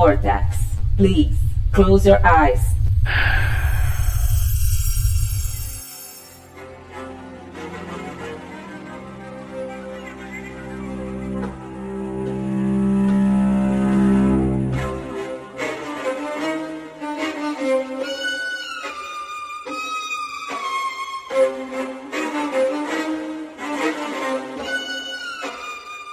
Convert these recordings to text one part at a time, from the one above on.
Vortex. Please close your eyes.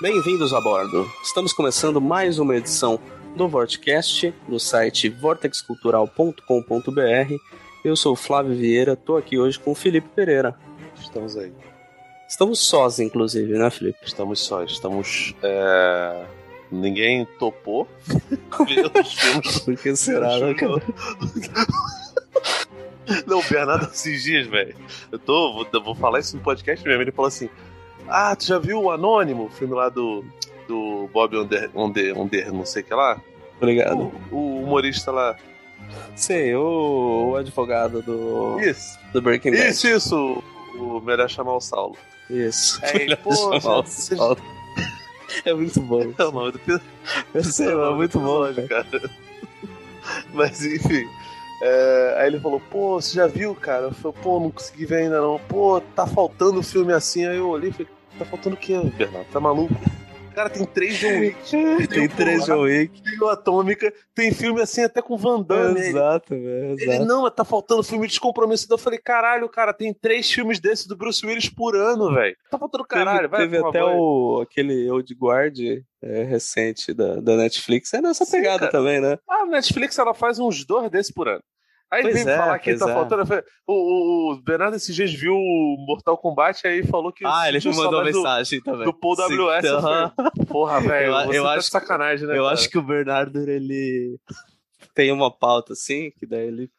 Bem-vindos a bordo. Estamos começando mais uma edição do Vortecast no site vortexcultural.com.br. Eu sou o Flávio Vieira, tô aqui hoje com o Felipe Pereira. Estamos aí. Estamos sós, inclusive, né, Felipe? Estamos sós. Estamos. É... Ninguém topou. Por que será, né, cara? Não, o Bernardo esses dias, velho. Eu tô. Vou, vou falar isso no podcast mesmo. Ele falou assim: Ah, tu já viu o Anônimo? O filme lá do. Do Bob Onder, Onder, Onder não sei o que lá? Obrigado. O, o humorista lá. Sei, o, o advogado do. Isso. Do Breaking Bad. Isso, isso. O, o Melhor Chamar o Saulo. Isso. É, ele, pô, Chamar o Saulo. É muito bom. É o nome do. Eu sei, mas é muito bom, cara. cara. Mas enfim. é, aí ele falou, pô, você já viu, cara? Eu falei, pô, não consegui ver ainda não. Pô, tá faltando filme assim. Aí eu olhei e falei, tá faltando o quê, Bernardo? Tá maluco? Cara, tem três John Wick. Tem três John Wick. Tem Atômica, tem filme assim até com Van Damme. Ele, Exato, velho. ele, Exato. não, mas tá faltando filme descompromissado. Eu falei, caralho, cara, tem três filmes desses do Bruce Willis por ano, velho. Tá faltando caralho, teve, vai teve até o, aquele Old Guard é, recente da, da Netflix. É nessa Sim, pegada cara. também, né? A Netflix ela faz uns dois desses por ano. Aí Pois vem é, falar que tá é. faltando. O, o, Bernardo esses dias viu o Mortal Kombat aí falou que. Ah, ele me mandou saudade do- mensagem também. Do Paul Sim, WS. falei, Porra, velho. Eu- eu tá acho sacanagem, né? Eu cara? acho que o Bernardo, ele tem uma pauta assim, que daí ele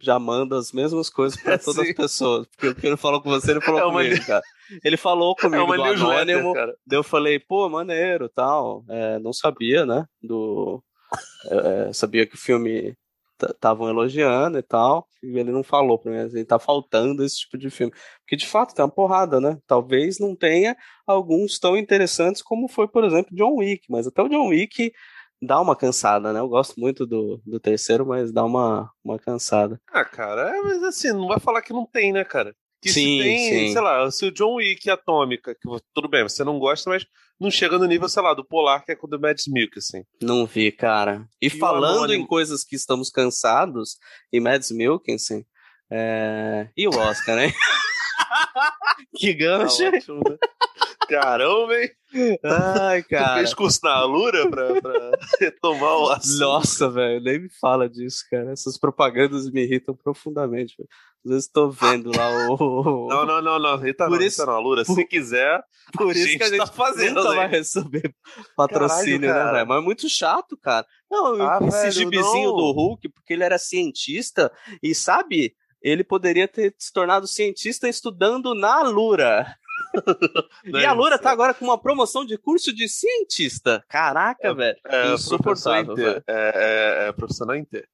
já manda as mesmas coisas pra todas as pessoas. Porque o que ele falou com você, ele falou É comigo, cara. Ele falou é comigo uma do Anônimo. Daí eu falei, pô, maneiro tal. É, não sabia, né? Do. é, é, sabia que o filme estavam elogiando e tal. E ele não falou pra mim, assim, tá faltando esse tipo de filme. Porque de fato tem uma porrada, né? Talvez não tenha alguns tão interessantes como foi, por exemplo, John Wick. Mas até o John Wick dá uma cansada, né? Eu gosto muito do, do terceiro, mas dá uma, uma cansada. Ah, cara, é, mas assim, não vai falar que não tem, né, cara? Que Sim, tem, sim. sei lá, se o John Wick Atômica, que tudo bem, você não gosta, mas não chega no nível, sei lá, do Polar, que é com o do Mads Mikkelsen. Não vi, cara. E, E falando Anônimo? em coisas que estamos cansados, e Mads Mikkelsen, é... e o Oscar, né? que gancho. Tá ótimo, né? Caramba, hein? Ai, cara. fez curso na Alura pra, pra retomar o assunto? Nossa, velho, nem me fala disso, cara. Essas propagandas me irritam profundamente. velho. Às vezes tô vendo lá o. Não, não, não, não. Rita Por não, isso- Rita não, Alura. Se quiser, Por isso gente que a gente tá fazendo, nunca vai receber patrocínio, Caralho, né, velho? Mas é muito chato, cara. Não, Ah, esse velho, gibizinho não. do Hulk, porque ele era cientista, e sabe, ele poderia ter se tornado cientista estudando na Lura. E é a Lura tá agora com uma promoção de curso de cientista. Caraca, velho. É, Insuportável, professor Inter. É, é, é profissional Inter.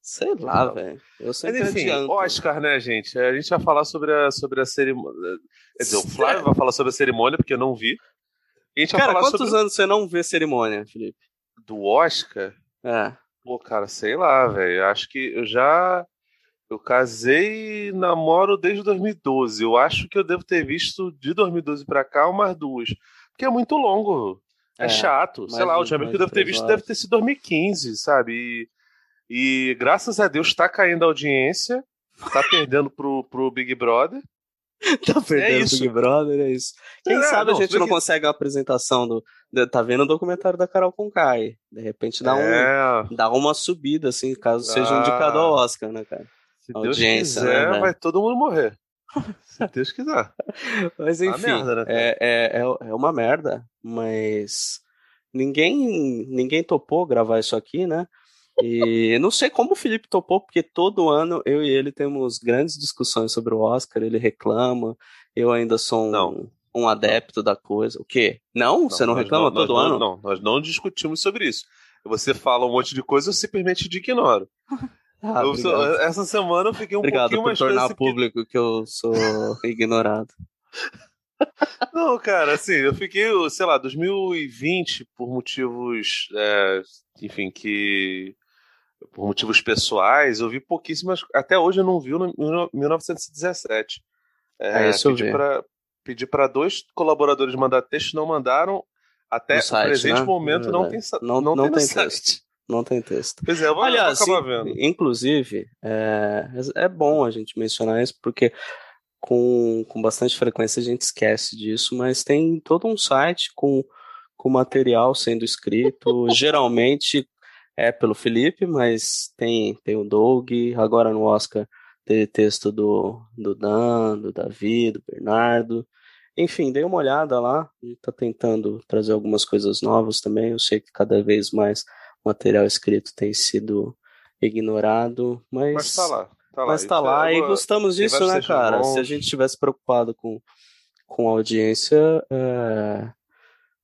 Sei lá, velho. Eu Mas sempre enfim, adianto. Oscar, né, gente? A gente vai falar sobre a, sobre a cerimônia. Quer dizer, o Flávio vai falar sobre a cerimônia, porque eu não vi. E a gente vai Cara, falar quantos sobre anos você não vê cerimônia, Felipe? do Oscar. É. Pô, cara, sei lá, velho. Acho que eu já. Eu casei e namoro desde 2012. Eu acho que eu devo ter visto de 2012 pra cá umas duas. Porque é muito longo. É, É, chato. Sei lá, de- última vez que eu devo de ter visto horas. deve ter sido 2015, sabe? E, e graças a Deus tá caindo a audiência. Tá perdendo pro, pro Big Brother. Tá perdendo isso. o Big Brother, é isso. Quem É, sabe não, a gente não Big- consegue a apresentação do. Tá vendo o documentário da Carol Conkai. De repente dá, um, é, dá uma subida, assim, caso seja Ah. indicado ao Oscar, né, cara? Se Deus Audiência, quiser, né, vai todo mundo morrer. Se Deus quiser. Mas Uma enfim, merda, né, é, é, é, é uma merda, mas ninguém, ninguém topou gravar isso aqui, né? E não sei como o Felipe topou, porque todo ano eu e ele temos grandes discussões sobre o Oscar, ele reclama, eu ainda sou um, Não. um adepto da coisa. O quê? Não? Você não reclama nós todo não- ano? Não, nós não discutimos sobre isso. Você fala um monte de coisa, eu simplesmente te ignoro. Ah, sou- essa semana eu fiquei um Obrigado pouquinho por mais tornar percebi- público que eu sou ignorado. Não, cara, assim, eu fiquei, sei lá, 2020, por motivos, é, enfim, que. Por motivos pessoais, eu vi pouquíssimas. Até hoje eu não vi no 1917. É, é isso pedi para pedi para dois colaboradores mandar texto, não mandaram. Até site, o presente né? momento não tem, não, não, não tem, tem texto. Não tem texto. Pois é, eu vou, Aliás, acabar vendo. Inclusive, é, é bom a gente mencionar isso, porque com, com bastante frequência a gente esquece disso, mas tem todo um site com, com material sendo escrito, geralmente é pelo Felipe, mas tem, tem o Doug, agora no Oscar teve texto do, do Dan, do Davi, do Bernardo. Enfim, dei uma olhada lá, a gente tá tentando trazer algumas coisas novas também. Eu sei que cada vez mais material escrito tem sido ignorado, mas. Mas tá lá. Tá lá, Mas tá lá é, e gostamos disso, né, cara? Se a gente tivesse preocupado com, com audiência, é...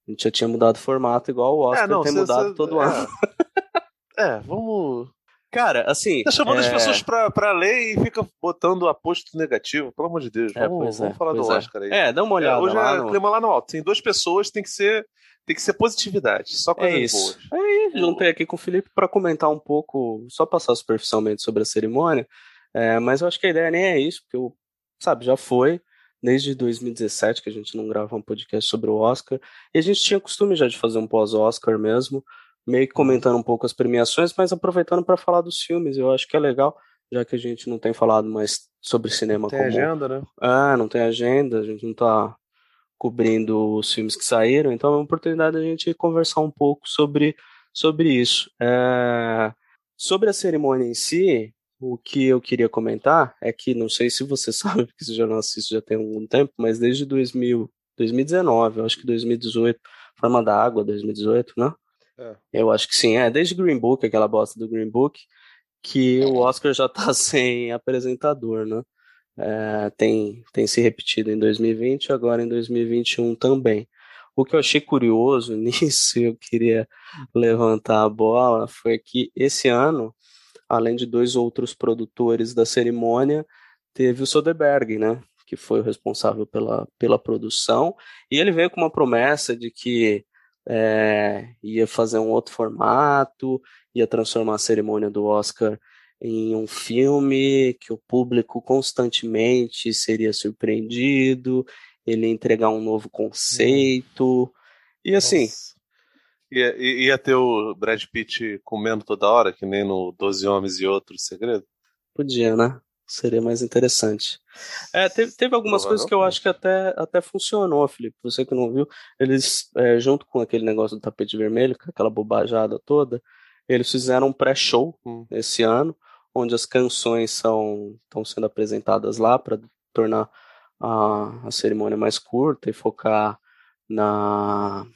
a gente já tinha mudado o formato, igual o Oscar é, não, tem cê, mudado cê, todo é. ano. É, vamos. Cara, assim. Tá chamando é... as pessoas pra, pra ler e fica botando aposto negativo, pelo amor de Deus. É, vamos, vamos falar do Oscar aí. É, dá uma olhada. hoje lá é no... clima lá no alto. Tem duas pessoas, tem que ser tem que ser positividade, só coisas é isso. boas. Aí, juntei aqui com o Felipe para comentar um pouco, só passar superficialmente sobre a cerimônia, é, mas eu acho que a ideia nem é isso, porque eu, sabe, já foi desde 2017 que a gente não grava um podcast sobre o Oscar, e a gente tinha costume já de fazer um pós-Oscar mesmo, meio que comentando um pouco as premiações, mas aproveitando para falar dos filmes, eu acho que é legal, já que a gente não tem falado mais sobre cinema não tem comum. agenda, né? Ah, não tem agenda, a gente não tá cobrindo os filmes que saíram, então é uma oportunidade a gente conversar um pouco sobre, sobre isso. É... Sobre a cerimônia em si, o que eu queria comentar é que, não sei se você sabe, porque você já não assiste já tem algum tempo, mas desde 2000, 2019, eu acho que 2018, Forma da Água, 2018, né? É. Eu acho que sim, é, desde Green Book, aquela bosta do Green Book, que o Oscar já tá sem apresentador, né? É, tem, tem se repetido em 2020 agora em 2021 também. O que eu achei curioso nisso, eu queria levantar a bola, foi que esse ano além de dois outros produtores da cerimônia, teve o Soderbergh, né, que foi o responsável pela, pela produção, e ele veio com uma promessa de que é, ia fazer um outro formato, ia transformar a cerimônia do Oscar em um filme que o público constantemente seria surpreendido, ele entregar um novo conceito. E assim, Nossa. Ia, ia ter o Brad Pitt comendo toda hora, que nem no Doze Homens e Outros Segredo? Podia, né? Seria mais interessante. É, teve, teve algumas coisas que eu acho que até, até funcionou, Felipe. Você que não viu, eles, é, junto com aquele negócio do tapete vermelho, com aquela bobajada toda, eles fizeram um pré-show hum. esse ano, onde as canções são estão sendo apresentadas lá para tornar a, a cerimônia mais curta e focar na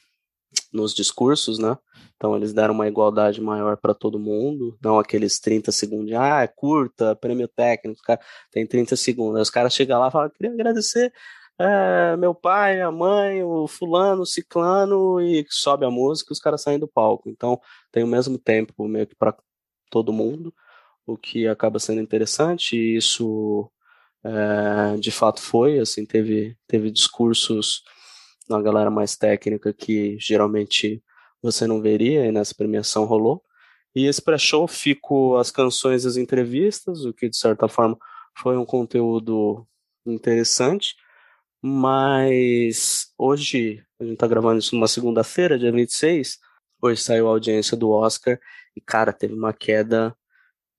nos discursos, né? Então eles deram uma igualdade maior para todo mundo, não aqueles 30 segundos, ah, é curta, prêmio técnico, cara, tem 30 segundos. Aí os caras chegam lá e falam, queria agradecer é, meu pai, a mãe, o fulano, o ciclano, e sobe a música e os caras saem do palco. Então tem o mesmo tempo meio que para todo mundo, o que acaba sendo interessante, e isso é, de fato foi, assim, teve, teve discursos uma galera mais técnica que geralmente você não veria, e nessa premiação rolou. E esse pré-show ficou as canções e as entrevistas, o que de certa forma foi um conteúdo interessante. Mas hoje, a gente tá gravando isso numa segunda-feira, dia 26. Hoje saiu a audiência do Oscar e, cara, teve uma queda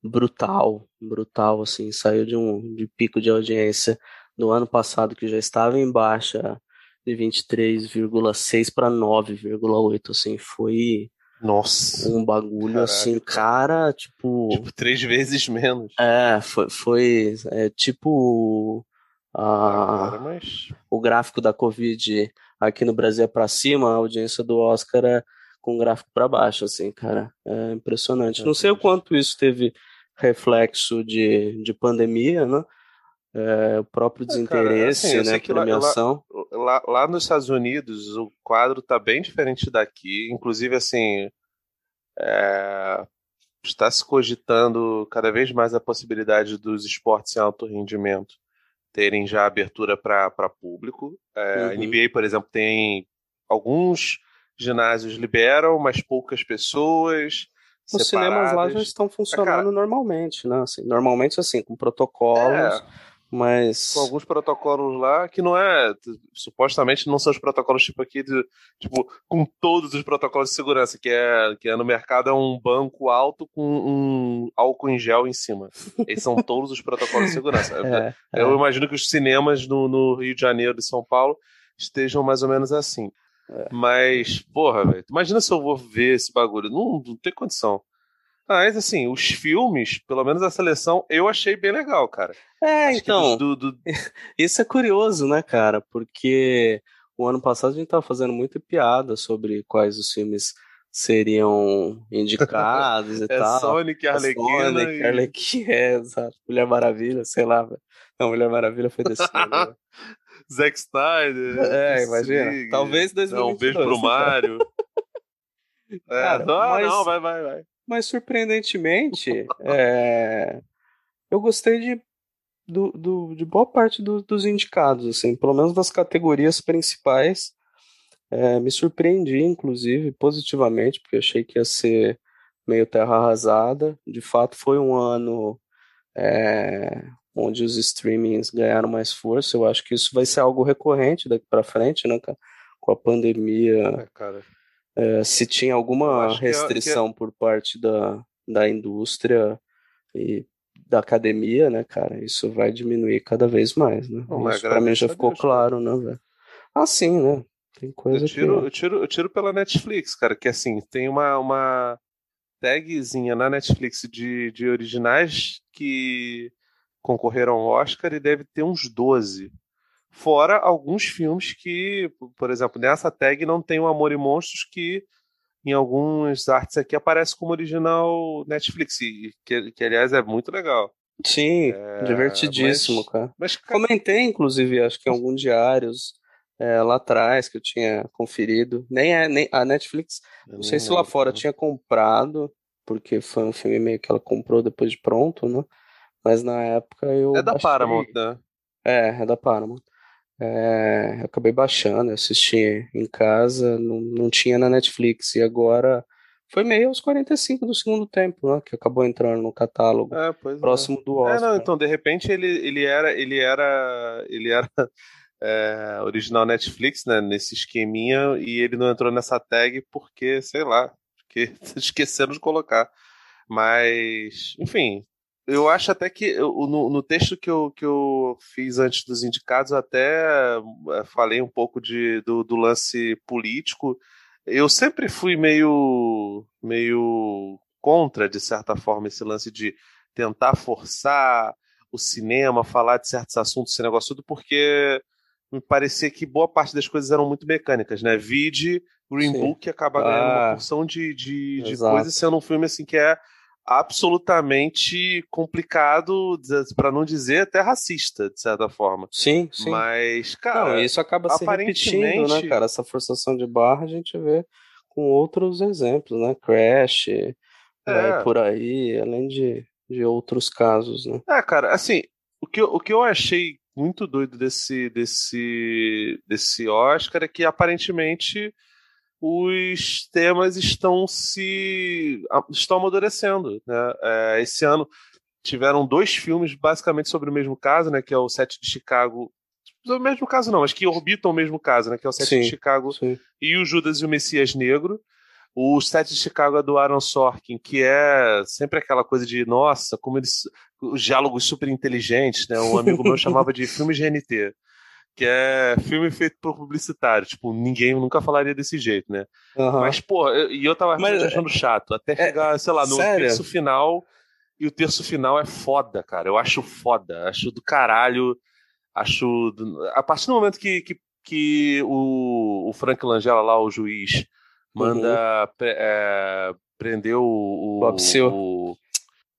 brutal, brutal, assim. Saiu de um de pico de audiência do ano passado que já estava em baixa de 23,6 para 9,8, assim, foi nossa. Um bagulho Caraca. assim, cara, tipo. Tipo, três vezes menos. É, foi, foi é, tipo. A, Agora, mas... O gráfico da Covid aqui no Brasil é pra cima, a audiência do Oscar é com o gráfico para baixo, assim, cara. É impressionante. Não sei o quanto isso teve reflexo de, de pandemia, né? é, o próprio desinteresse, é, cara, assim, né, premiação. Lá, lá, lá, nos Estados Unidos o quadro tá bem diferente daqui, inclusive assim é, está se cogitando cada vez mais a possibilidade dos esportes em alto rendimento terem já abertura para público. É, Uhum. A NBA, por exemplo, tem alguns ginásios liberam, mas poucas pessoas. Os cinemas lá já estão funcionando normalmente, né? Assim, normalmente assim, com protocolos, É. mas com alguns protocolos lá que não é supostamente não são os protocolos tipo aqui de, tipo com todos os protocolos de segurança que é que é no mercado é um banco alto com um álcool em gel em cima esses são todos os protocolos de segurança é, é. eu imagino que os cinemas no, no Rio de Janeiro e São Paulo estejam mais ou menos assim É. mas porra velho imagina se eu vou ver esse bagulho não, não tem condição mas assim, os filmes, pelo menos a seleção, eu achei bem legal, cara. É, Acho então, do- do, do, Isso é curioso, né, cara? Porque o ano passado a gente tava fazendo muita piada sobre quais os filmes seriam indicados e É tal. Sonic, Arlequina Sonic, e... Arlequina, é, exato. Mulher Maravilha, sei lá. velho. Não, Mulher Maravilha foi desse ano. Né? Zack Snyder. É, Justice imagina. League. Talvez Não, um 2022. beijo pro Mário. é, Cara, não, mas- não, vai, vai, vai. Mas surpreendentemente, é, eu gostei de, do, do- de boa parte do- dos indicados, assim, pelo menos das categorias principais. É, me surpreendi, inclusive, positivamente, porque achei que ia ser meio terra arrasada. De fato, foi um ano é, onde os streamings ganharam mais força. Eu acho que isso vai ser algo recorrente daqui para frente, né, cara? Com a pandemia É, é, se tinha alguma que é- restrição por parte da, da indústria e da academia, né, cara, isso vai diminuir cada vez mais, né? Não, mas Isso pra mim já ficou Deus, claro, né, velho? Ah, sim, né? Tem coisa Eu tiro, que... eu, tiro, eu tiro pela Netflix, cara, que assim, tem uma, uma tagzinha na Netflix de, de originais que concorreram ao Oscar e deve ter uns 12. Fora alguns filmes que, por exemplo, nessa tag não tem o Amor e Monstros, que em alguns artes aqui aparece como original Netflix, e que, que aliás é muito legal. Sim, É, divertidíssimo, mas- cara. Mas, cara, Comentei, inclusive, acho que em alguns diários é, lá atrás que eu tinha conferido. Nem, é, nem a Netflix eu Não sei se lá fora tinha comprado, porque foi um filme meio que ela comprou depois de pronto, né? Mas na época eu É da baixei. Paramount, né? É, é da Paramount. É, eu acabei baixando, eu assisti em casa, não, não tinha na Netflix. E agora foi meio aos 45 do segundo tempo, né? Que acabou entrando no catálogo, É, é. próximo do É, Oscar. não, então, de repente ele, ele era, ele era, ele era é, original Netflix, né, nesse esqueminha, e ele não entrou nessa tag porque, sei lá, porque esqueceram de colocar. Mas, enfim, eu acho até que eu- no, no texto que eu, que eu fiz antes dos indicados, eu até é, falei um pouco de, do, do lance político. Eu sempre fui meio, meio contra, de certa forma, esse lance de tentar forçar o cinema, falar de certos assuntos, esse negócio tudo, porque me parecia que boa parte das coisas eram muito mecânicas, né? Vide Green Sim. Book acaba ganhando Ah, uma porção de, de, de coisas, sendo um filme assim que é absolutamente complicado, para não dizer até racista, de certa forma. Sim, sim. Mas, cara, Não, isso acaba se repetindo, né, cara? Essa forçação de barra a gente vê com outros exemplos, né? Crash, vai É. por aí, além de, de outros casos, né? É, cara, assim, o que, eu- o que eu achei muito doido desse, desse, desse Oscar é que aparentemente os temas estão se estão amadurecendo, né? É, esse ano tiveram dois filmes basicamente sobre o mesmo caso, né? Que é o Sete de Chicago. O mesmo caso não, mas que orbitam o mesmo caso, né? Que é o Sete Sim. de Chicago Sim. e o Judas e o Messias Negro. O Sete de Chicago é do Aaron Sorkin, que é sempre aquela coisa de, nossa, como eles. Os diálogos super inteligentes, né? Um amigo meu chamava de filme GNT, que é filme feito por publicitário. Tipo, ninguém nunca falaria desse jeito, né? Aham. Mas, pô, eu- e eu tava Mas, achando chato. Até chegar, sei lá, no sério? terço final. E o terço final é foda, cara. Eu acho foda. Acho do caralho. Acho. do- A partir do momento que, que, que o, o Frank Langella lá, o juiz, manda pre- é, prender o. o Bob Seale. o-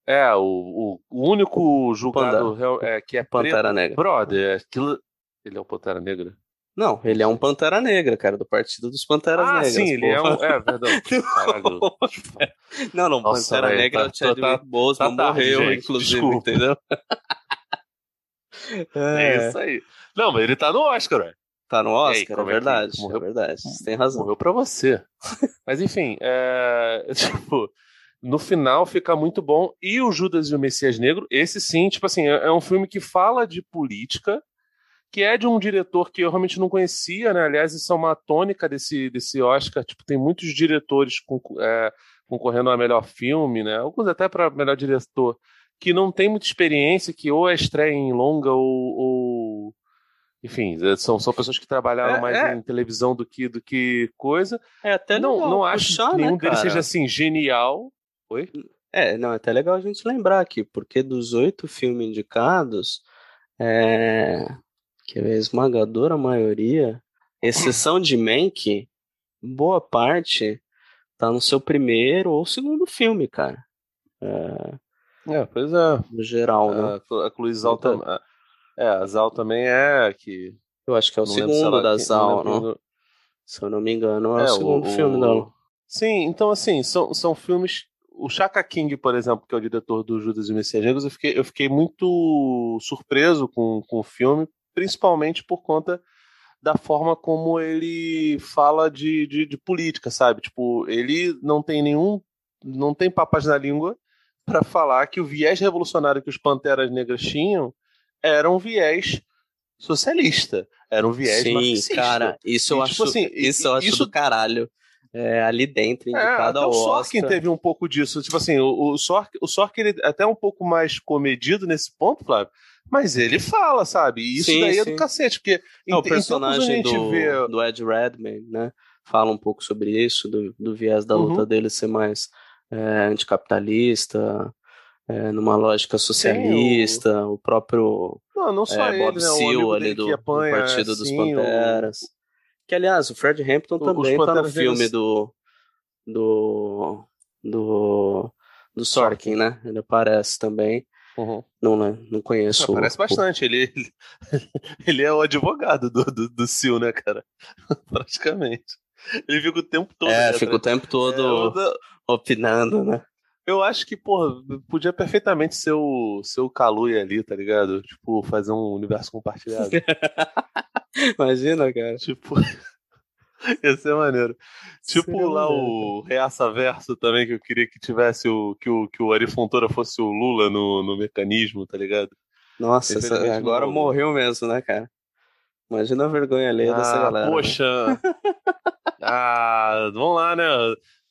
é, o, o, o único julgado real- é, que é Pantera preto. Negra. Brother, aquilo. Ele é um Pantera Negra? Não, ele é um Pantera Negra, cara, do Partido dos Panteras ah, Negras. sim, ele é um. É, verdade. Caralho. Não, não, Nossa, Pantera velho, Negra tá- é o Chadwick tá- Boseman tá tarde, morreu, gente, inclusive, desculpa. entendeu? É. é isso aí. Não, mas ele tá no Oscar, ué. Tá no Oscar, aí, é, é verdade. É morreu, é verdade. Você tem razão. Morreu pra você. mas enfim, é, tipo, no final fica muito bom. E o Judas e o Messias Negro, esse sim, tipo assim, é, é um filme que fala de política, que é de um diretor que eu realmente não conhecia, né? Aliás, isso é uma tônica desse, desse Oscar. Tipo, tem muitos diretores com, é, concorrendo a melhor filme, né? Alguns até para melhor diretor, que não tem muita experiência, que ou é estreia em longa ou, ou... enfim, é, são, são pessoas que trabalharam é, mais é. em televisão do que do que coisa. É até não não acho puxar, que nenhum né, deles seja assim genial. Oi? É, não, é até legal a gente lembrar aqui, porque dos oito filmes indicados, é, que é a esmagadora maioria, exceção de Mank, boa parte tá no seu primeiro ou segundo filme, cara. É, é pois é. No geral, né? A, a Cluizal também. É, a Zal também é que. Eu acho que é o segundo da Zal, não, não? Se eu não me engano, é, é o segundo o, filme dela. Sim, então assim, são, são filmes. O Chaka King, por exemplo, que é o diretor do Judas e Messias eu fiquei, eu fiquei muito surpreso com, com o filme, principalmente por conta da forma como ele fala de, de, de, política, sabe? Tipo, ele não tem nenhum. não tem papas na língua para falar que o viés revolucionário que os Panteras Negras tinham era um viés socialista. Era um viés Sim, marxista. cara, isso e, eu tipo acho, assim, isso eu acho isso... do caralho. É, ali dentro, indicado é, ao o Sorkin teve um pouco disso. Tipo assim, o, o Sorkin, o Sorkin ele é até um pouco mais comedido nesse ponto, Flávio, mas ele fala, sabe? E isso sim, daí sim. é do cacete, porque Não, em, o personagem do, vê... do Ed Redmayne, né? Fala um pouco sobre isso, do, do viés da luta uhum. dele ser mais é, anticapitalista, é, numa lógica socialista, sim, o... o... próprio não, não só é, Bob ele, né? Seale ali do, apanha, do Partido dos Panteras. O... Que, aliás, o Fred Hampton também tá no filme do, do, do, do Sorkin, né? Ele aparece também. Uhum. Não, né? Não conheço. Parece bastante. Ele, ele, ele, é o advogado do, do, do Sil, né, cara? Praticamente. Ele fica o tempo todo. É, né, fica o tempo todo é, opinando, né? Eu acho que, pô, podia perfeitamente ser o, ser o Kaluuya ali, tá ligado? Tipo, fazer um universo compartilhado. Imagina, cara. Tipo. Ia ser maneiro. Tipo Seria lá maneiro. o Reaça Verso também, que eu queria que tivesse o. que o, que o Ari Fontoura fosse o Lula no, no mecanismo, tá ligado? Nossa, essa, agora não... morreu mesmo, né, cara? Imagina a vergonha alheia ah, dessa galera. Né? Poxa! ah, vamos lá, né?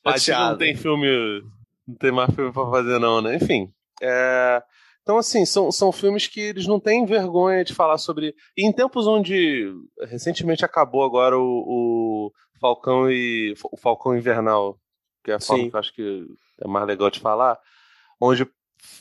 Pati não tem filme. Não tem mais filme pra fazer, não, né? Enfim. É... Então, assim, são, são filmes que eles não têm vergonha de falar sobre. E em tempos onde recentemente acabou agora o, o Falcão e o Falcão Invernal, que é a forma Sim. que eu acho que é mais legal de falar, onde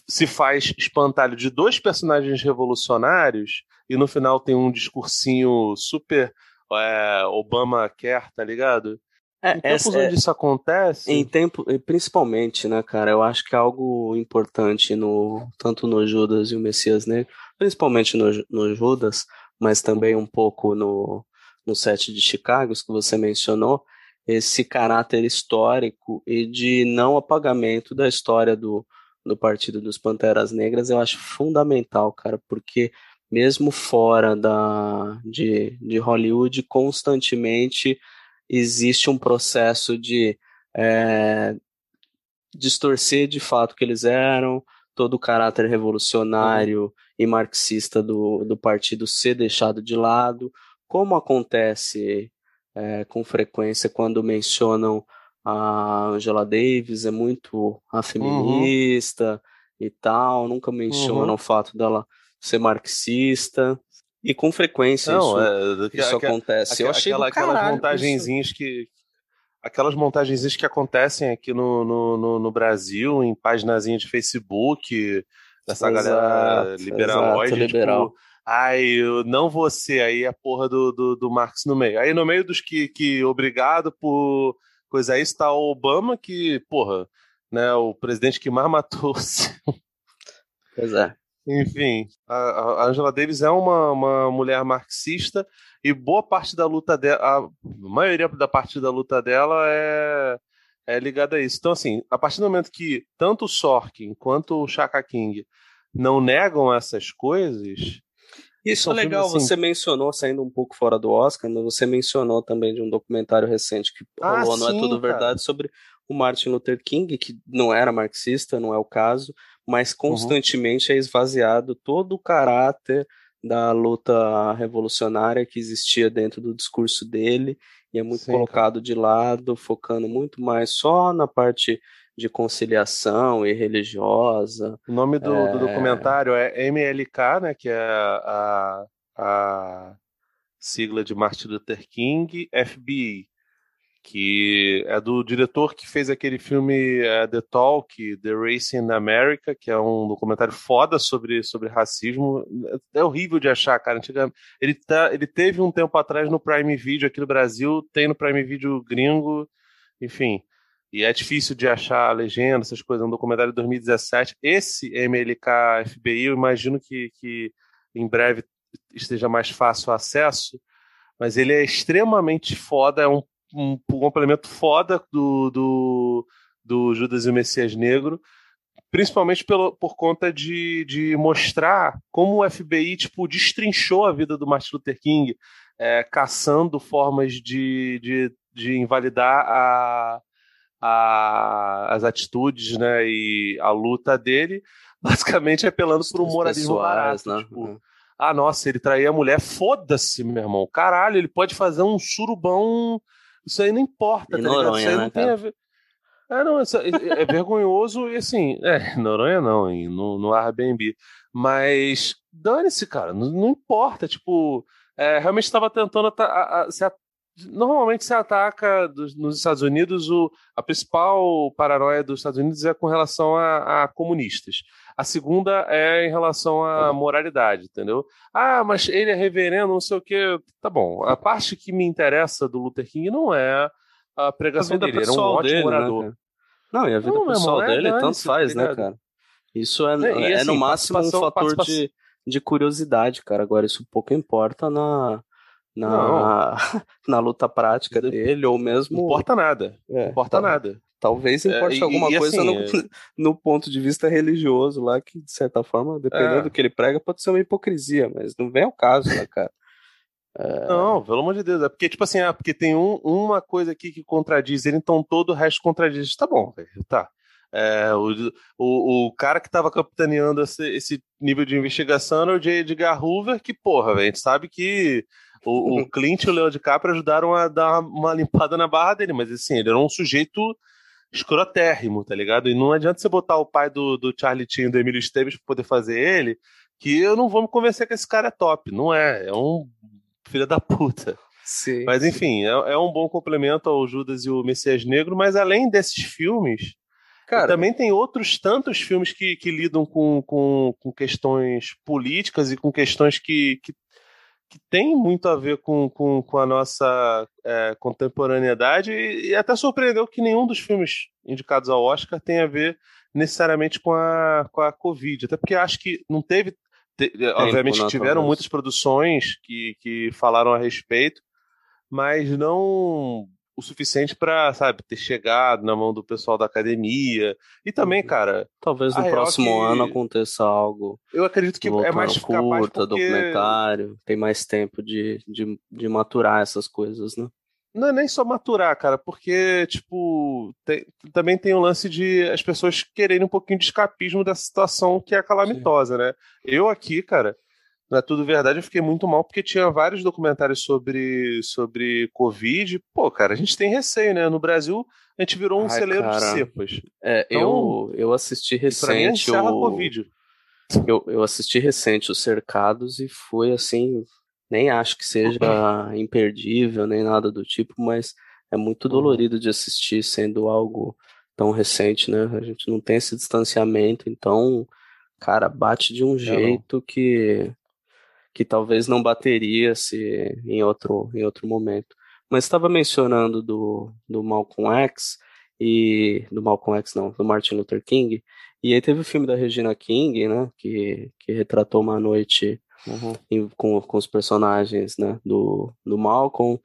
se faz espantalho de dois personagens revolucionários e no final tem um discursinho super é, Obama quer, tá ligado? É, em tempos essa, onde é, isso acontece. Em tempo, principalmente, né, cara? Eu acho que é algo importante no tanto no Judas e o Messias Negro, principalmente no, no Judas, mas também um pouco no, no set de Chicago, que você mencionou, esse caráter histórico e de não apagamento da história do, do Partido dos Panteras Negras, eu acho fundamental, cara, porque mesmo fora da, de, de Hollywood, constantemente existe um processo de é, distorcer de fato que eles eram, todo o caráter revolucionário uhum. e marxista do, do partido ser deixado de lado, como acontece é, com frequência quando mencionam a Angela Davis, é muito a feminista uhum. e tal, nunca mencionam uhum. o fato dela ser marxista. E com frequência Não, isso, é, isso acontece. eu achei aquela, aquelas montagenzinhas que aquelas montagenzinhas que acontecem aqui no, no, no, no Brasil, em paginazinha de Facebook, dessa exato, galera liberaloide, exato, liberal. tipo, ai, eu não você, aí a porra do, do, do Marx no meio. Aí no meio dos que, que obrigado por coisa aí está o Obama, que, porra, né, o presidente que mais matou. Pois é. Enfim, a, Angela Davis é uma, uma mulher marxista e boa parte da luta dela, a maioria da parte da luta dela é, é ligada a isso. Então, assim, a partir do momento que tanto o Sorkin quanto o Chaka King não negam essas coisas, Isso é legal, assim... você mencionou, saindo um pouco fora do Oscar, mas você mencionou também de um documentário recente que ah, rolou, sim, não é tudo cara. verdade, sobre o Martin Luther King, que não era marxista, não é o caso, mas uhum. constantemente uhum. é esvaziado todo o caráter da luta revolucionária que existia dentro do discurso dele e é muito Sim, colocado de lado, focando muito mais só na parte de conciliação e religiosa. O nome do, é... do documentário é MLK, né, que é a, a sigla de Martin Luther King, FBI que é do diretor que fez aquele filme uh, The Talk, The Race in America, que é um documentário foda sobre, sobre racismo. É horrível de achar, cara. Ele, tá, ele teve um tempo atrás no Prime Video aqui no Brasil, tem no Prime Video gringo, enfim. E é difícil de achar a legenda, essas coisas. É um documentário de 2017. Esse MLK FBI, eu imagino que, que em breve esteja mais fácil o acesso, mas ele é extremamente foda, é um um, complemento foda do, do, do Judas e o Messias Negro, principalmente pelo, por conta de, de mostrar como o FBI tipo, destrinchou a vida do Martin Luther King, é, caçando formas de, de, de invalidar a, a, as atitudes né, e a luta dele, basicamente apelando por um moralismo pessoais, barato. Né? Tipo, uhum. Ah, nossa, ele traía a mulher, foda-se, meu irmão. Caralho, ele pode fazer um surubão isso aí não importa, e tá Noronha, Isso aí né, não tem a ver. É, não, é, é vergonhoso e assim, é, Noronha não, hein, no, no Airbnb. Mas dane-se, cara, não, não, importa, tipo, é, realmente estava tentando a, a, se a, normalmente se ataca dos, nos Estados Unidos o, a principal paranoia dos Estados Unidos é com relação a, a comunistas. A segunda é em relação à moralidade, entendeu? Ah, mas ele é reverendo, não sei o quê. Tá bom. A parte que me interessa do Luther King não é a pregação a dele. Ele é um ótimo dele, né, orador. Né, não, e a vida não, pessoal irmão, é dele é, tanto faz, né, cara? Isso é, é, é assim, no máximo um fator de, de curiosidade, cara. Agora, isso pouco importa na, na, na luta prática dele, ou mesmo. Não importa nada. É, não importa tá. nada. Talvez é, importe é, alguma e, coisa assim, no, é... no, ponto de vista religioso lá, que de certa forma, dependendo é. do que ele prega, pode ser uma hipocrisia, mas não vem ao caso, né, cara? É... Não, pelo amor de Deus. É porque, tipo assim, é porque tem um, uma coisa aqui que contradiz ele, então todo o resto contradiz. Tá bom, tá. É, o, o, o, cara que tava capitaneando esse, esse, nível de investigação era o J. Edgar Hoover, que, porra, véio, a gente sabe que o, o Clint e o Leo DiCaprio ajudaram a dar uma limpada na barra dele, mas assim, ele era um sujeito escrotérrimo, tá ligado? E não adianta você botar o pai do, do Charlie Chin, do Emílio Esteves, pra poder fazer ele, que eu não vou me convencer que esse cara é top. Não é, é um filho da puta. Sim, mas enfim, é, é, um bom complemento ao Judas e o Messias Negro, mas além desses filmes, Cara, também tem outros tantos filmes que, que lidam com, com, com questões políticas e com questões que, que que tem muito a ver com, com, com a nossa é, contemporaneidade e, e, até surpreendeu que nenhum dos filmes indicados ao Oscar tem a ver necessariamente com a, com a Covid. Até porque acho que não teve. Te, obviamente tiveram muitas produções que, que falaram a respeito, mas não o suficiente para, sabe, ter chegado na mão do pessoal da academia. E também, uhum. cara. Talvez no próximo que... ano aconteça algo. Eu acredito que é mais curta, porque... documentário, tem mais tempo de, de, de maturar essas coisas, né? Não é nem só maturar, cara, porque, tipo, tem, também tem o lance de as pessoas quererem um pouquinho de escapismo dessa situação que é calamitosa, Sim. né? Eu aqui, cara, não é tudo verdade, eu fiquei muito mal porque tinha vários documentários sobre, sobre Covid. Pô, cara, a gente tem receio, né? No Brasil, a gente virou um Ai, celeiro cara. de cepas. É, então, eu, eu assisti recente. Pra mim, o Covid. Eu, eu assisti recente Os Cercados e foi assim. Nem acho que seja imperdível, nem nada do tipo, mas é muito uhum. dolorido de assistir sendo algo tão recente, né? A gente não tem esse distanciamento, então, cara, bate de um jeito que que talvez não bateria se em outro, em outro momento. Mas estava mencionando do, do Malcolm X e do Malcolm X não, do Martin Luther King. E aí teve o filme da Regina King, né, que, que retratou uma noite uhum. em, com, com os personagens, né, do, do Malcolm,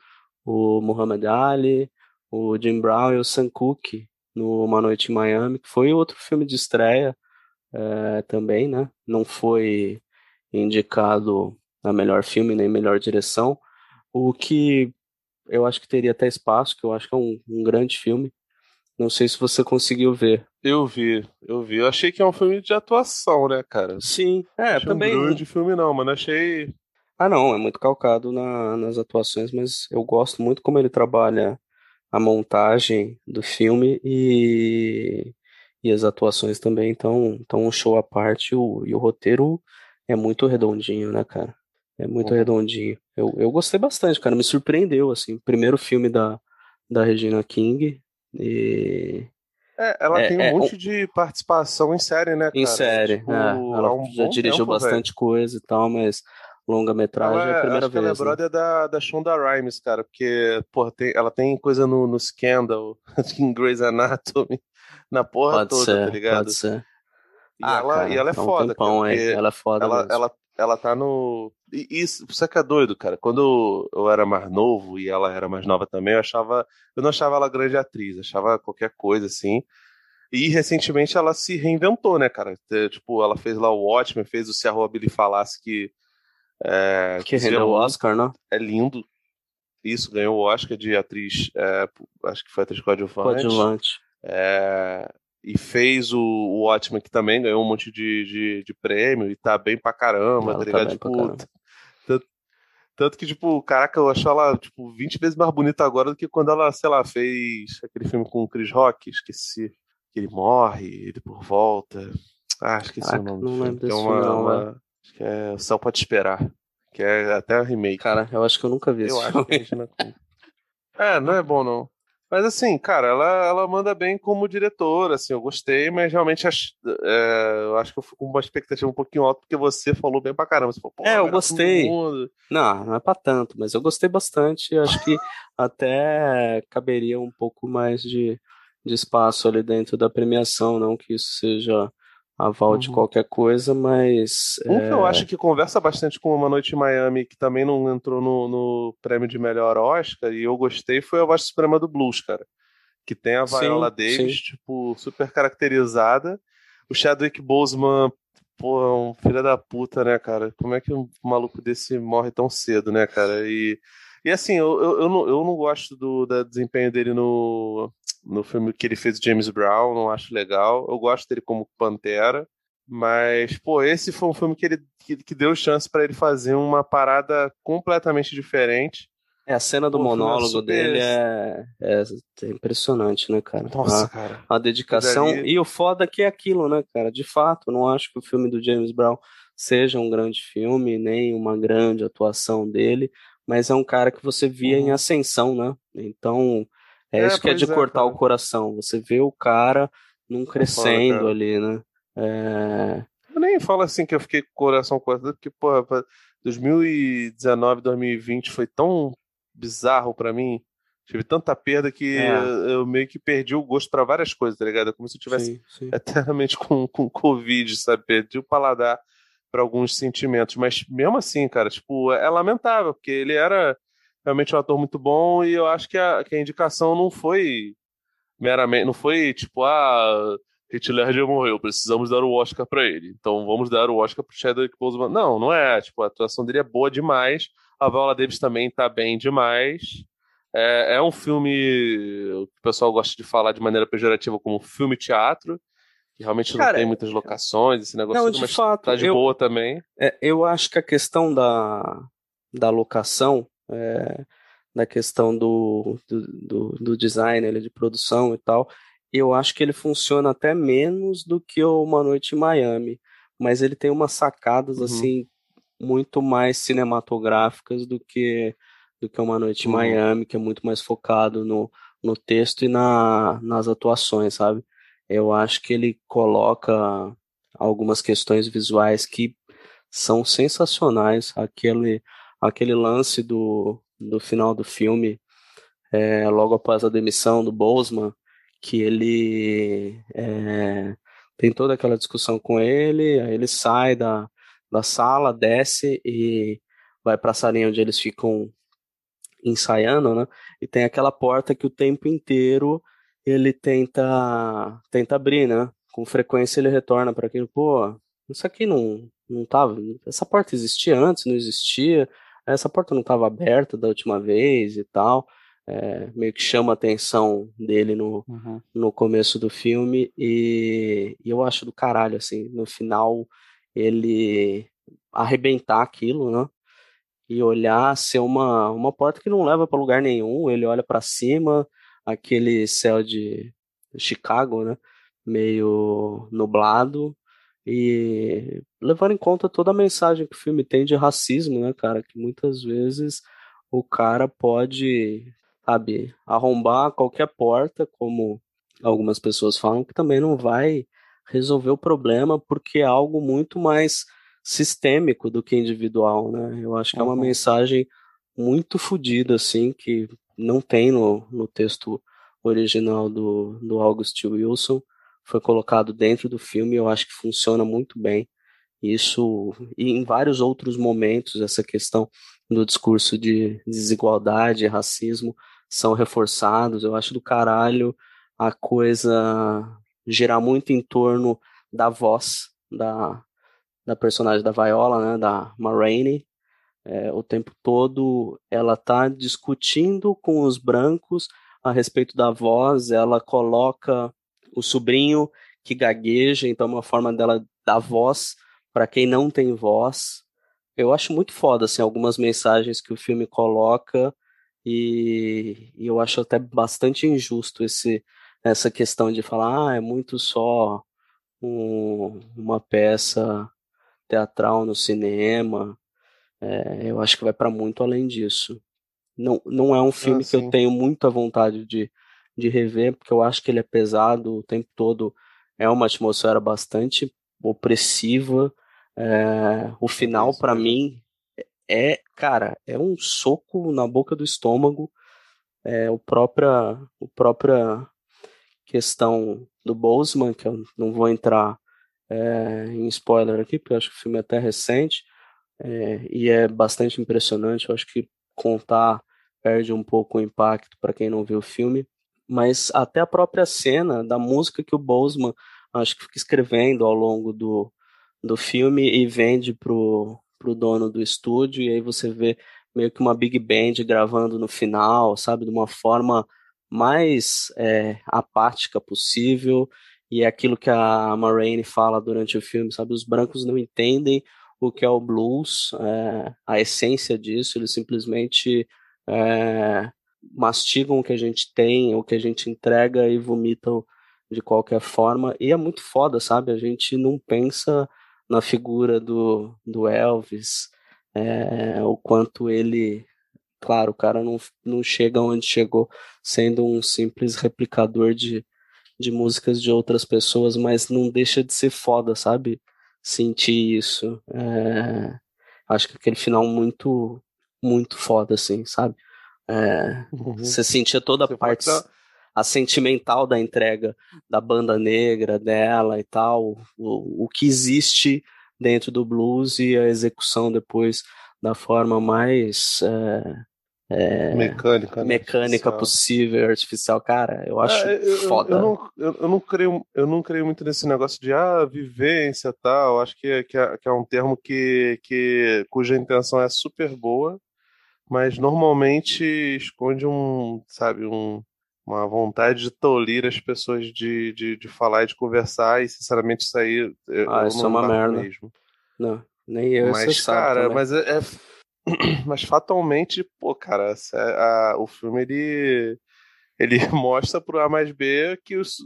o Muhammad Ali, o Jim Brown e o Sam Cooke no Uma Noite em Miami, que foi outro filme de estreia é, também, né? Não foi indicado a melhor filme nem melhor direção. O que eu acho que teria até espaço, que eu acho que é um, um grande filme. Não sei se você conseguiu ver. Eu vi, eu vi. Eu achei que é um filme de atuação, né, cara? Sim, é, achei também. um grande filme não, mano. Achei. Ah, não, é muito calcado na, nas atuações, mas eu gosto muito como ele trabalha a montagem do filme e, e as atuações também. Então, então um show à parte o, e o roteiro é muito redondinho, né, cara? É muito Uhum. redondinho. Eu, eu gostei bastante, cara. Me surpreendeu, assim. Primeiro filme da, da Regina King. E É, ela É, tem um é, monte de participação em série, né, cara? em série, Tipo, é, ela um já dirigiu tempo, velho. bastante coisa e tal, mas longa-metragem é a primeira acho que ela é vez, né? brother da, da Shonda Rhimes, cara, porque, porra, tem, ela tem coisa no, no Scandal, em Grey's Anatomy, na porra Pode toda, ser, tá ligado? pode ser. E, Ah, ela, cara, e ela é tá um foda, tempão, cara, porque Ela é foda ela, ela, ela tá no. E isso, você que é doido, cara. Quando eu era mais novo e ela era mais nova também, eu achava. Eu não achava ela grande atriz, achava qualquer coisa assim. E recentemente ela se reinventou, né, cara? É, Tipo, ela fez lá o Watchmen, fez o Se a Rua Billy Falasse, que. É, Que rendeu o é Oscar, né? é lindo. Isso, ganhou o Oscar de atriz, é, acho que foi atriz coadjuvante. Coadjuvante. É, e fez o, o Watchmen, que também ganhou um monte de, de, de prêmio e tá bem pra caramba, Ela tá tá ligado? pra tipo, tanto, tanto que, tipo, caraca, eu acho ela, tipo, 20 vezes mais bonita agora do que quando ela, sei lá, fez aquele filme com o Chris Rock, esqueci. Que ele morre, ele por volta. Ah, esqueci Caraca, o nome não lembro é desse uma, filme, não, uma- Acho que é O Céu Pode Esperar. Que é até um remake. Cara, eu acho que eu nunca vi esse Eu acho filme. que a Regina King. É, não é bom não. Mas assim, cara, ela, ela manda bem como diretora, assim, eu gostei, mas realmente ach- é, eu acho que eu fico com uma expectativa um pouquinho alta, porque você falou bem pra caramba. Você falou, É, eu gostei. mundo. Não, não é pra tanto, mas eu gostei bastante. Acho que até caberia um pouco mais de, de espaço ali dentro da premiação, não que isso seja aval de Uhum. qualquer coisa, mas Um que eu é, acho que conversa bastante com Uma Noite em Miami, que também não entrou no, no prêmio de melhor Oscar, e eu gostei, foi a Voz Suprema do Blues, cara. Que tem a Sim, Viola Davis, sim. tipo, super caracterizada. O Chadwick Boseman, pô, é um filho da puta, né, cara? Como é que um maluco desse morre tão cedo, né, cara? E, e assim, eu, eu, eu, não, eu não gosto do, do desempenho dele no, no filme que ele fez, o James Brown, não acho legal. Eu gosto dele como Pantera. Mas, pô, esse foi um filme que ele que, que deu chance pra ele fazer uma parada completamente diferente. é, a cena do Pô, monólogo super- dele é, é, é impressionante, né, cara? Nossa, A- cara. a dedicação. Ali- E o foda que é aquilo, né, cara? De fato, não acho que o filme do James Brown seja um grande filme, nem uma grande atuação dele, mas é um cara que você via em Uhum. ascensão, né? Então, é, É, isso que é de é, cortar cara. o coração. Você vê o cara num crescendo cara. ali, né? É, Eu nem falo assim que eu fiquei com o coração coisa, porque, pô, 2019, 2020 foi tão bizarro pra mim. Tive tanta perda que É. eu meio que perdi o gosto pra várias coisas, tá ligado? É como se eu tivesse sim, sim. eternamente com, com Covid, sabe? Perdi o paladar para alguns sentimentos. Mas mesmo assim, cara, tipo, é lamentável, porque ele era realmente um ator muito bom e eu acho que a, que a indicação não foi meramente, não foi tipo, ah, Heath Ledger morreu, precisamos dar o Oscar pra ele. Então vamos dar o Oscar pro Chadwick Boseman. Não, não é. Tipo, a atuação dele é boa demais. A Viola Davis também tá bem demais. É, é um filme que o pessoal gosta de falar de maneira pejorativa como filme teatro, que realmente não Cara, tem muitas locações, esse negócio Não, todo, de mas fato, tá de eu- boa também. É, eu acho que a questão da, da locação, é, da questão do, do, do, do design, ali, de produção e tal, eu acho que ele funciona até menos do que Uma Noite em Miami, mas ele tem umas sacadas Uhum. assim muito mais cinematográficas do que do que Uma Noite em Uhum. Miami, que é muito mais focado no, no texto e na, nas atuações, sabe? Eu acho que ele coloca algumas questões visuais que são sensacionais. Aquele, aquele lance do, do final do filme, é, logo após a demissão do Boseman, que ele é, tem toda aquela discussão com ele, aí ele sai da, da sala, desce e vai para a salinha onde eles ficam ensaiando, né? E tem aquela porta que o tempo inteiro ele tenta tenta abrir, né? Com frequência ele retorna para aquilo, pô, isso aqui não, não tava. Essa porta existia antes, não existia. Essa porta não estava aberta da última vez e tal. É, meio que chama a atenção dele no, uhum. no começo do filme. E, e eu acho do caralho, assim, no final ele arrebentar aquilo, né? E olhar ser uma, uma porta que não leva para lugar nenhum. Ele olha para cima, aquele céu de Chicago, né? Meio nublado e levando em conta toda a mensagem que o filme tem de racismo, né, cara? Que muitas vezes o cara pode, sabe, arrombar qualquer porta, como algumas pessoas falam, que também não vai resolver o problema, porque é algo muito mais sistêmico do que individual, né? Eu acho que é uma mensagem muito fodida, assim, que não tem no, no texto original do, do August Wilson foi colocado dentro do filme, eu acho que funciona muito bem. Isso, e em vários outros momentos, essa questão do discurso de desigualdade, racismo, são reforçados. Eu acho do caralho a coisa girar muito em torno da voz da, da personagem da Viola, né, da Marraine. É, o tempo todo ela tá discutindo com os brancos a respeito da voz, ela coloca o sobrinho que gagueja, então é uma forma dela dar voz para quem não tem voz. Eu acho muito foda, assim, algumas mensagens que o filme coloca e, e eu acho até bastante injusto esse, essa questão de falar, ah, é muito só um, uma peça teatral no cinema. É, eu acho que vai para muito além disso. Não, não é um filme ah, que eu tenho muita vontade de, de rever, porque eu acho que ele é pesado o tempo todo. É uma atmosfera bastante opressiva. É, o final, para mim, é, cara, é um soco na boca do estômago. É, o própria, o própria questão do Boseman, que eu não vou entrar é, em spoiler aqui, porque eu acho que o filme é até recente, é, e é bastante impressionante. Eu acho que contar perde um pouco o impacto para quem não viu o filme mas até a própria cena da música que o Boseman acho que fica escrevendo ao longo do, do filme e vende pro, pro dono do estúdio, e aí você vê meio que uma big band gravando no final, sabe, de uma forma mais é, apática possível, e é aquilo que a Marraine fala durante o filme, sabe, os brancos não entendem o que é o blues, é, a essência disso, eles simplesmente é, mastigam o que a gente tem, o que a gente entrega e vomitam de qualquer forma. E é muito foda, sabe? A gente não pensa na figura do, do Elvis, é, o quanto ele. Claro, o cara não, não chega onde chegou sendo um simples replicador de, de músicas de outras pessoas, mas não deixa de ser foda, sabe? Sentir isso. É, acho que aquele final muito, muito foda, assim, sabe? É, uhum. Você sentia toda a parte a sentimental da entrega da banda negra dela e tal, o, o que existe dentro do blues e a execução depois da forma mais é, é, mecânica, né? mecânica possível, artificial, cara, eu acho é, eu, foda. Eu, não, eu, eu, não creio, eu não creio muito nesse negócio de ah, vivência tal. Acho que, que, é, que é um termo que, que cuja intenção é super boa, mas normalmente esconde um, sabe, um, uma vontade de tolir as pessoas de, de, de falar e de conversar, e sinceramente isso aí eu, ah, isso é uma merda. Mesmo. Não, nem eu Mas, cara, mas é, é, Mas fatalmente, pô, cara, a, o filme ele, ele mostra pro A mais B que os,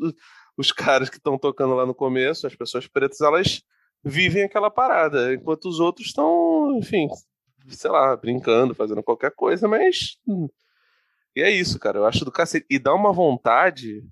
os caras que estão tocando lá no começo, as pessoas pretas, elas vivem aquela parada, enquanto os outros estão, enfim, sei lá, brincando, fazendo qualquer coisa, mas. Hum. E é isso, cara. Eu acho do cacete. E dá uma vontade.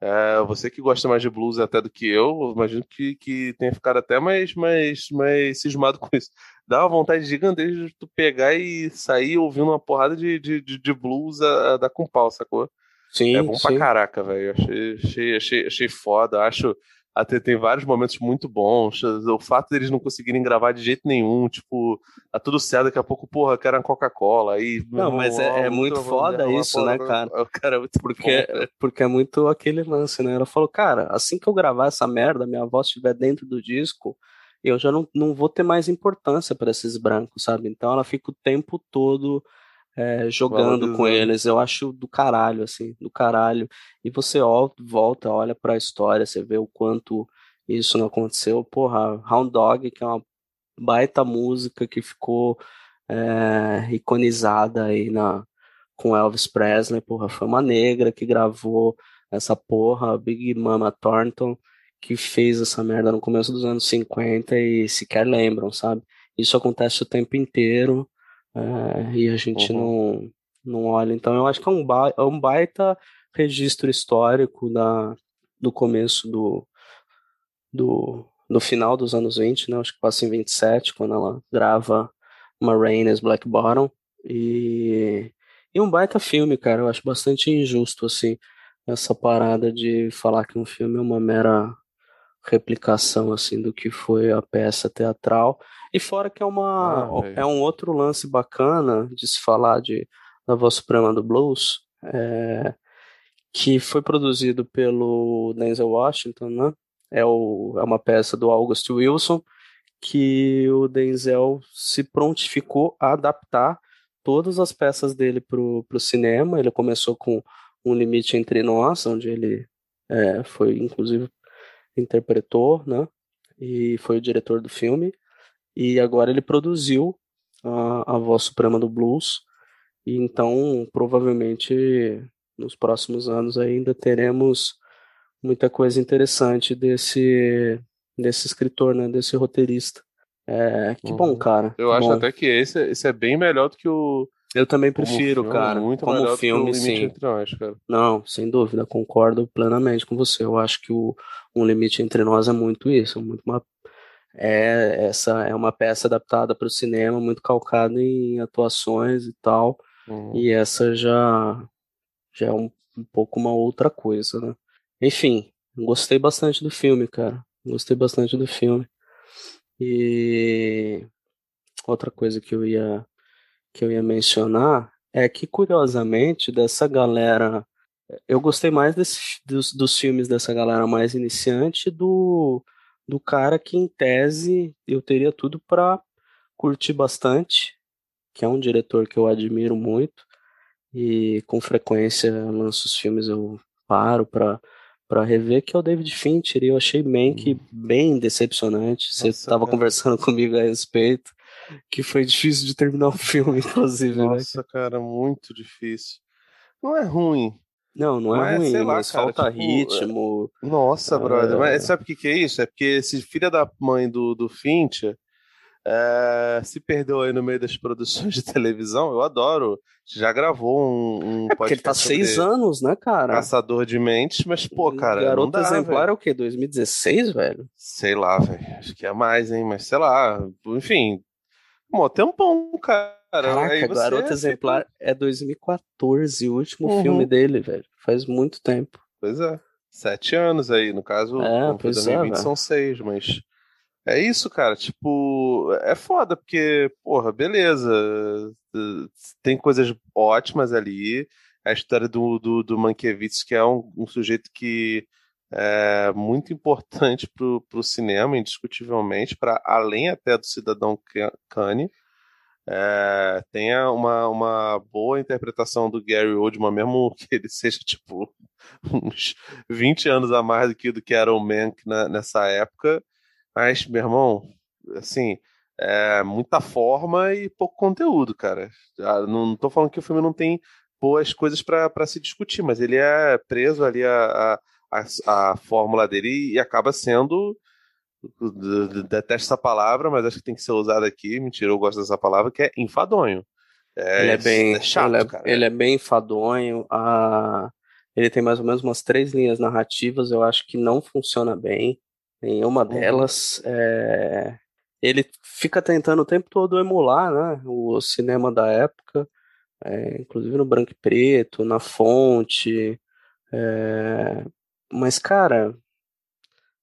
É, você que gosta mais de blues até do que eu, imagino que, que tenha ficado até mais, mais, mais cismado com isso. Dá uma vontade gigantesca de tu pegar e sair ouvindo uma porrada de, de, de, de blues a, a dar com pau, sacou? Sim, é bom sim. pra caraca, velho. Achei, achei, achei, achei foda. Acho até tem vários momentos muito bons. O fato deles não conseguirem gravar de jeito nenhum, tipo, tá tudo certo, daqui a pouco, porra, quero uma Coca-Cola. Aí, não, mas é, é muito foda isso, né, cara? O cara é muito porque, bom, porque é muito aquele lance, né? Ela falou, cara, assim que eu gravar essa merda, minha voz estiver dentro do disco, eu já não, não vou ter mais importância para esses brancos, sabe? Então ela fica o tempo todo é, jogando com eles. Eu acho do caralho, assim, do caralho. E você volta, olha para a história, você vê o quanto isso não aconteceu. Porra, Hound Dog, que é uma baita música que ficou é, iconizada aí na, com Elvis Presley, porra, foi uma negra que gravou essa porra, Big Mama Thornton, que fez essa merda no começo dos anos 50 e sequer lembram, sabe? Isso acontece o tempo inteiro é, e a gente uhum. não, não olha. Então eu acho que é um, ba é um baita registro histórico da, do começo do, do, do final dos anos 20, né? Acho que passa em 27, quando ela grava uma Rain Black Bottom. E, e um baita filme, cara. Eu acho bastante injusto, assim, essa parada de falar que um filme é uma mera replicação, assim, do que foi a peça teatral. E fora que é uma ah, é um outro lance bacana de se falar de da Voz Suprema do Blues, é, que foi produzido pelo Denzel Washington, né? É, o, é uma peça do August Wilson, que o Denzel se prontificou a adaptar todas as peças dele para o cinema. Ele começou com Um Limite Entre Nós, onde ele é, foi, inclusive, interpretou, né? E foi o diretor do filme. E agora ele produziu a, a Voz Suprema do Blues. E então, provavelmente, nos próximos anos ainda teremos muita coisa interessante desse desse escritor, né, desse roteirista. É, que uhum. bom, cara. Eu acho bom. até que esse, esse é bem melhor do que o. Eu também prefiro, filme, cara. Muito como melhor filme, do que o sim. Entre nós, cara. Não, sem dúvida, concordo plenamente com você. Eu acho que o Um Limite Entre Nós é muito isso, é muito uma é essa é uma peça adaptada para o cinema, muito calcada em atuações e tal. Uhum. E essa já já é um, um pouco uma outra coisa, né? Enfim, gostei bastante do filme, cara. Gostei bastante do filme. E outra coisa que eu ia que eu ia mencionar é que curiosamente dessa galera eu gostei mais desse, dos, dos filmes dessa galera mais iniciante do do cara que em tese eu teria tudo para curtir bastante, que é um diretor que eu admiro muito e com frequência lança os filmes eu paro para para rever, que é o David Fincher, e eu achei bem que hum. bem decepcionante. Você estava conversando comigo a respeito, que foi difícil de terminar o filme, inclusive. Né? Nossa, né? cara, muito difícil. Não é ruim. Não, não, é, é ruim, lá, mas cara, falta tipo, ritmo. Nossa, brother. Mas é. sabe o que, que é isso? É porque esse filho da mãe do, do Fincher é, se perdeu aí no meio das produções de televisão. Eu adoro. Já gravou um, um é porque ele tá seis anos, né, cara? Caçador de Mentes, mas, pô, cara. Garoto dá, Exemplar véio. é o quê? 2016, velho? Sei lá, velho. Acho que é mais, hein? Mas sei lá. Enfim. Mó tempão, cara. Caraca, Garoto Exemplar é 2014, o último uhum. filme dele, velho. Faz muito tempo. Pois é. Sete anos aí, no caso, é, pois 2020 é, são seis, mas é isso, cara. Tipo, é foda, porque, porra, beleza. Tem coisas ótimas ali. A história do, do, do Mankiewicz, que é um, um sujeito que é muito importante pro, pro cinema, indiscutivelmente, para além até do Cidadão Kane. É, tenha uma, uma boa interpretação do Gary Oldman, mesmo que ele seja, tipo, uns 20 anos a mais do que, do que era o Mank nessa época. Mas, meu irmão, assim, é muita forma e pouco conteúdo, cara. Não, não falando que o filme não tem boas coisas para se discutir, mas ele é preso ali a, a, a, a fórmula dele e acaba sendo. Detesto essa palavra, mas acho que tem que ser usada aqui. Mentira, eu gosto dessa palavra, que é enfadonho. É, ele é bem é chato, ele é, cara. Ele é bem enfadonho. A... Ele tem mais ou menos umas três linhas narrativas, eu acho que não funciona bem. Em uma uhum. delas, é, ele fica tentando o tempo todo emular né, o cinema da época, é, inclusive no branco e preto, na fonte. Mas, cara,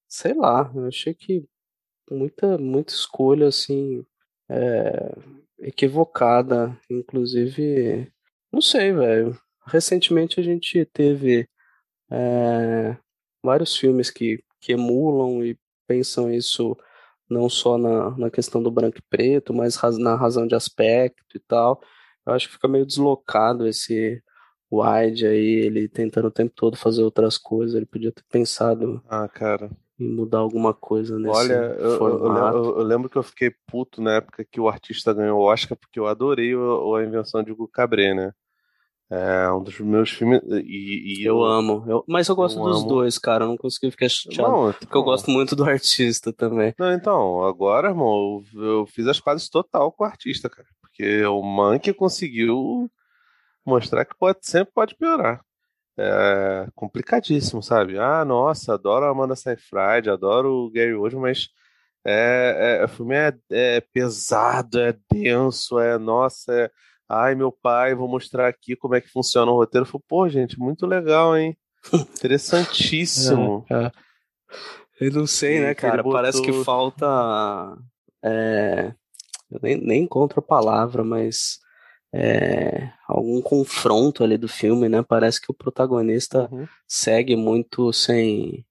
sei lá, eu achei que muita, muita escolha assim é, equivocada, inclusive, não sei, velho. Recentemente a gente teve é, vários filmes que que emulam e pensam isso não só na, na questão do branco e preto, mas na razão de aspecto e tal. Eu acho que fica meio deslocado esse wide aí, ele tentando o tempo todo fazer outras coisas. Ele podia ter pensado ah, cara. em mudar alguma coisa nesse Olha, eu, formato. Eu, eu, eu, lembro que eu fiquei puto na época que o artista ganhou o Oscar, porque eu adorei o, a invenção de Hugo Cabret, né? É um dos meus filmes. E, e eu, eu, amo. Eu, mas eu gosto dos amo. dois, cara. Eu não consegui ficar chateado. Não, então... Porque eu gosto muito do artista também. Não, então, agora, irmão, eu, eu fiz as pazes total com o artista, cara. Porque o Monkey conseguiu mostrar que pode, sempre pode piorar. É complicadíssimo, sabe? Ah, nossa, adoro a Amanda Seyfried, adoro o Gary Oldman, mas é, é, o filme é, é pesado, é denso, é, nossa, é Ai, meu pai, vou mostrar aqui como é que funciona o roteiro. Eu falei, pô, gente, muito legal, hein? Interessantíssimo. É, é. Eu não sei, né, cara? Botou... Parece que falta. É... Eu nem, nem encontro a palavra, mas. É... algum confronto ali do filme, né? Parece que o protagonista uhum. segue muito sem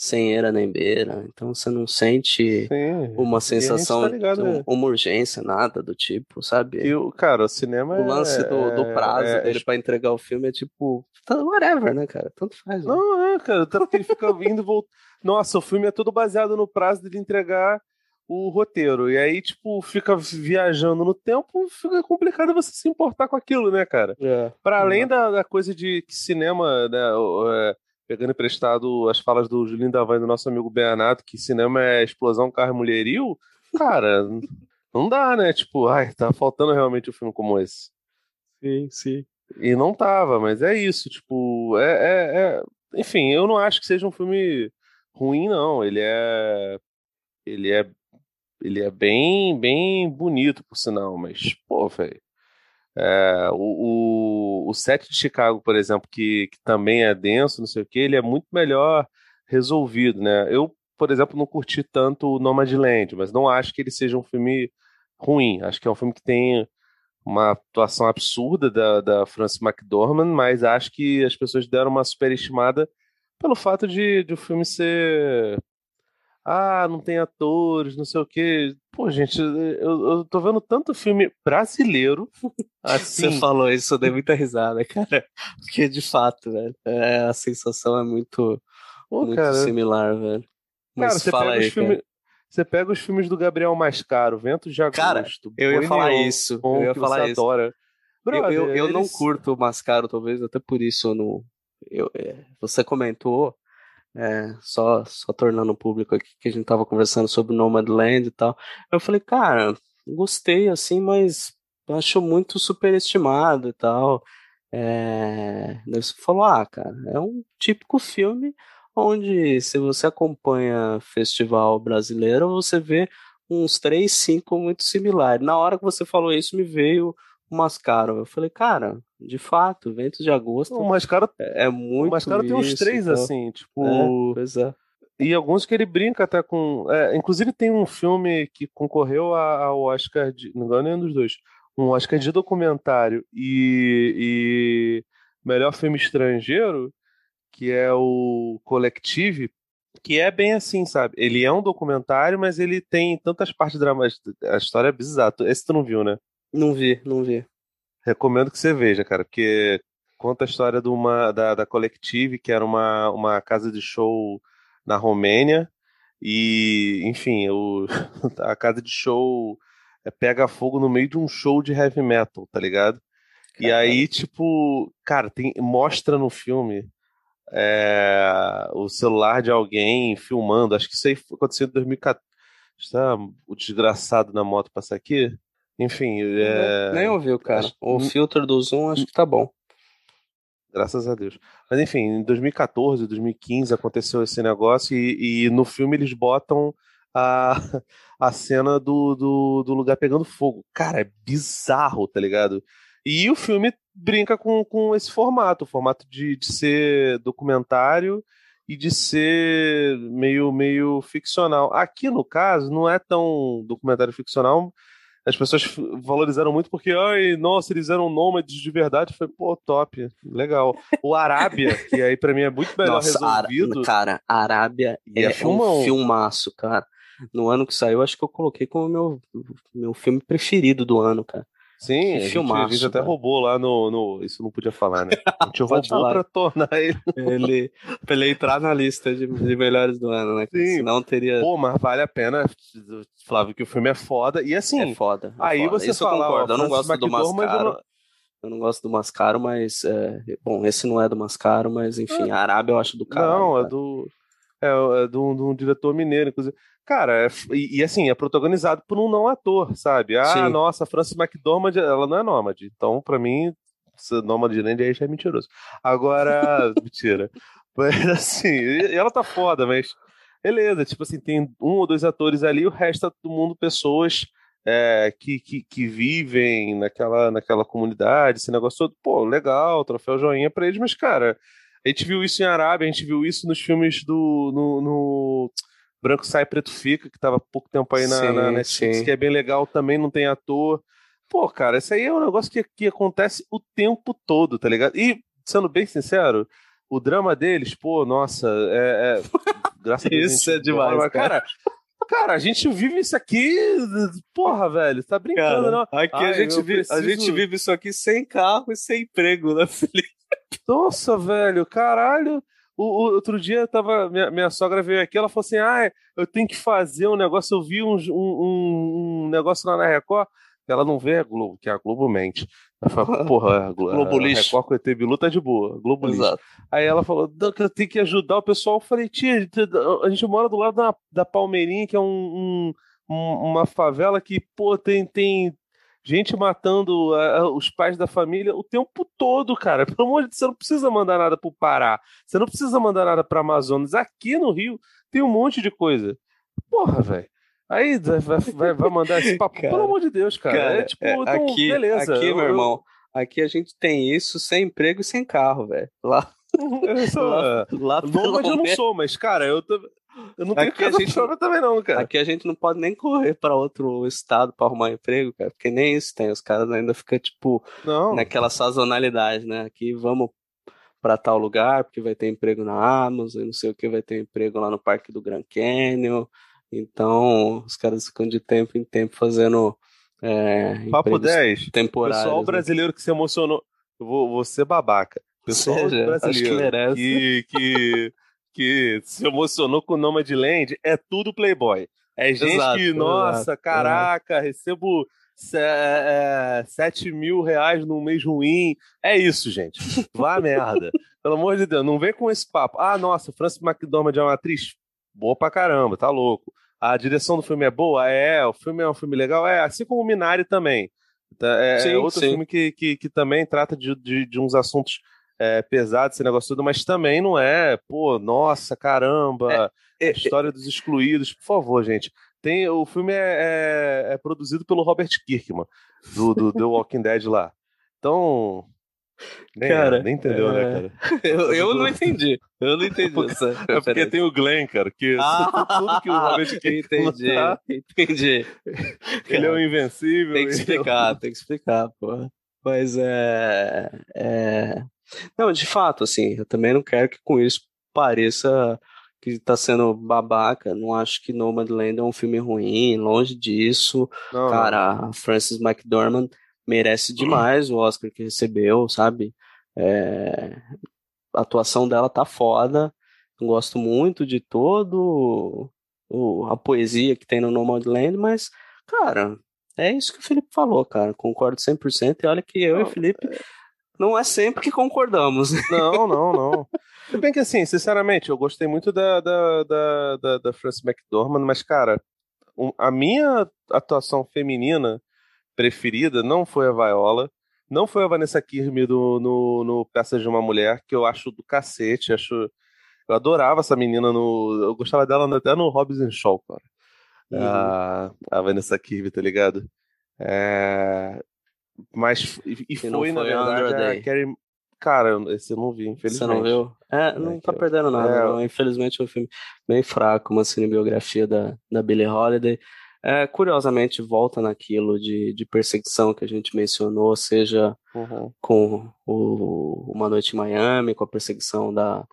sem era nem beira, então você não sente Sim, uma sensação tá ligado, de uma urgência, nada do tipo, sabe? E o, cara, o cinema O lance é, do, do prazo é, dele é... pra entregar o filme é tipo, tá, whatever, né, cara? Tanto faz. Né? Não, é, cara, tanto que ele fica vindo e. Nossa, o filme é todo baseado no prazo dele entregar o roteiro. E aí, tipo, fica viajando no tempo, fica complicado você se importar com aquilo, né, cara? É, para além é. da, da, coisa de que cinema, né, é, pegando emprestado as falas do Julinho da Van do nosso amigo Bernardo, que cinema é explosão, carro mulherio, cara, não dá, né? Tipo, ai, tá faltando realmente um filme como esse. Sim, sim. E não tava, mas é isso, tipo, é, é, é... Enfim, eu não acho que seja um filme ruim, não. Ele é. Ele é. Ele é bem, bem bonito, por sinal, mas, pô, velho. É, o, o, o set de Chicago, por exemplo, que, que também é denso, não sei o que, ele é muito melhor resolvido, né? Eu, por exemplo, não curti tanto o Nomadland, mas não acho que ele seja um filme ruim. Acho que é um filme que tem uma atuação absurda da, da Frances McDormand, mas acho que as pessoas deram uma superestimada pelo fato de, de o filme ser ah, não tem atores, não sei o quê. Pô, gente, eu, eu tô vendo tanto filme brasileiro. Assim. Você falou isso, eu dei muita risada, cara. Porque de fato, velho, é, a sensação é muito, Pô, muito cara, similar, velho. Mas cara, você fala pega aí, os filmes. Você pega os filmes do Gabriel Mascaro, Ventos de Agosto. Cara, eu ia falar isso. Eu ia falar isso. Adora. Brother, eu, eu, eu eles... não curto o Mascaro, talvez, até por isso eu não. Eu, é, você comentou, é, só, só tornando público aqui que a gente tava conversando sobre Nomadland e tal. Eu falei, cara, gostei assim, mas acho muito superestimado e tal. É... Você falou, ah, cara, é um típico filme onde se você acompanha festival brasileiro, você vê uns três, cinco muito similares. Na hora que você falou isso, me veio o Mascaro. Eu falei, cara, de fato, Ventos de Agosto. O Mascaro é, é muito. O Mascaro tem uns três então. assim, tipo. É, pois é. E alguns que ele brinca até com. É, inclusive tem um filme que concorreu ao Oscar de. Não engano nenhum dos dois. Um Oscar de documentário e, e melhor filme estrangeiro, que é o Collective, que é bem assim, sabe? Ele é um documentário, mas ele tem tantas partes dramáticas. A história é bizarra. Esse tu não viu, né? Não vi, não vi. Recomendo que você veja, cara, porque conta a história de uma, da, da Collective, que era uma, uma casa de show na Romênia. E, enfim, o, a casa de show é, pega fogo no meio de um show de heavy metal, tá ligado? Caramba. E aí, tipo, cara, tem, mostra no filme é, o celular de alguém filmando. Acho que isso aí aconteceu em 2014. Está o desgraçado na moto passar aqui. Enfim, é... nem ouviu, cara. O filtro do Zoom acho que tá bom. Graças a Deus. Mas enfim, em 2014, 2015 aconteceu esse negócio e, e no filme eles botam a, a cena do, do, do, lugar pegando fogo. Cara, é bizarro, tá ligado? E o filme brinca com, com esse formato, o formato de, de ser documentário e de ser meio, meio ficcional. Aqui, no caso, não é tão documentário ficcional, as pessoas valorizaram muito porque, ai, nossa, eles eram nômades de verdade. Foi, pô, top, legal. O Arábia, que aí para mim é muito melhor nossa, resolvido. Cara, Arábia é, é um filmaço, cara. no ano que saiu, acho que eu coloquei como meu, meu filme preferido do ano, cara. Sim, a gente, filmaço, a gente até roubou lá no, no. Isso não podia falar, né? A gente roubou falar. pra tornar ele. ele. Pra ele entrar na lista de, de melhores do ano, né? Sim. Senão teria. Pô, mas vale a pena, Flávio, que o filme é foda. E assim. É foda. É aí foda. você Isso fala. Eu concordo, eu não gosto do Mascaro. Não... Eu não gosto do Mascaro, mas. É... Bom, esse não é do Mascaro, mas enfim, a Arábia eu acho do cara. Não, cara. é do. É, é de um diretor mineiro, inclusive. Cara, é, e, e, assim, é protagonizado por um não ator, sabe? Ah, Sim. nossa, Frances McDormand, ela não é nômade. Então, pra mim, nômade nem aí já é mentiroso. Agora, mentira. Mas assim, e ela tá foda, mas beleza, tipo assim, tem um ou dois atores ali, o resto é todo mundo pessoas é, que, que, que, vivem naquela, naquela comunidade, esse negócio todo. Pô, legal, troféu joinha pra eles, mas, cara, a gente viu isso em Arábia, a gente viu isso nos filmes do. no, no Branco Sai Preto Fica, que tava há pouco tempo aí na, sim, na Netflix, sim. que é bem legal, também não tem ator. Pô, cara, isso aí é um negócio que, que acontece o tempo todo, tá ligado? E, sendo bem sincero, o drama deles, pô, nossa, é. é graças a Deus. Isso é demais, cara. cara. Cara, a gente vive isso aqui. Porra, velho, tá brincando, cara, não? Aqui Ai, a, gente vive, preciso... a gente vive isso aqui sem carro e sem emprego, né, Felipe? Nossa, velho, caralho. O, o, outro dia tava, minha, minha sogra veio aqui, ela falou assim: ah, eu tenho que fazer um negócio. Eu vi um, um, um negócio lá na Record. Ela não vê a Globo, que é a Globo mente. Ela fala, porra, a Globo, Globo lixo. Record com o ET Bilu tá de boa, Globo Exato. lixo. Aí ela falou que eu tenho que ajudar o pessoal. Eu falei, tia, a gente mora do lado da, da Palmeirinha, que é um, um, uma favela que, pô, tem, tem gente matando uh, os pais da família o tempo todo, cara. Pelo amor de Deus, você não precisa mandar nada pro Pará, você não precisa mandar nada pra Amazonas. Aqui no Rio tem um monte de coisa. Porra, velho. Aí vai, vai, vai, mandar esse papo, cara, pelo amor de Deus, cara. cara é tipo, é, então, aqui, beleza. Aqui, meu eu, irmão, aqui a gente tem isso sem emprego e sem carro, velho. Lá. Eu sou, lá, lá eu não sou, mas, cara, eu tô, eu não tenho aqui casa a gente, também não, cara. Aqui a gente não pode nem correr para outro estado para arrumar emprego, cara, porque nem isso tem. Os caras ainda ficam, tipo, não. naquela sazonalidade, né? Aqui vamos para tal lugar, porque vai ter emprego na Amazon, não sei o que, vai ter emprego lá no Parque do Grand Canyon. Então, os caras ficam de tempo em tempo fazendo. É, Papo 10. Temporários. Pessoal né? brasileiro que se emocionou. Eu vou, vou ser babaca. Pessoal Seja, brasileiro que, que que se emocionou com o Nomad Land é tudo Playboy. É gente exato, que, nossa, exato, caraca, é. recebo é, 7 mil reais num mês ruim. É isso, gente. Vá merda. Pelo amor de Deus, não vem com esse papo. Ah, nossa, Francis McDormand é uma atriz boa pra caramba, tá louco. A direção do filme é boa? É. O filme é um filme legal? É. Assim como o Minari também. Tá, é, sim, é outro sim. filme que, que, que, também trata de, de, de uns assuntos é, pesado esse negócio todo, mas também não é, pô, nossa, caramba, é, é, história dos excluídos. Por favor, gente. Tem, o filme é, é, é produzido pelo Robert Kirkman, do, do The Walking Dead lá. Então. Nem, cara, nem entendeu, né, cara? Eu, eu não entendi. Eu não entendi essa É porque tem o Glenn, cara, que ah, tudo que o Robert Kirkman entendi, tá, entendi. Ele é o invencível. Tem que explicar, tem que explicar, pô. Mas é, é, não, de fato, assim, eu também não quero que com isso pareça que está sendo babaca. Não acho que Nomadland é um filme ruim, longe disso. Não, Cara, não. a Frances McDormand merece demais o Oscar que recebeu, sabe? É... A atuação dela tá foda. Gosto muito de todo o... a poesia que tem no Nomadland, mas, cara, é isso que o Felipe falou, cara. Concordo 100%. E olha que eu não, e o Felipe. É não é sempre que concordamos. Não, não, não. Se bem que assim, sinceramente, eu gostei muito da, da, da, da, da Frances McDormand, mas, cara, a minha atuação feminina preferida não foi a Viola, não foi a Vanessa Kirby do, no, no Peças de uma Mulher, que eu acho do cacete, acho... Eu adorava essa menina no... Eu gostava dela até no Hobbs Shaw, cara. Uhum. A, a Vanessa Kirby, tá ligado? É... Mas e, e foi, foi, na verdade, a Carrie. Cara, esse eu não vi, infelizmente. Você não viu? É, não é, tá perdendo nada. É... Infelizmente é um filme bem fraco, uma cinebiografia da, da Billie Holiday. É, curiosamente, volta naquilo de, de perseguição que a gente mencionou, seja uhum. com o, Uma Noite em Miami, com a perseguição da,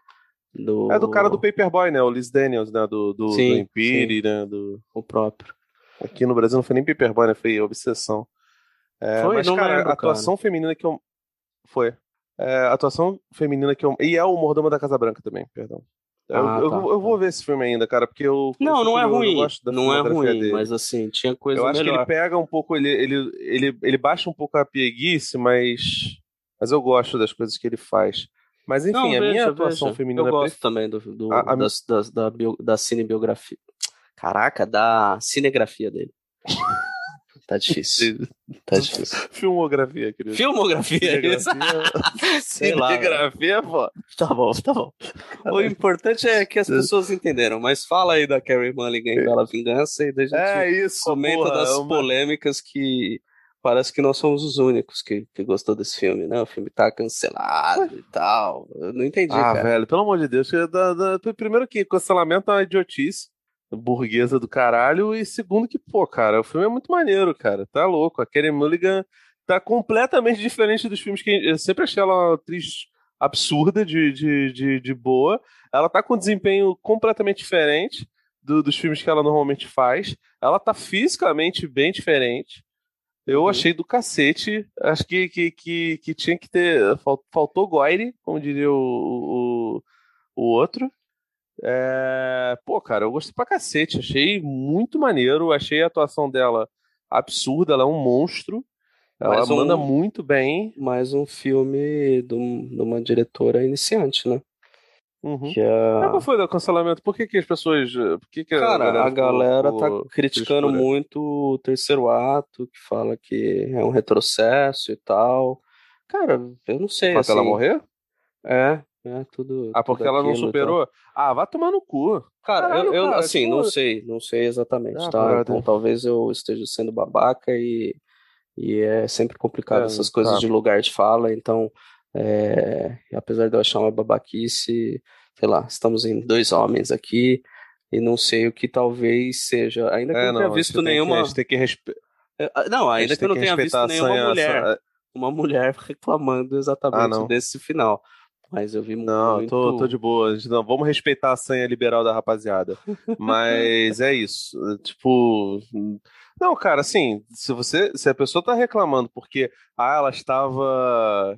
Do... É do cara do Paperboy, né? O Liz Daniels, né? Do, do, Sim, do Empire, né? Do... O próprio. Aqui no Brasil não foi nem Paperboy, né? Foi Obsessão. É, Foi? mas, Não cara, lembro, a atuação feminina que eu. Foi. É, a atuação feminina que eu. E é o Mordomo da Casa Branca também, perdão. Eu, Ah, eu- tá, eu vou ver esse filme ainda, cara, porque eu. Não, não é ruim. da Não é ruim, dele. mas assim, tinha coisa Eu acho que melhor. ele pega um pouco, ele, ele, ele, ele baixa um pouco a pieguice, mas. Mas eu gosto das coisas que ele faz. Mas enfim, Não, a minha veja, atuação veja. feminina Eu gosto prefe- também do, do- A- a- das, das- da, bio- da cinebiografia. Caraca, da cinegrafia dele. Tá difícil. Tá difícil. Filmografia, querido. Filmografia, isso. Sei lá. Cinegrafia, pô. Tá bom, tá bom. O importante é que as pessoas entenderam. Mas fala aí da Carrie Mulligan em Bela Vingança e daí a gente É isso, comenta porra, das é uma- polêmicas que parece que nós somos os únicos que, que gostou desse filme, né? O filme tá cancelado e tal. Eu não entendi, Ah, cara. velho, pelo amor de Deus. que da- da- primeiro que cancelamento é uma idiotice burguesa do caralho. E segundo que, pô, cara, o filme é muito maneiro, cara. Tá louco. A Kerry Mulligan tá completamente diferente dos filmes que eu sempre achei ela uma atriz absurda de, de, de, de boa. Ela tá com um desempenho completamente diferente do- dos filmes que ela normalmente faz. Ela tá fisicamente bem diferente. Eu Uhum. achei do cacete. Acho que, que, que, que tinha que ter. fal- Faltou Goire, como diria o, o, o outro. É, Pô, cara, eu gostei pra cacete. Achei muito maneiro. Achei a atuação dela absurda. Ela é um monstro. Ela Mais um- manda muito bem. Mais um filme de, um- uma diretora iniciante, né? Uhum. Que é... Mas qual foi o cancelamento? Por que, que as pessoas. Por que, que Cara, a ficou- galera ficou tá criticando triste por muito o terceiro ato, que fala que é um retrocesso e tal. Cara, eu não sei, Pra assim... ela morrer? É, é tudo. Ah, porque tudo ela não superou? Ah, vai tomar no cu. Cara, Caralho, eu, eu, cara, assim, tipo- não sei, não sei exatamente, Ah, tá? Então talvez eu esteja sendo babaca e, e é sempre complicado É, essas coisas tá. de lugar de fala, então, é, apesar de eu achar uma babaquice, sei lá, estamos em dois homens aqui e não sei o que talvez seja, ainda que eu É, não tenha não, a gente visto tem que- nenhuma. a gente tem que respe- É, ah, Não, ainda que eu não tenha visto nenhuma mulher, essa- uma mulher reclamando Ah, exatamente não. desse final. Mas eu vi Não, muito. tô, tô de boa. A Não, vamos respeitar a sanha liberal da rapaziada. Mas é isso. Tipo. Não, cara, assim, se você. Se a pessoa tá reclamando porque ah, ela estava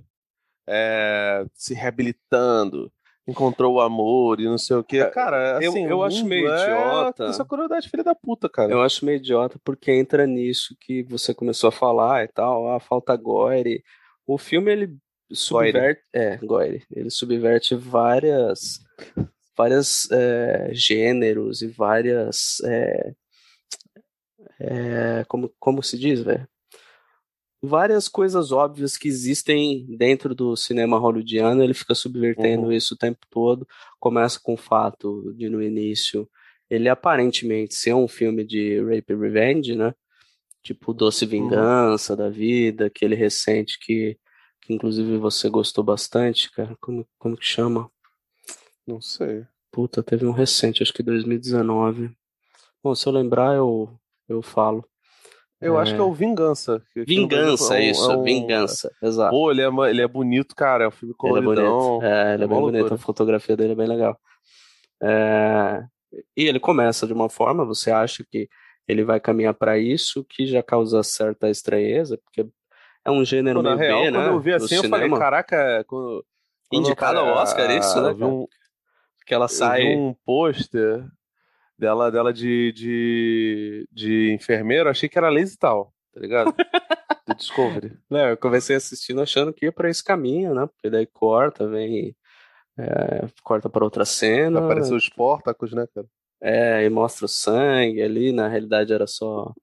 é, se reabilitando, encontrou o amor e não sei o quê. Cara, eu- assim, eu o acho meio é- idiota. Essa crueldade filha da puta, cara. Eu acho meio idiota porque entra nisso que você começou a falar e tal, ah, falta gore. O filme ele subverte, é, gore. Ele subverte várias várias é, gêneros e várias é, é, como como se diz, velho? Várias coisas óbvias que existem dentro do cinema hollywoodiano, ele fica subvertendo Uhum. isso o tempo todo. Começa com o fato de no início ele aparentemente ser um filme de rape revenge, né? Tipo Doce Vingança da vida, aquele recente que, que inclusive você gostou bastante, cara. Como, como que chama? Não sei. Puta, teve um recente, acho que 2019. Bom, se eu lembrar, eu, eu falo. Eu É. acho que é o Vingança. Vingança, é um- isso, é um- Vingança, exato. Pô, ele é, ele é bonito, cara. É um filme Ele é coloridão. bonito. É, ele é, É bem bonito. A fotografia dele é bem legal. É, E ele começa de uma forma, você acha que ele vai caminhar para isso, que já causa certa estranheza, porque é um gênero Pô, meio real, B, né? quando eu vi assim, eu falei, cinema. caraca, quando, quando Indicado ao Oscar, isso, né, eu vi cara? um, Que ela eu vi sai. um pôster dela, dela de, de, de enfermeiro, achei que era lazy tal, tá ligado? Do Discovery. Não, eu comecei assistindo achando que ia para esse caminho, né? Porque daí corta, vem. é, corta para outra cena. Apareceu os Portacos, né, cara? É, e mostra o sangue ali, na realidade era só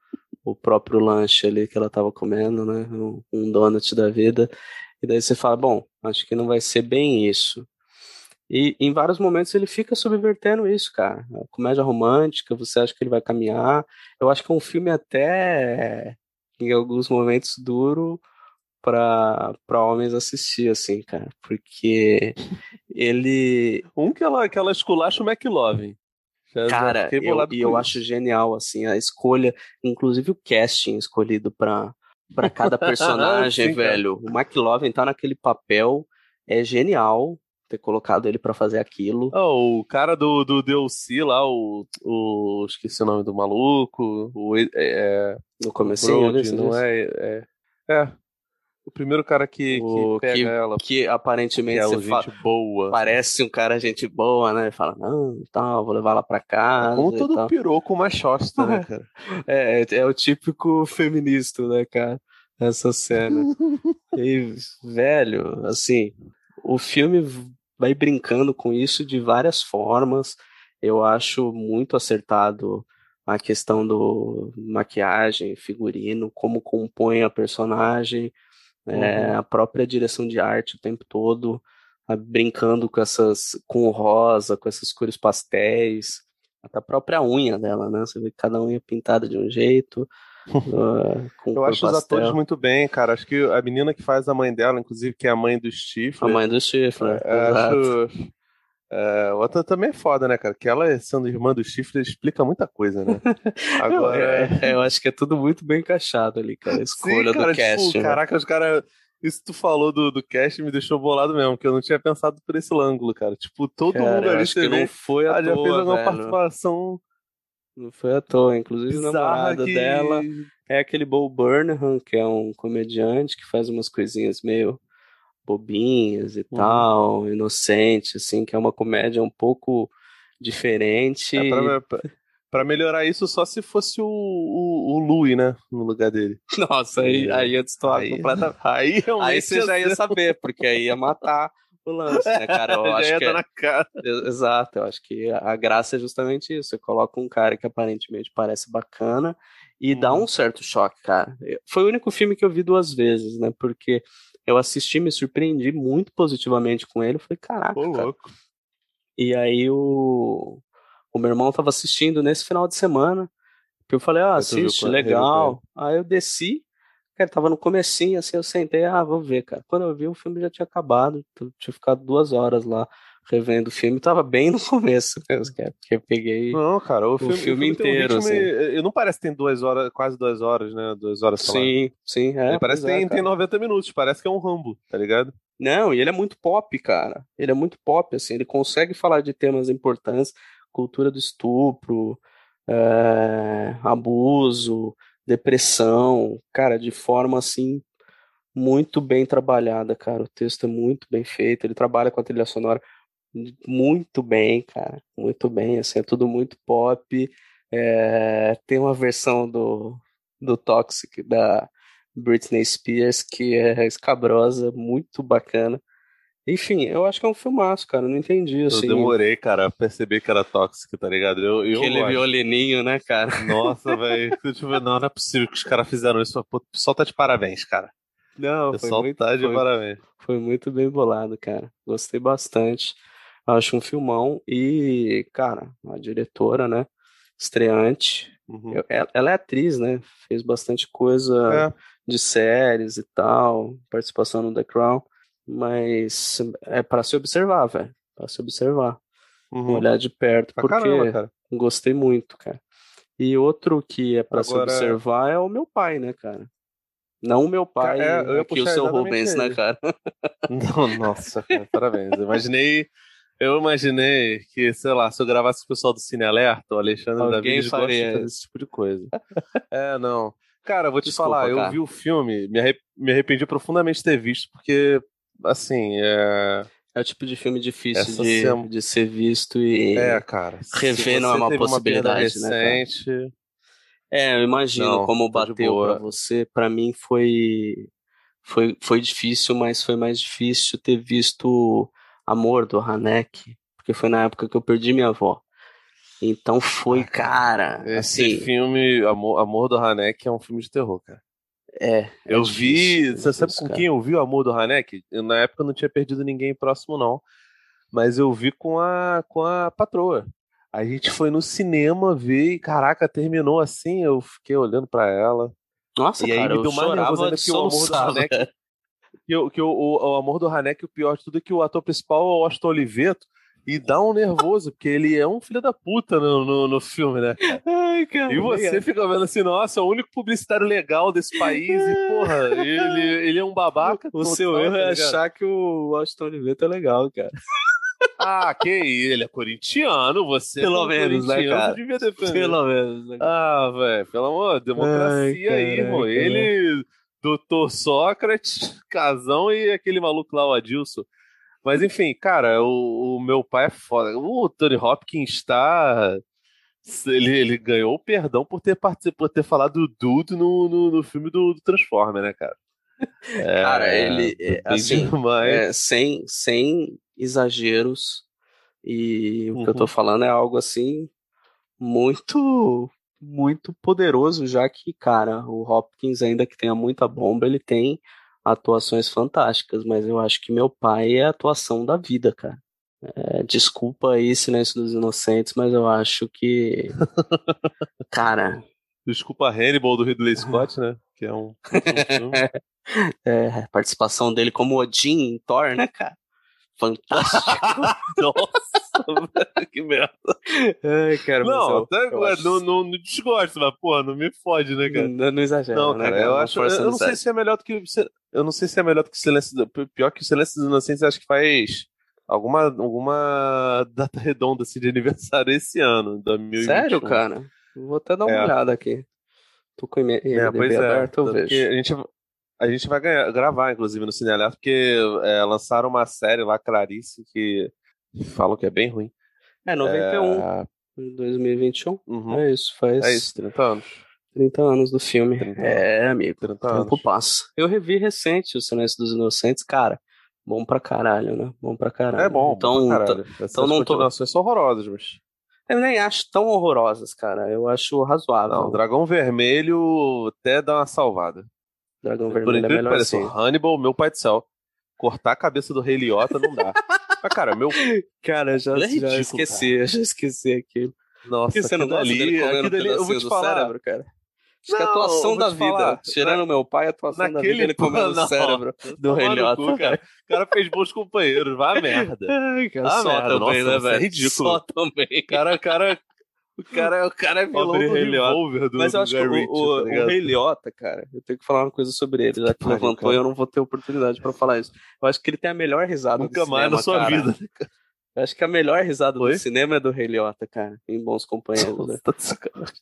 o próprio lanche ali que ela tava comendo, né? Um, donut da vida. E daí você fala, bom, acho que não vai ser bem isso. E em vários momentos ele fica subvertendo isso, cara. A comédia romântica, você acha que ele vai caminhar. Eu acho que é um filme até em alguns momentos duro para para homens assistir, assim, cara. Porque ele Um que ela, que ela esculacha o McLovin. Já- Cara, eu, e eu acho genial, assim, a escolha, inclusive o casting escolhido pra, pra cada personagem, Sim, cara. velho. O McLovin tá naquele papel, é genial, ter colocado ele pra fazer aquilo. Oh, o cara do, do DLC lá, o, o. Esqueci o nome do maluco. O, é, no comecinho, Brody, não é, é. É. O primeiro cara que, O que pega que- ela. Que Que aparentemente é gente boa. parece um cara gente boa, né? Fala, não, tal, vou levar ela pra casa. Como todo tal. piroco machosta, né, cara? É, é, é o típico feminista, né, cara? Essa cena. E, velho, assim, o filme vai brincando com isso de várias formas. Eu acho muito acertado a questão do maquiagem, figurino, como compõe a personagem, é, a própria direção de arte o tempo todo, a- brincando com essas, com o rosa, com essas cores pastéis, até a própria unha dela, né? Você vê que cada unha é pintada de um jeito, ah, Eu acho os pastel. atores muito bem, cara. Acho que a menina que faz a mãe dela, inclusive, que é a mãe do Stifler. A mãe do Stifler, É, acho. É, outra também é foda, né, cara? Que ela, sendo irmã do Stifler, explica muita coisa, né? Agora. É, eu acho que é tudo muito bem encaixado ali, cara. A escolha Sim, cara, do cast. tipo, né? caraca, os caras. Isso que tu falou do, do cast me deixou bolado mesmo, que eu não tinha pensado por esse ângulo, cara. Tipo, todo Cara, mundo eu ali que não foi à ah, já toa, fez alguma velho. participação Não foi à toa. Inclusive, namorado que... dela é aquele Bo Burnham, que é um comediante que faz umas coisinhas meio bobinhas e Uhum. tal, inocente, assim, que é uma comédia um pouco diferente. É, pra, pra- pra melhorar isso, só se fosse o, o, o Louis, né? No lugar dele. Nossa, aí, aí ia destoar Aí- completamente. Aí. Aí você já ia saber, porque aí ia matar o lance, né, cara? Eu acho que é- na cara. Ex- Exato, eu acho que a graça é justamente isso. Você coloca um cara que aparentemente parece bacana e dá Uhum. um certo choque, cara. Foi o único filme que eu vi duas vezes, né? Porque eu assisti, me surpreendi muito positivamente com ele. Eu falei, caraca, Ô, cara. louco. E aí o, o meu irmão tava assistindo nesse final de semana. Eu falei, ah, assiste, legal. Aí eu desci, cara, tava no comecinho, assim, eu sentei, ah, vou ver, cara. Quando eu vi, o filme já tinha acabado, tinha ficado duas horas lá revendo o filme, tava bem no começo mesmo, cara, porque eu peguei... Não, cara, o, filme, filme tem um inteiro, ritmo, eh, Não parece que tem duas horas, quase duas horas, né? Duas horas, lá. Sim, sim, é. Ele parece que pois é, tem, tem cara. 90 minutos, parece que é um Rambo, tá ligado? Não, e ele é muito pop, cara. Ele é muito pop, assim, ele consegue falar de temas importantes, cultura do estupro, é, abuso, depressão, cara, de forma assim muito bem trabalhada, cara. O texto é muito bem feito, ele trabalha com a trilha sonora muito bem, cara, muito bem, assim, é tudo muito pop. É, tem uma versão do, do Toxic da Britney Spears que é escabrosa, muito bacana. Enfim, eu acho que é um filmaço, cara. eu Não entendi, Eu assim. demorei, cara, a perceber que era tóxico, tá ligado? Eu, eu Aquele gosto. violininho, né, cara? Nossa, velho. Não, não é possível que os caras fizeram isso. O pessoal tá de parabéns, cara. Não, O foi pessoal muito, tá de foi, parabéns. foi muito bem bolado, cara. Gostei bastante. Acho um filmão. E, cara, a diretora, né? Estreante. Uhum. Ela, é atriz, né? Fez bastante coisa É, de séries e tal, participação no The Crown. Mas é pra se observar, velho. Pra se observar. uhum. Olhar de perto. Pra porque caramba, cara. Gostei muito, cara. E outro que é pra se observar é o meu pai, né, cara? Não o meu pai, é, aqui o seu Rubens, né, ele. cara? Não, nossa, cara, parabéns. Imaginei. Eu imaginei que, sei lá, se eu gravasse com o pessoal do Cine Alerta, o Alexandre Alguém gostam de faria esse tipo de coisa. É, não. Cara, vou te Desculpa, falar, eu cara. vi o filme, me, arre- me arrependi profundamente de ter visto, porque, assim, é. É o tipo de filme difícil de, sema- de ser visto e. É, cara. rever não é uma teve perda possibilidade, né, cara? recente, É, eu imagino Não, como tá bateu boa. pra você. Pra mim foi, foi foi difícil, mas foi mais difícil ter visto Amor do Hanek, porque foi na época que eu perdi minha avó. Então foi, Ah, cara, Esse assim, filme, Amor, Amor do Hanek, é um filme de terror, cara. é. é Eu vi. difícil, Você sabe isso, com cara. quem eu vi o Amor do Hanek? Eu, na época eu não tinha perdido ninguém próximo, não. Mas eu vi com a, com a patroa. A gente foi no cinema ver e, caraca, terminou assim. Eu fiquei olhando pra ela. Nossa, E aí cara, me eu deu mais chorava nervoso ainda de que o Amor do Hanek-. Que, o- que o, o, Amor do Hanek, o pior de tudo é que o ator principal é o Austin Oliveto. E dá um nervoso, porque ele é um filho da puta no, no, no filme, né? Ai, cara, E você fica vendo assim, nossa, é o único publicitário legal desse país e, porra, ele, ele é um babaca. O seu erro tá é ligado? achar que o Washington Oliveto é legal, cara. Ah, que ele é corintiano, você Pelo como menos, né, cara? devia. Pelo menos. né? Ah, velho, pelo amor, democracia Ai, aí, irmão. caraca, Ele, doutor Sócrates, Casão e aquele maluco lá, o Adilson. Mas enfim, cara, o, o meu pai é foda. O Tony Hopkins está. Ele, ele ganhou o perdão por ter participado, por ter falado do Dude no, no, no filme do, do Transformer, né, cara? É, Cara, ele, é, assim. É, sem, sem exageros. E o que eu Uhum. tô falando é algo assim muito muito poderoso, já que, cara, o Hopkins, ainda que tenha muita bomba, ele tem atuações fantásticas, mas eu acho que meu pai é a atuação da vida, cara. É, desculpa aí, Silêncio dos Inocentes, mas eu acho que. Cara, Desculpa Hannibal do Ridley Scott, né? Que é um, é, a participação dele como Odin em Thor, né, cara? Fantástico. Nossa, que merda. Ai, cara, Não, eu- até eu agora, acho- não, não, não desgosto, mas, porra, não me fode, né, cara? Não, não exagera, Não, né, cara, eu Uma acho. Eu, força eu não sei se é melhor do que. Eu não sei se é melhor do que o Silêncio. do- Pior que o Silêncio dos Inocentes, acho que faz alguma, alguma data redonda assim, de aniversário esse ano, 2021. Sério, cara? Vou até dar uma É. olhada aqui. Tô com o É, pois é. aberto, eu vejo. a gente, a gente vai ganhar- gravar, inclusive, no Cine Alerta, porque é, lançaram uma série lá, Clarice, que falam que é bem ruim. É, 91, É, 2021. uhum. É isso, faz É isso, 30 anos. 30 anos do filme. 30 É, amigo. 30 O anos. tempo passa. Eu revi recente o Silêncio dos Inocentes, cara. Bom pra caralho, né? Bom pra caralho. É bom, Então, pra caralho. Essas então não tô- são horrorosas, mas. eu nem acho tão horrorosas, cara. Eu acho razoável. Não, o Dragão Vermelho até dá uma salvada. Dragão Por Vermelho é incrível que melhor pareça, assim. Hannibal, meu pai do céu. Cortar a cabeça do Rei Liotta não dá. Mas, cara, meu. Cara, já, Ele é já esqueci, eu já esqueci aquilo. Nossa, Por que você não gosta ali, dele comendo aquilo eu vou te falar. cérebro, cara? Acho que a Não, atuação eu da vida, falar. tirando meu pai, a atuação da vida, ele comendo o cérebro do Rei Liotta, cara. O cara fez bons companheiros, vai a merda. Ai, cara, Ah, só merda, também, nossa, né, é velho? ridículo. Só também. Cara, cara, O cara, o cara é vilão pobre do revólver do, Mas eu acho que o, o, tá o? Rei Liotta, cara, eu tenho que falar uma coisa sobre ele, já que levantou e eu não vou ter oportunidade pra falar isso. Eu acho que ele tem a melhor risada Nunca do mais cinema, na sua cara. vida. Eu acho que a melhor risada Oi? do cinema é do Rei Liotta, cara, em Bons Companheiros, né? Tá.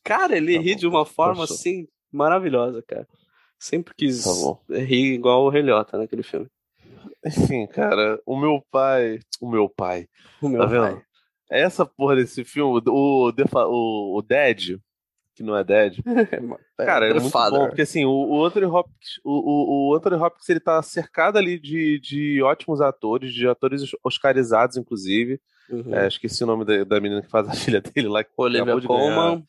Cara, ele Tá ri bom, de uma forma Poxa. assim maravilhosa, cara. Sempre quis Tá rir igual o Rei Liotta naquele filme. Enfim, cara, o meu pai. O meu pai. O meu Tá vendo? pai. Essa porra desse filme, o, o, o Dead, que não é Dead, Cara, é The muito Father. bom, porque assim, o, Anthony Hopkins, o, o, Anthony Hopkins, ele tá cercado ali de, de ótimos atores, de atores oscarizados, inclusive. Uhum. É, esqueci o nome da, da menina que faz a filha dele lá, que Olivia de ganhar. Colman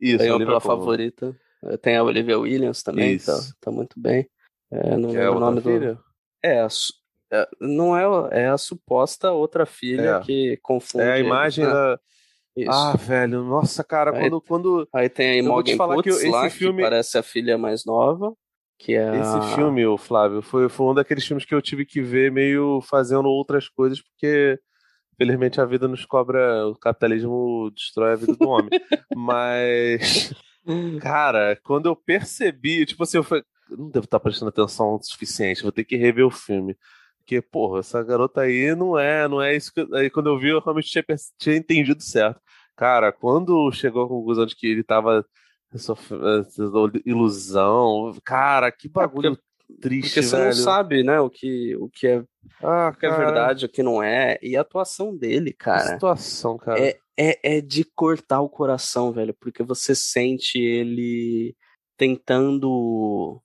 Isso, ganhou Olivia pela Colman. favorita. Tem a Olivia Williams também, tá, tá muito bem. É, não é lembro o nome do. filha? É, a su- é, não é, é a suposta outra filha É. que confunde. É a eles, imagem né? da. Isso. Ah, velho, nossa, cara, Aí- quando, quando Aí tem a Imogen falar que lá, filme- que parece a filha mais nova, que é esse filme, o Flávio, foi, foi um daqueles filmes que eu tive que ver meio fazendo outras coisas, porque felizmente a vida nos cobra, o capitalismo destrói a vida do homem. Mas, cara, quando eu percebi, tipo assim, eu falei, não devo estar prestando atenção o suficiente, vou ter que rever o filme. Porque, porra, essa garota aí não é, não é isso que. Aí quando eu vi, eu realmente tinha, tinha entendido certo. Cara, quando chegou à conclusão de que ele tava sofrendo ilusão, cara, que bagulho triste, Porque você velho. não sabe, né, o que, o que é, Ah, o que é verdade, o que não é. E a atuação dele, cara, situação, cara. é, é, é de cortar o coração, velho, porque você sente ele tentando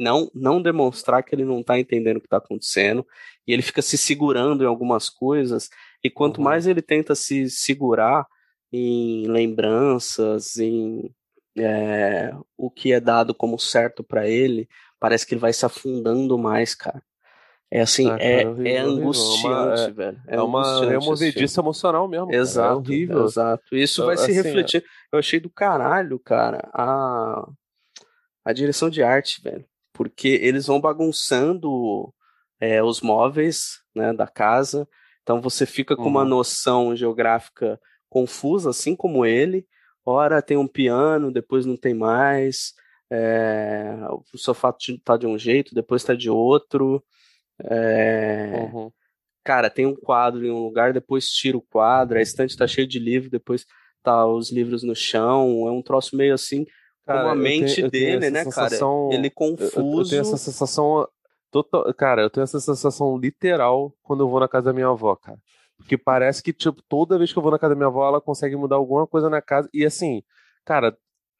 não, não demonstrar que ele não tá entendendo o que tá acontecendo, e ele fica se segurando em algumas coisas, e quanto Uhum. mais ele tenta se segurar em lembranças, em é, o que é dado como certo pra ele, parece que ele vai se afundando mais, cara. É assim, Ah, cara, é, horrível, é angustiante, É uma- velho. É uma angustiante esse filme. removediça emocional mesmo. cara. Exato, É horrível. exato. Isso vai se Assim, refletir. Eu achei do caralho, cara, a, a direção de arte, velho. Porque eles vão bagunçando é, os móveis né, da casa. Então você fica com uma Uhum. noção geográfica confusa, assim como ele. Ora tem um piano, depois não tem mais. É, o sofá tá de um jeito, depois tá de outro. É, Uhum. cara, tem um quadro em um lugar, depois tira o quadro, a estante tá cheia de livro, depois tá os livros no chão, é um troço meio assim, cara, como a mente tenho, dele, né, sensação, cara? Ele confuso. Eu, eu, tenho essa sensação total, cara, eu tenho essa sensação literal quando eu vou na casa da minha avó, cara. Porque parece que, tipo, toda vez que eu vou na casa da minha avó, ela consegue mudar alguma coisa na casa. E assim, cara,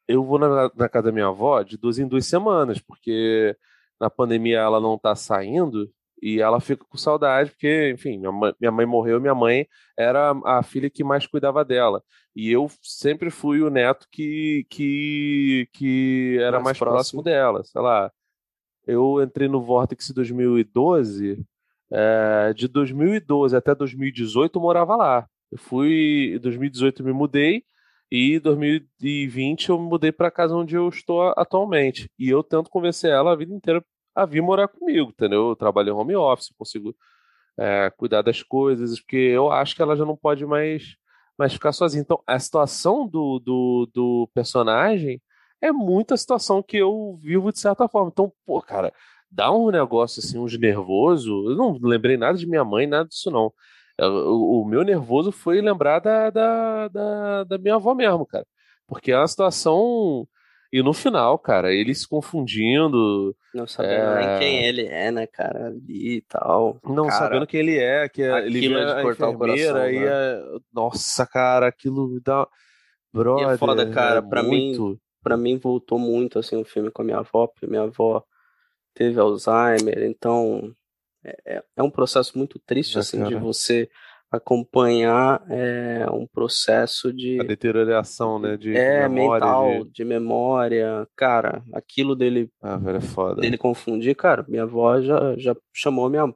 eu vou na, na casa da minha avó de duas em duas semanas, porque na pandemia ela não tá saindo e ela fica com saudade, porque, enfim, minha mãe, minha mãe morreu, minha mãe era a filha que mais cuidava dela. E eu sempre fui o neto que, que, que era mais, mais próximo. próximo dela, sei lá. Eu entrei no Vortex em 2012, é, de 2012 até 2018 eu morava lá. Eu fui, em 2018 eu me mudei, e em 2020 eu me mudei para casa onde eu estou atualmente. E eu tento convencer ela a vida inteira a vir morar comigo, entendeu? Eu trabalho em home office, consigo é, cuidar das coisas, porque eu acho que ela já não pode mais, mais ficar sozinha. Então, a situação do, do, do personagem é muito a situação que eu vivo de certa forma. Então, pô, cara, dá um negócio assim, uns nervoso. Eu não lembrei nada de minha mãe, nada disso não. O, o meu nervoso foi lembrar da, da, da, da minha avó mesmo, cara. Porque é uma situação e no final, cara, ele se confundindo. Não sabendo é... nem quem ele é, né, cara, ali e tal. Não cara, sabendo quem ele é, que é, ele vê de cortar o coração, e né? é... Nossa, cara, aquilo me dá. Brother, e é foda, cara, é pra muito... mim. Pra mim voltou muito assim o filme com a minha avó, porque minha avó teve Alzheimer, então é, é, é um processo muito triste, é, assim, cara. de você acompanhar é, um processo de a deterioração, né, de, é, memória, mental, de... de... memória, cara, aquilo dele, ah, velho, é foda. dele confundir, cara, minha avó já, já chamou minha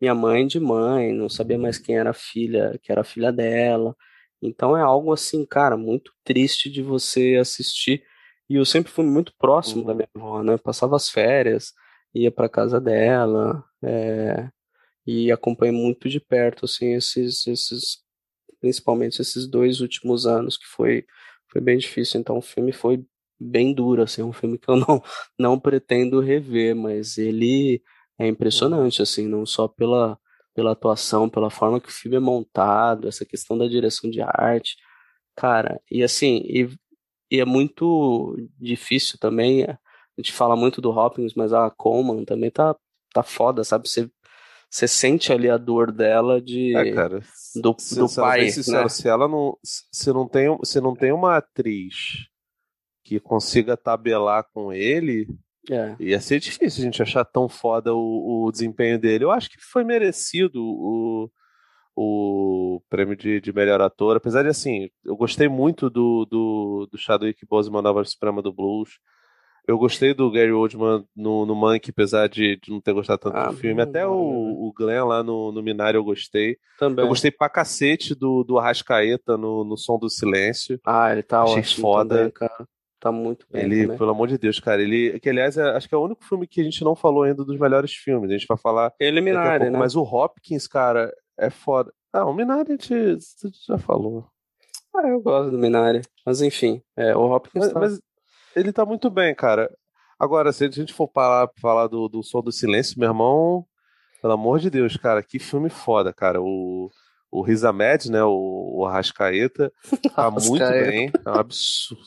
minha mãe de mãe, não sabia mais quem era a filha, que era a filha dela, então é algo assim, cara, muito triste de você assistir. E eu sempre fui muito próximo uhum. da minha avó, né? Passava as férias, ia para casa dela, é, e acompanhei muito de perto assim esses esses principalmente esses dois últimos anos que foi foi bem difícil. Então o filme foi bem duro assim um filme que eu não não pretendo rever mas ele é impressionante assim não só pela pela atuação pela forma que o filme é montado essa questão da direção de arte. Cara e assim e, e é muito difícil também a gente fala muito do Hopkins mas a Coleman também tá tá foda sabe? Você você sente ali a dor dela de é, cara, do, se, do pai, sincero, né? se ela não se não tem se não tem uma atriz que consiga tabelar com ele, é. ia ser difícil a gente achar tão foda o, o desempenho dele. Eu acho que foi merecido o, o prêmio de, de melhor ator, apesar de assim, eu gostei muito do, do, do Chadwick Boseman na voz suprema do blues. Eu gostei do Gary Oldman no, no Monkey, apesar de, de não ter gostado tanto ah, do filme. Até o, o Glenn lá no, no Minário eu gostei. Também. Eu gostei pra cacete do, do Arrascaeta no, no Som do Silêncio. Ah, ele tá Achei ótimo foda. Também, cara. Tá muito bem. Ele, também. pelo amor de Deus, cara, ele. Que aliás, é, acho que é o único filme que a gente não falou ainda dos melhores filmes. A gente vai falar. Ele Minari, pouco, né? Mas o Hopkins, cara, é foda. Ah, o Minari a gente, a gente já falou. Ah, eu gosto do Minari. Mas enfim, é, o Hopkins. Mas, tá... mas ele tá muito bem, cara. Agora, se a gente for falar, falar do, do Som do Silêncio, meu irmão, pelo amor de Deus, cara, que filme foda, cara. O, o Riz Ahmed, né, o, o Arrascaeta, tá muito bem. É um absurdo.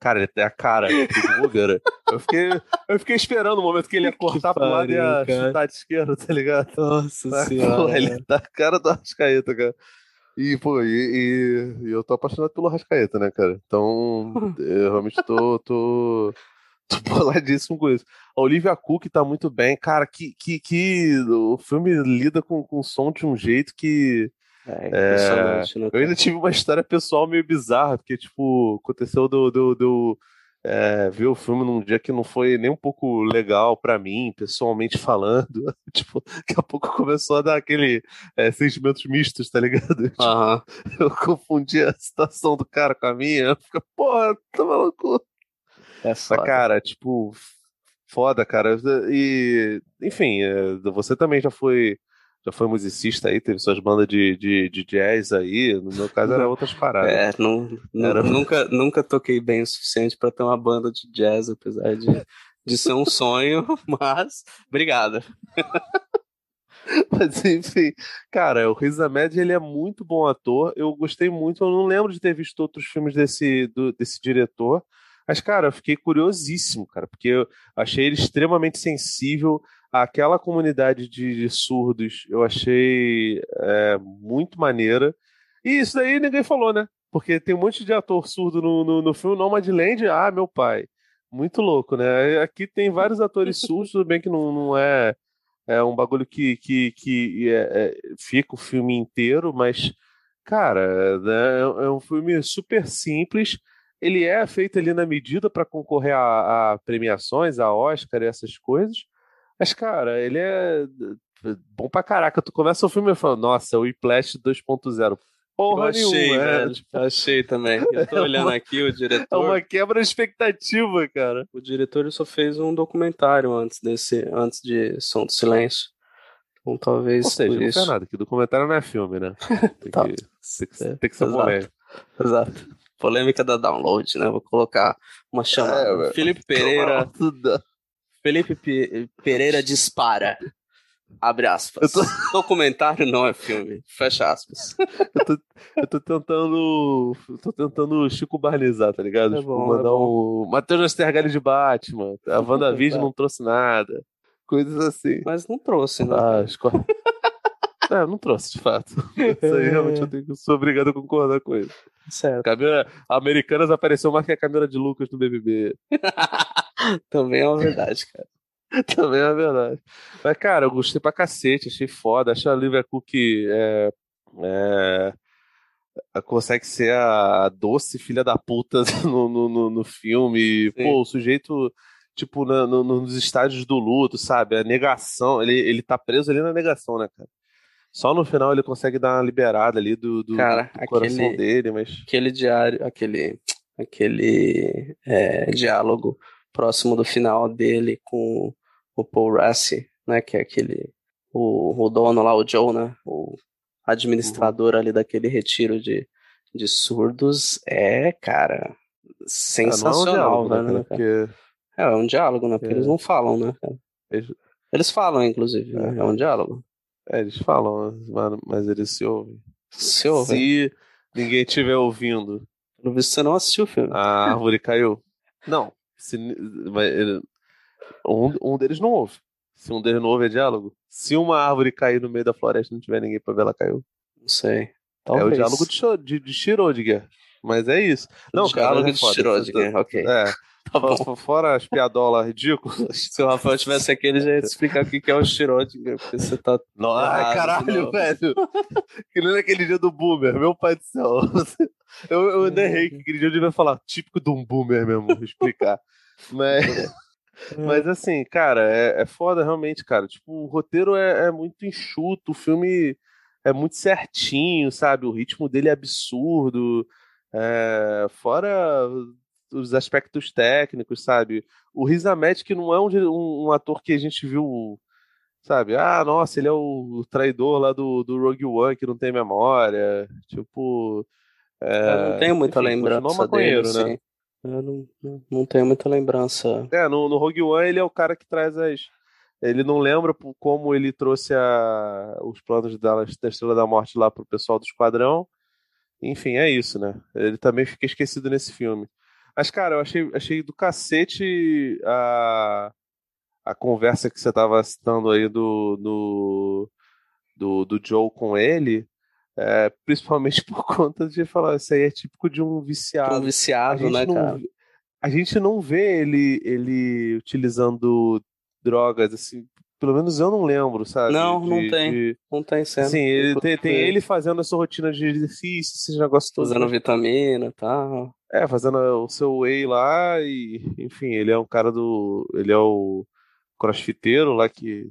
Cara, ele tem a cara de bobeira. Eu fiquei, eu fiquei esperando o momento que ele ia cortar pro lado e ia cara. chutar de esquerda, tá ligado? Nossa tá, senhora. ele tá a cara do Arrascaeta, cara. E, pô, e, e, e, eu tô apaixonado pelo Arrascaeta, né, cara? Então, eu realmente tô, tô, tô boladíssimo com isso. A Olivia Cook tá muito bem. Cara, que, que, que o filme lida com, com o som de um jeito que. É, é... né, Eu ainda tive uma história pessoal meio bizarra, porque, tipo, aconteceu do. do, do é, ver o filme num dia que não foi nem um pouco legal para mim, pessoalmente falando. tipo, daqui a pouco começou a dar aquele é, sentimentos mistos, tá ligado? Tipo, uhum. Eu confundi a situação do cara com a minha. Fica, porra, tá maluco. É foda. cara, tipo, foda, cara. E, enfim, é, você também já foi já foi musicista aí, teve suas bandas de, de, de jazz aí. No meu caso era outras paradas. É, não, era... nunca, nunca toquei bem o suficiente para ter uma banda de jazz, apesar de, de ser um sonho, mas obrigado. Mas enfim, cara, o Riz Ahmed ele é muito bom ator. Eu gostei muito. Eu não lembro de ter visto outros filmes desse, do, desse diretor. Mas, cara, eu fiquei curiosíssimo, cara, porque eu achei ele extremamente sensível àquela comunidade de, de surdos. Eu achei é, muito maneira. E isso daí ninguém falou, né? Porque tem um monte de ator surdo no, no, no filme Nomadland. Ah, meu pai. Muito louco, né? Aqui tem vários atores surdos, tudo bem que não, não é é um bagulho que, que, que é, é, fica o filme inteiro, mas, cara, né, é, é um filme super simples. Ele é feito ali na medida para concorrer a, a, premiações, a Oscar e essas coisas. Mas, cara, ele é bom pra caraca. Tu começa o filme e fala, nossa, o Whiplash 2.0 porra eu achei, nenhuma. É, velho. Tipo... achei também. Eu tô é olhando uma, aqui o diretor. É uma quebra expectativa, cara. O diretor só fez um documentário antes desse, antes de Som do Silêncio. Então talvez. Ou seja, não isso... nada, que documentário não é filme, né? Tem, tá. que, tem, que, é, tem que ser Exato. polêmico. Exato. Polêmica da download, né? Vou colocar uma chamada. É, Felipe Pereira. Felipe P... Pereira dispara. Abre aspas. Tô... Documentário não é filme. Fecha aspas. eu, tô, eu tô tentando. Eu tô tentando Chico Barnizar, tá ligado? É tipo, bom, mandar é o. Matheus Nastergalli de Batman. A WandaVision não trouxe nada. Coisas assim. Mas não trouxe, né? Ah, esco... É, não trouxe, de fato. Isso aí realmente eu tenho, sou obrigado a concordar com ele. Certo. Camila, Americanas apareceu mais que a Camila de Lucas no BBB. Também é uma verdade, cara. Também é verdade. Mas, cara, eu gostei pra cacete, achei foda. Acho a Olivia Cook é, é, consegue ser a doce filha da puta no, no, no filme. Sim. Pô, o sujeito, tipo, na, no, nos estádios do luto, sabe? A negação, ele, ele tá preso ali na negação, né, cara? Só no final ele consegue dar uma liberada ali do, do, cara, do coração aquele, dele, mas... Aquele diário, aquele, aquele é, diálogo próximo do final dele com o Paul Rassi, né, que é aquele o, o dono lá, o Joe, né, o administrador uhum. ali daquele retiro de, de surdos, é, cara, sensacional, é, é um né, né Porque... É, é um diálogo, né, porque é. eles não falam, né. Eles, eles falam, inclusive, né? é um diálogo. É, eles falam, mas eles se ouvem. Se ouvem. Se ninguém estiver ouvindo. Pelo visto, você não assistiu o filme. A árvore caiu. Não. Se, um, um deles não ouve. Se um deles não ouve, é diálogo. Se uma árvore cair no meio da floresta e não tiver ninguém pra ver ela caiu. Não sei. Talvez. É o diálogo de, de, de Schrödinger. Mas é isso. Não, o diálogo cara, de Schrödinger, ok. É. Tá bom. Fora as piadolas ridículas. Se o Rafael tivesse aqui, ele já ia te explicar o que é o Schrödinger, porque você tá. Não, ai, caralho, velho. que nem naquele dia do Boomer, meu pai do céu. Eu, eu errei, que aquele dia eu devia falar típico de um Boomer mesmo, explicar. Mas. Mas assim, cara, é, é foda realmente, cara. Tipo, o roteiro é, é, muito enxuto, o filme é muito certinho, sabe? O ritmo dele é absurdo. É, fora os aspectos técnicos, sabe? O Riz Ahmed, que não é um, um, ator que a gente viu, sabe? Ah, nossa, ele é o traidor lá do, do Rogue One, que não tem memória. Tipo. É, Eu não tenho muita enfim, lembrança dele, né? Assim. Eu não, não, não tenho muita lembrança. É, no, no Rogue One ele é o cara que traz as. Ele não lembra como ele trouxe a, os planos da, da Estrela da Morte lá pro pessoal do Esquadrão. Enfim, é isso, né? Ele também fica esquecido nesse filme. Mas, cara, eu achei, achei do cacete a, a conversa que você tava citando aí do, do, do, do Joe com ele. É, principalmente por conta de falar, isso aí é típico de um viciado. Um viciado, né, não, cara? A gente não vê ele, ele utilizando drogas, assim, pelo menos eu não lembro, sabe? Não, de, não tem. De... Não tem cena. Sim, ele tem, tem, ele fazendo a sua rotina de exercício, esse negócio todo. Fazendo vitamina e tal. É, fazendo o seu whey lá e, enfim, ele é um cara do. Ele é o crossfiteiro lá que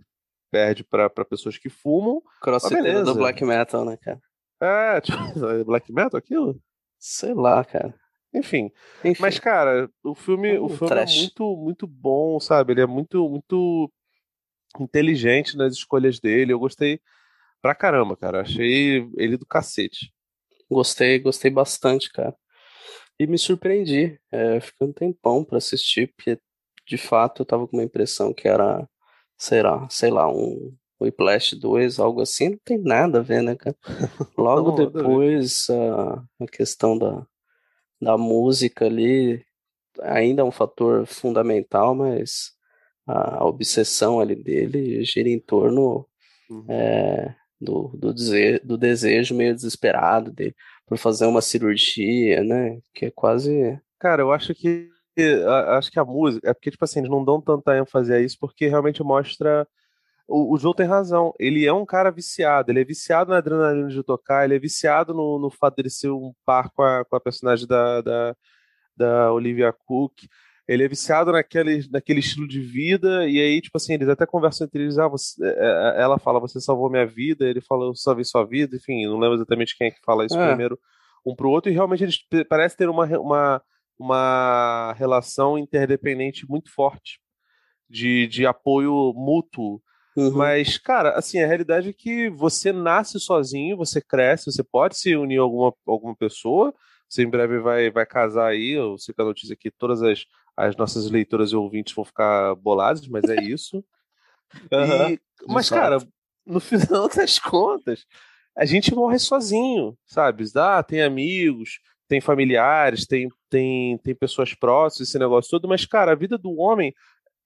perde para pessoas que fumam. Crossfiteiro do black metal, né, cara? É, tipo, black metal aquilo? Sei lá, cara. Enfim. Enfim. Mas, cara, o filme, o filme é muito, muito bom, sabe? Ele é muito, muito inteligente nas escolhas dele. Eu gostei pra caramba, cara. Achei ele do cacete. Gostei, gostei bastante, cara. E me surpreendi. É, fiquei um tempão pra assistir, porque de fato eu tava com uma impressão que era, sei lá, sei lá, um, Whiplash 2, algo assim, não tem nada a ver, né, cara? Logo Não, depois, a, a questão da, da música ali ainda é um fator fundamental, mas a obsessão ali dele gira em torno Uhum. é, do, do, dese- do desejo meio desesperado dele por fazer uma cirurgia, né? Que é quase. Cara, eu acho que acho que a música é porque tipo assim eles não dão tanta ênfase a isso porque realmente mostra o, o Joe tem razão. Ele é um cara viciado. Ele é viciado na adrenalina de tocar. Ele é viciado no, no fato dele ser um par com a, com a personagem da, da, da Olivia Cook. Ele é viciado naquele, naquele estilo de vida. E aí, tipo assim, eles até conversam entre eles. Ah, você, é, é, ela fala, você salvou minha vida. Ele fala, eu salvei sua vida. Enfim, não lembro exatamente quem é que fala isso É. primeiro um pro outro. E realmente eles parecem ter uma, uma, uma relação interdependente muito forte. De, de apoio mútuo. Uhum. Mas, cara, assim, a realidade é que você nasce sozinho, você cresce, você pode se unir a alguma, alguma pessoa, você em breve vai, vai casar aí, eu sei que a notícia aqui, todas as, as nossas leitoras e ouvintes vão ficar boladas, mas é isso. Aham, E- mas, cara, no final das contas, a gente morre sozinho, sabe? Ah, tem amigos, tem familiares, tem, tem, tem pessoas próximas, esse negócio todo, mas, cara, a vida do homem,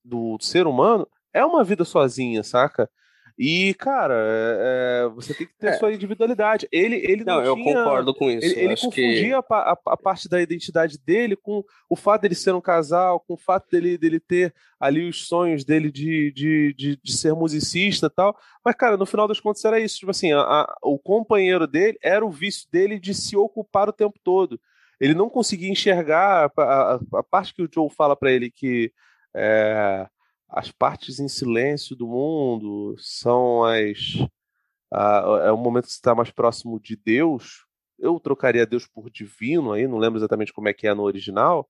do ser humano, é uma vida sozinha, saca? E, cara, é- é, você tem que ter É. sua individualidade. Ele, ele não, Não, eu tinha- concordo com isso. Ele, ele confundia que a, a- parte da identidade dele com o fato dele ser um casal, com o fato dele, dele ter ali os sonhos dele de, de, de, de ser musicista e tal. Mas, cara, no final das contas era isso. Tipo assim, a- a- o companheiro dele era o vício dele de se ocupar o tempo todo. Ele não conseguia enxergar a, a- parte que o Joe fala pra ele que é, as partes em silêncio do mundo são as. a- é o momento que você está mais próximo de Deus. Eu trocaria Deus por divino aí, não lembro exatamente como é que é no original,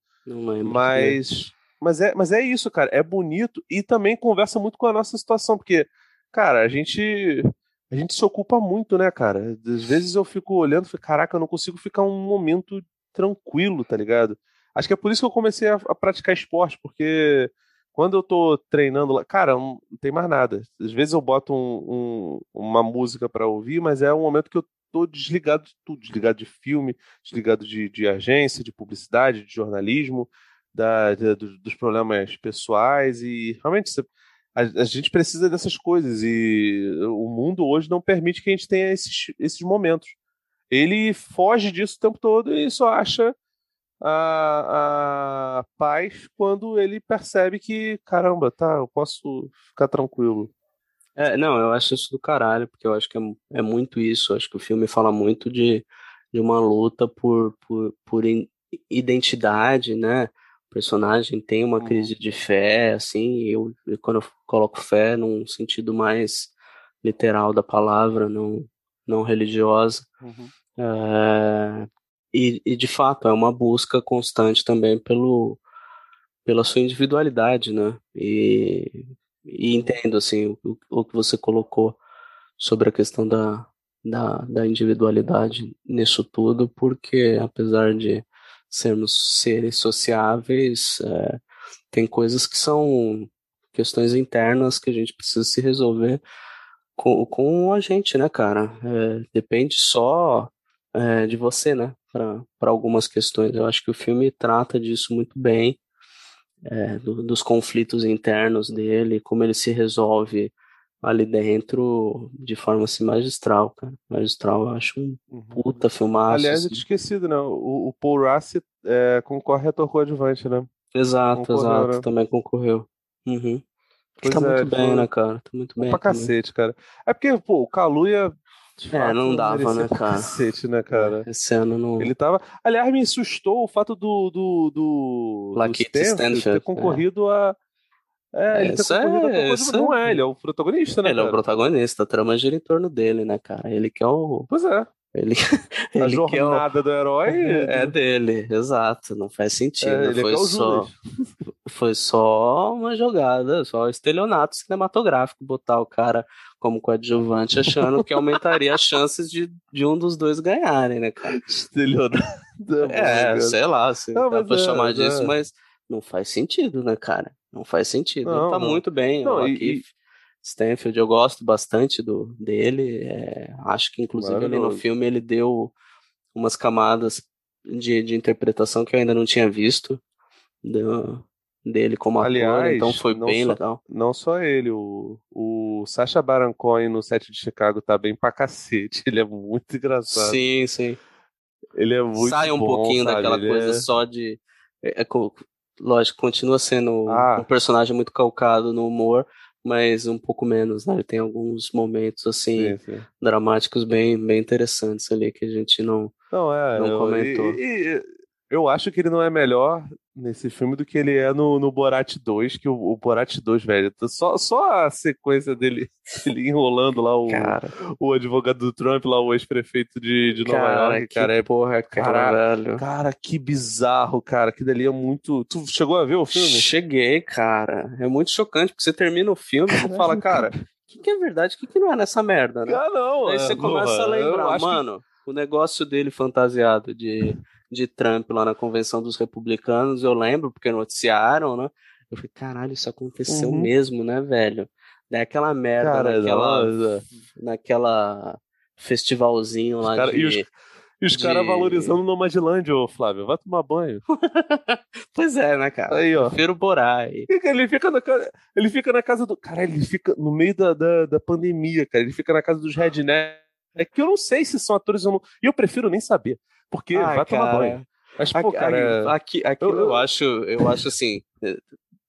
mas, mas, é, mas é isso, cara. É bonito e também conversa muito com a nossa situação, porque, cara, a gente. A gente se ocupa muito, né, cara? Às vezes eu fico olhando e fico, caraca, eu não consigo ficar um momento tranquilo, tá ligado? Acho que é por isso que eu comecei a, a praticar esporte, porque quando eu tô treinando lá, cara, não tem mais nada. Às vezes eu boto um- um- uma música pra ouvir, mas é um momento que eu tô desligado de tudo, desligado de filme, desligado de, de agência, de publicidade, de jornalismo, da, do- dos problemas pessoais e realmente a, a gente precisa dessas coisas e o mundo hoje não permite que a gente tenha esses, esses momentos. Ele foge disso o tempo todo e só acha a, a paz quando ele percebe que, caramba, tá, eu posso ficar tranquilo. É, não, eu acho isso do caralho, porque eu acho que é, é muito isso. Eu acho que o filme fala muito de, de uma luta por, por, por in- identidade, né? O personagem tem uma Uhum. crise de fé, assim, e eu, quando eu coloco fé num sentido mais literal da palavra, não, não religiosa. É, e, e de fato é uma busca constante também pelo, pela sua individualidade, né? E, e entendo assim o, o que você colocou sobre a questão da, da, da individualidade nisso tudo, porque apesar de sermos seres sociáveis, é, tem coisas que são questões internas que a gente precisa se resolver com, com a gente, né, cara? É, depende só é, de você, né? Para algumas questões. Eu acho que o filme trata disso muito bem, é, do- dos conflitos internos dele, como ele se resolve ali dentro de forma assim, magistral, cara. Magistral, eu acho um puta filmaço. Aliás, eu assim. tinha esquecido, né? O, o Paul Rassi é, concorre a ator coadjuvante, né? Exato, concorreu, exato, né? também concorreu. Uhum. Pois tá é, muito bem, foi- né, cara? Tá muito bem. pra também. cacete, cara. É porque, pô, o Kaluuya. De É, fato, não dava, né, cara? Cacete, né, cara? Esse ano não. Ele tava. Aliás, me assustou o fato do. do, do, do ter concorrido a. É, ele Isso é- concorrido isso é- Não é, ele é o protagonista, né? Ele é o cara? protagonista, a trama gira em torno dele, né, cara? Ele que é o. Pois é. Ele, A ele que é o. jornada do herói. É dele, exato. Não faz sentido. É, é foi é só, foi só uma jogada, só estelionato cinematográfico botar o cara como coadjuvante, achando que aumentaria as chances de, de um dos dois ganharem, né, cara? Estelionato. É, sei lá, se Não, dá pra é, chamar disso, é. mas não faz sentido, né, cara? Não faz sentido. Não, Ele tá não. muito bem. Não, e- Lakeith Stanfield, eu gosto bastante do dele. É, acho que, inclusive, ali no filme ele deu umas camadas de, de interpretação que eu ainda não tinha visto do, dele como Aliás, ator, então foi bem só, legal. Não só ele, o, o Sacha Baron Cohen no set de Chicago tá bem pra cacete, ele é muito engraçado. Sim, sim. Ele é muito Sai um bom, pouquinho sabe? daquela Ele coisa é... só de. É, é, lógico, continua sendo ah. um personagem muito calcado no humor, mas um pouco menos, né? Ele tem alguns momentos assim sim, sim. dramáticos bem, bem interessantes ali que a gente não, não, é, não comentou. E, e, eu acho que ele não é melhor nesse filme do que ele é no, no Borat 2, que o, o Borat 2, velho, só, só a sequência dele, ele enrolando lá o, cara. o advogado do Trump, lá o ex-prefeito de, de Nova cara, York, cara, é porra, cara, cara, que bizarro, cara, que dali é muito... Tu chegou a ver o filme? Cheguei, cara, é muito chocante, porque você termina o filme e você fala, cara, o que, que é verdade, o que, que não é nessa merda, né? Ah, não, Aí você é, começa porra, a lembrar, mano, que... o negócio dele fantasiado de de Trump lá na convenção dos republicanos, eu lembro, porque noticiaram, né? Eu falei, caralho, isso aconteceu Uhum. mesmo, né, velho? Daí aquela merda Cara, naquela, nossa. naquela festivalzinho lá cara- de... e os- E os de- caras valorizando o Nomadland, ô Flávio, vai tomar banho. Pois é, né, cara? Aí, ó. Prefiro Borá. E... Ele fica na casa, ele fica na casa do. Cara, ele fica no meio da, da, da pandemia, cara. Ele fica na casa dos redneck. É que eu não sei se são atores ou não. E eu prefiro nem saber. Porque Ah, vai tomar cara. banho. Mas, pô, Aqui, cara. aqui, aquilo eu- eu, acho, eu acho assim, eh,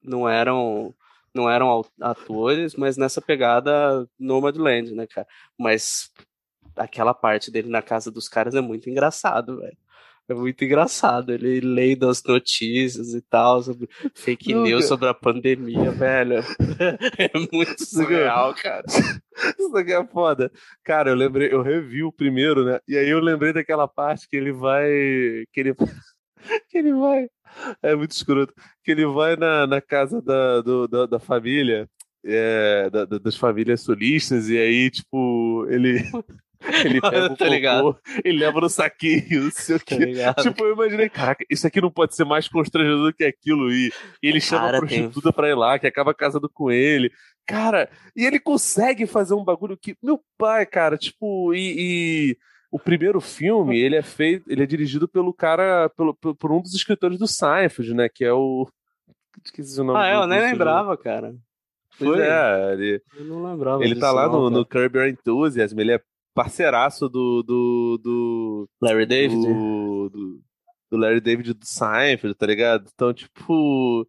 não eram, não eram atores, mas nessa pegada Nomadland, né, cara? Mas aquela parte dele na casa dos caras é muito engraçado, velho. É muito engraçado. Ele lê das notícias e tal, sobre fake Não, news sobre a pandemia, velho. É muito surreal, cara. Isso aqui é foda. Cara, eu lembrei, eu revi o primeiro, né? E aí eu lembrei daquela parte que ele vai. Que ele, que ele vai. É muito escroto. Que ele vai na, na casa da, do- da, da família. é, da- da- das famílias sulistas, e aí, tipo, ele. Ele pega o Tá cocô e leva no saquinho, não sei o Tá quê. Tipo, eu imaginei, caraca, isso aqui não pode ser mais constrangedor do que aquilo. E, e ele chama Cara, a tem- prostituta pra ir lá, que acaba casando com ele. Cara, e ele consegue fazer um bagulho que. Meu pai, cara, tipo, e. e o primeiro filme, ele é feito. Ele é dirigido pelo cara. Pelo, por, um dos escritores do Seinfeld, né? Que é o. Esqueci o nome Ah, do- eu nem lembrava, cara. Pois Foi? é, ele, Eu não lembrava. ele tá disso lá não, no, no cara. Curb Your Enthusiasm, ele é parceiraço do. do, do Larry David? do, do, do Larry David do Seinfeld, tá ligado? Então, tipo.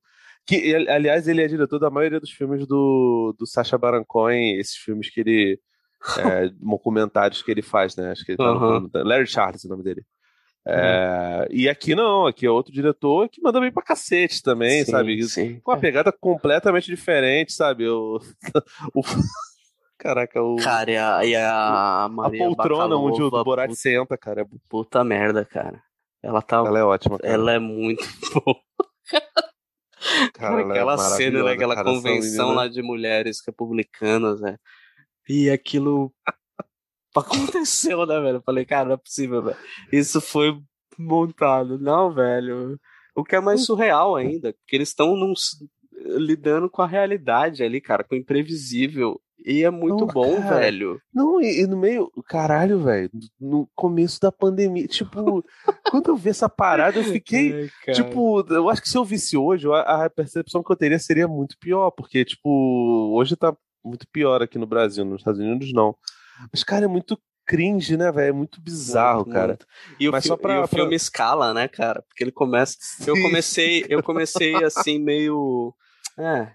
Que, aliás, ele é diretor da maioria dos filmes do, do Sacha Baron Cohen, esses filmes que ele. É, documentários que ele faz, né? Acho que ele tá no Aham. documentário. Larry Charles, é o nome dele. É, E aqui não, aqui é outro diretor que manda bem pra cacete também, Sim, sabe? Sim. Com uma pegada completamente diferente, sabe? O, o- Caraca, o, Cara, e a, e a a Maria poltrona onde o Borat puta, senta, cara. é- puta merda, cara. Ela tá. Ela é ótima, cara. Ela é muito boa. Cara, é aquela cena, né? maravilhosa, Aquela cara, essa convenção lá de mulheres republicanas, né? E aquilo aconteceu, né, velho? Eu falei, cara, não é possível, velho. Isso foi montado. Não, velho. O que é mais Hum. surreal ainda, porque eles estão lidando com a realidade ali, cara, com o imprevisível. E é muito Não, bom, cara. velho. Não, e, e no meio, caralho, velho, no começo da pandemia, tipo, quando eu vi essa parada, eu fiquei, cara. tipo, eu acho que se eu visse hoje, a, a percepção que eu teria seria muito pior, porque, tipo, hoje tá muito pior aqui no Brasil, nos Estados Unidos não. Mas, cara, é muito cringe, né, velho? É muito bizarro, Muito, cara. muito. E o, Mas fi- só pra- e o pra- filme escala, né, cara? Porque ele começa. Eu Sim. comecei, eu comecei assim, meio. É.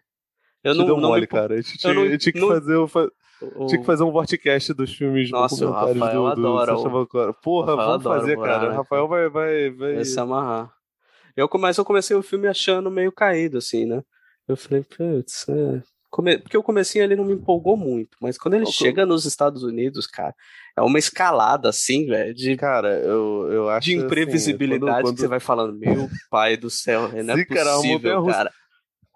Eu não, não mole, me... cara. A gente eu tinha, não- tinha que não- fazer o, fa- o- tinha que fazer um vortcast dos filmes Nossa, o documentários Rafael do, do adora Sacha o-. Porra, Rafael vamos fazer, o cara. O Rafael vai, vai, vai... vai se amarrar. Eu, começo, eu comecei o filme achando meio caído, assim, né? Eu falei, putz, é. Come... Porque o comecinho ele não me empolgou muito, mas quando ele chega nos Estados Unidos, cara, é uma escalada, assim, velho, de, Cara, eu, eu acho de assim, imprevisibilidade quando- quando- que você vai falando, meu pai do céu, não é Sim, cara, possível, montanha-russa. cara.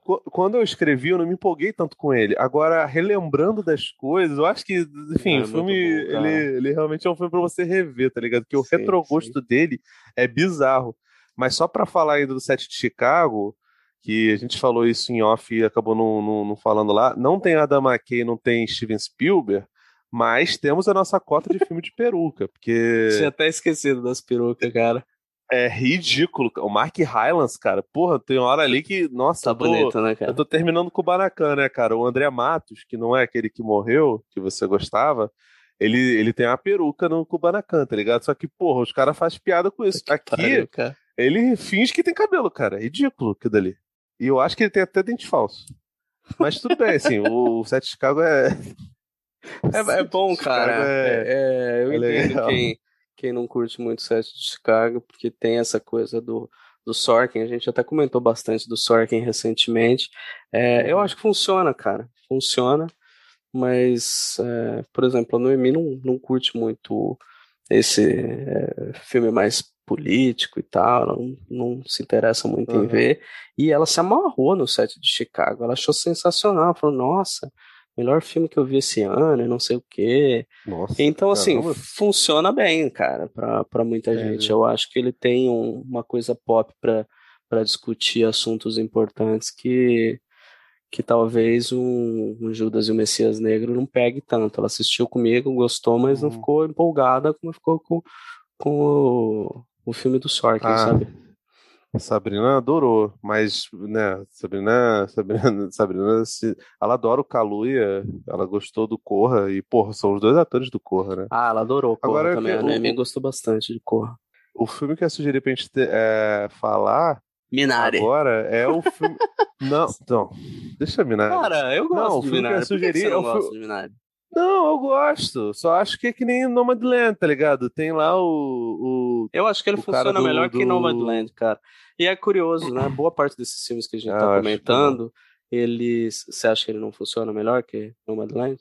Qu- Quando eu escrevi, eu não me empolguei tanto com ele. Agora, relembrando das coisas, eu acho que, enfim, Ah, é o filme, muito bom, ele, ele realmente é um filme pra você rever, tá ligado? Porque o Sim, retrogosto dele é bizarro. Mas só pra falar ainda do set de Chicago, que a gente falou isso em off e acabou não, não, não falando lá. Não tem Adam McKay, não tem Steven Spielberg, mas temos a nossa cota de filme de peruca, porque. Tinha até esquecido das perucas, cara. É ridículo. O Mark Hylands, cara, porra, tem uma hora ali que. Nossa, Tá tô- bonito, né, cara? Eu tô terminando com o Banacan, né, cara? O André Matos, que não é aquele que morreu, que você gostava, ele, ele tem uma peruca no Kubanacan, tá ligado? Só que, porra, os caras fazem piada com isso. Aqui, Pariu, ele finge que tem cabelo, cara. É ridículo aquilo dali. E eu acho que ele tem até dente falso. Mas tudo bem, assim, o, o Sete Chicago é. É, é bom, cara. É- É, é, eu é entendo legal. quem, quem não curte muito o set de Chicago, porque tem essa coisa do, do Sorkin. A gente até comentou bastante do Sorkin recentemente. É, eu acho que funciona, cara. Funciona. Mas, é, por exemplo, a Noemi não, não curte muito esse é, filme mais político e tal, não, não se interessa muito em Uhum. ver. E ela se amarrou no set de Chicago. Ela achou sensacional. Falou, nossa, melhor filme que eu vi esse ano, e não sei o quê. Nossa. Então, assim, caramba. funciona bem, cara, pra, pra muita É, gente. né? Eu acho que ele tem um- uma coisa pop pra, pra discutir assuntos importantes que, que talvez um, um Judas e o Messias Negro não pegue tanto. Ela assistiu comigo, gostou, mas não Uhum. ficou empolgada como ficou com, com o, o filme do Sorkin, Ah, sabe? Sabrina adorou, mas, né, Sabrina, Sabrina, Sabrina se- ela adora o Kaluuya, ela gostou do Corra, e, porra, são os dois atores do Corra, né? Ah, ela adorou Corra Agora, também. que A Noemi gostou bastante de Corra. O filme que eu sugeri pra gente ter- é, falar Minari. agora é o filme. Não, não, deixa eu minar. Cara, eu gosto Não, o de filme que eu Minari. Por que que sugeri você é o gosta de Minari? Não, eu gosto. Só acho que é que nem Nomadland, tá ligado? Tem lá o. o... Eu acho que ele funciona do- melhor que do- Nomadland, cara. E é curioso, né? Boa parte desses filmes que a gente tá eu acho comentando, eles. Você acha que ele não funciona melhor que Nomadland?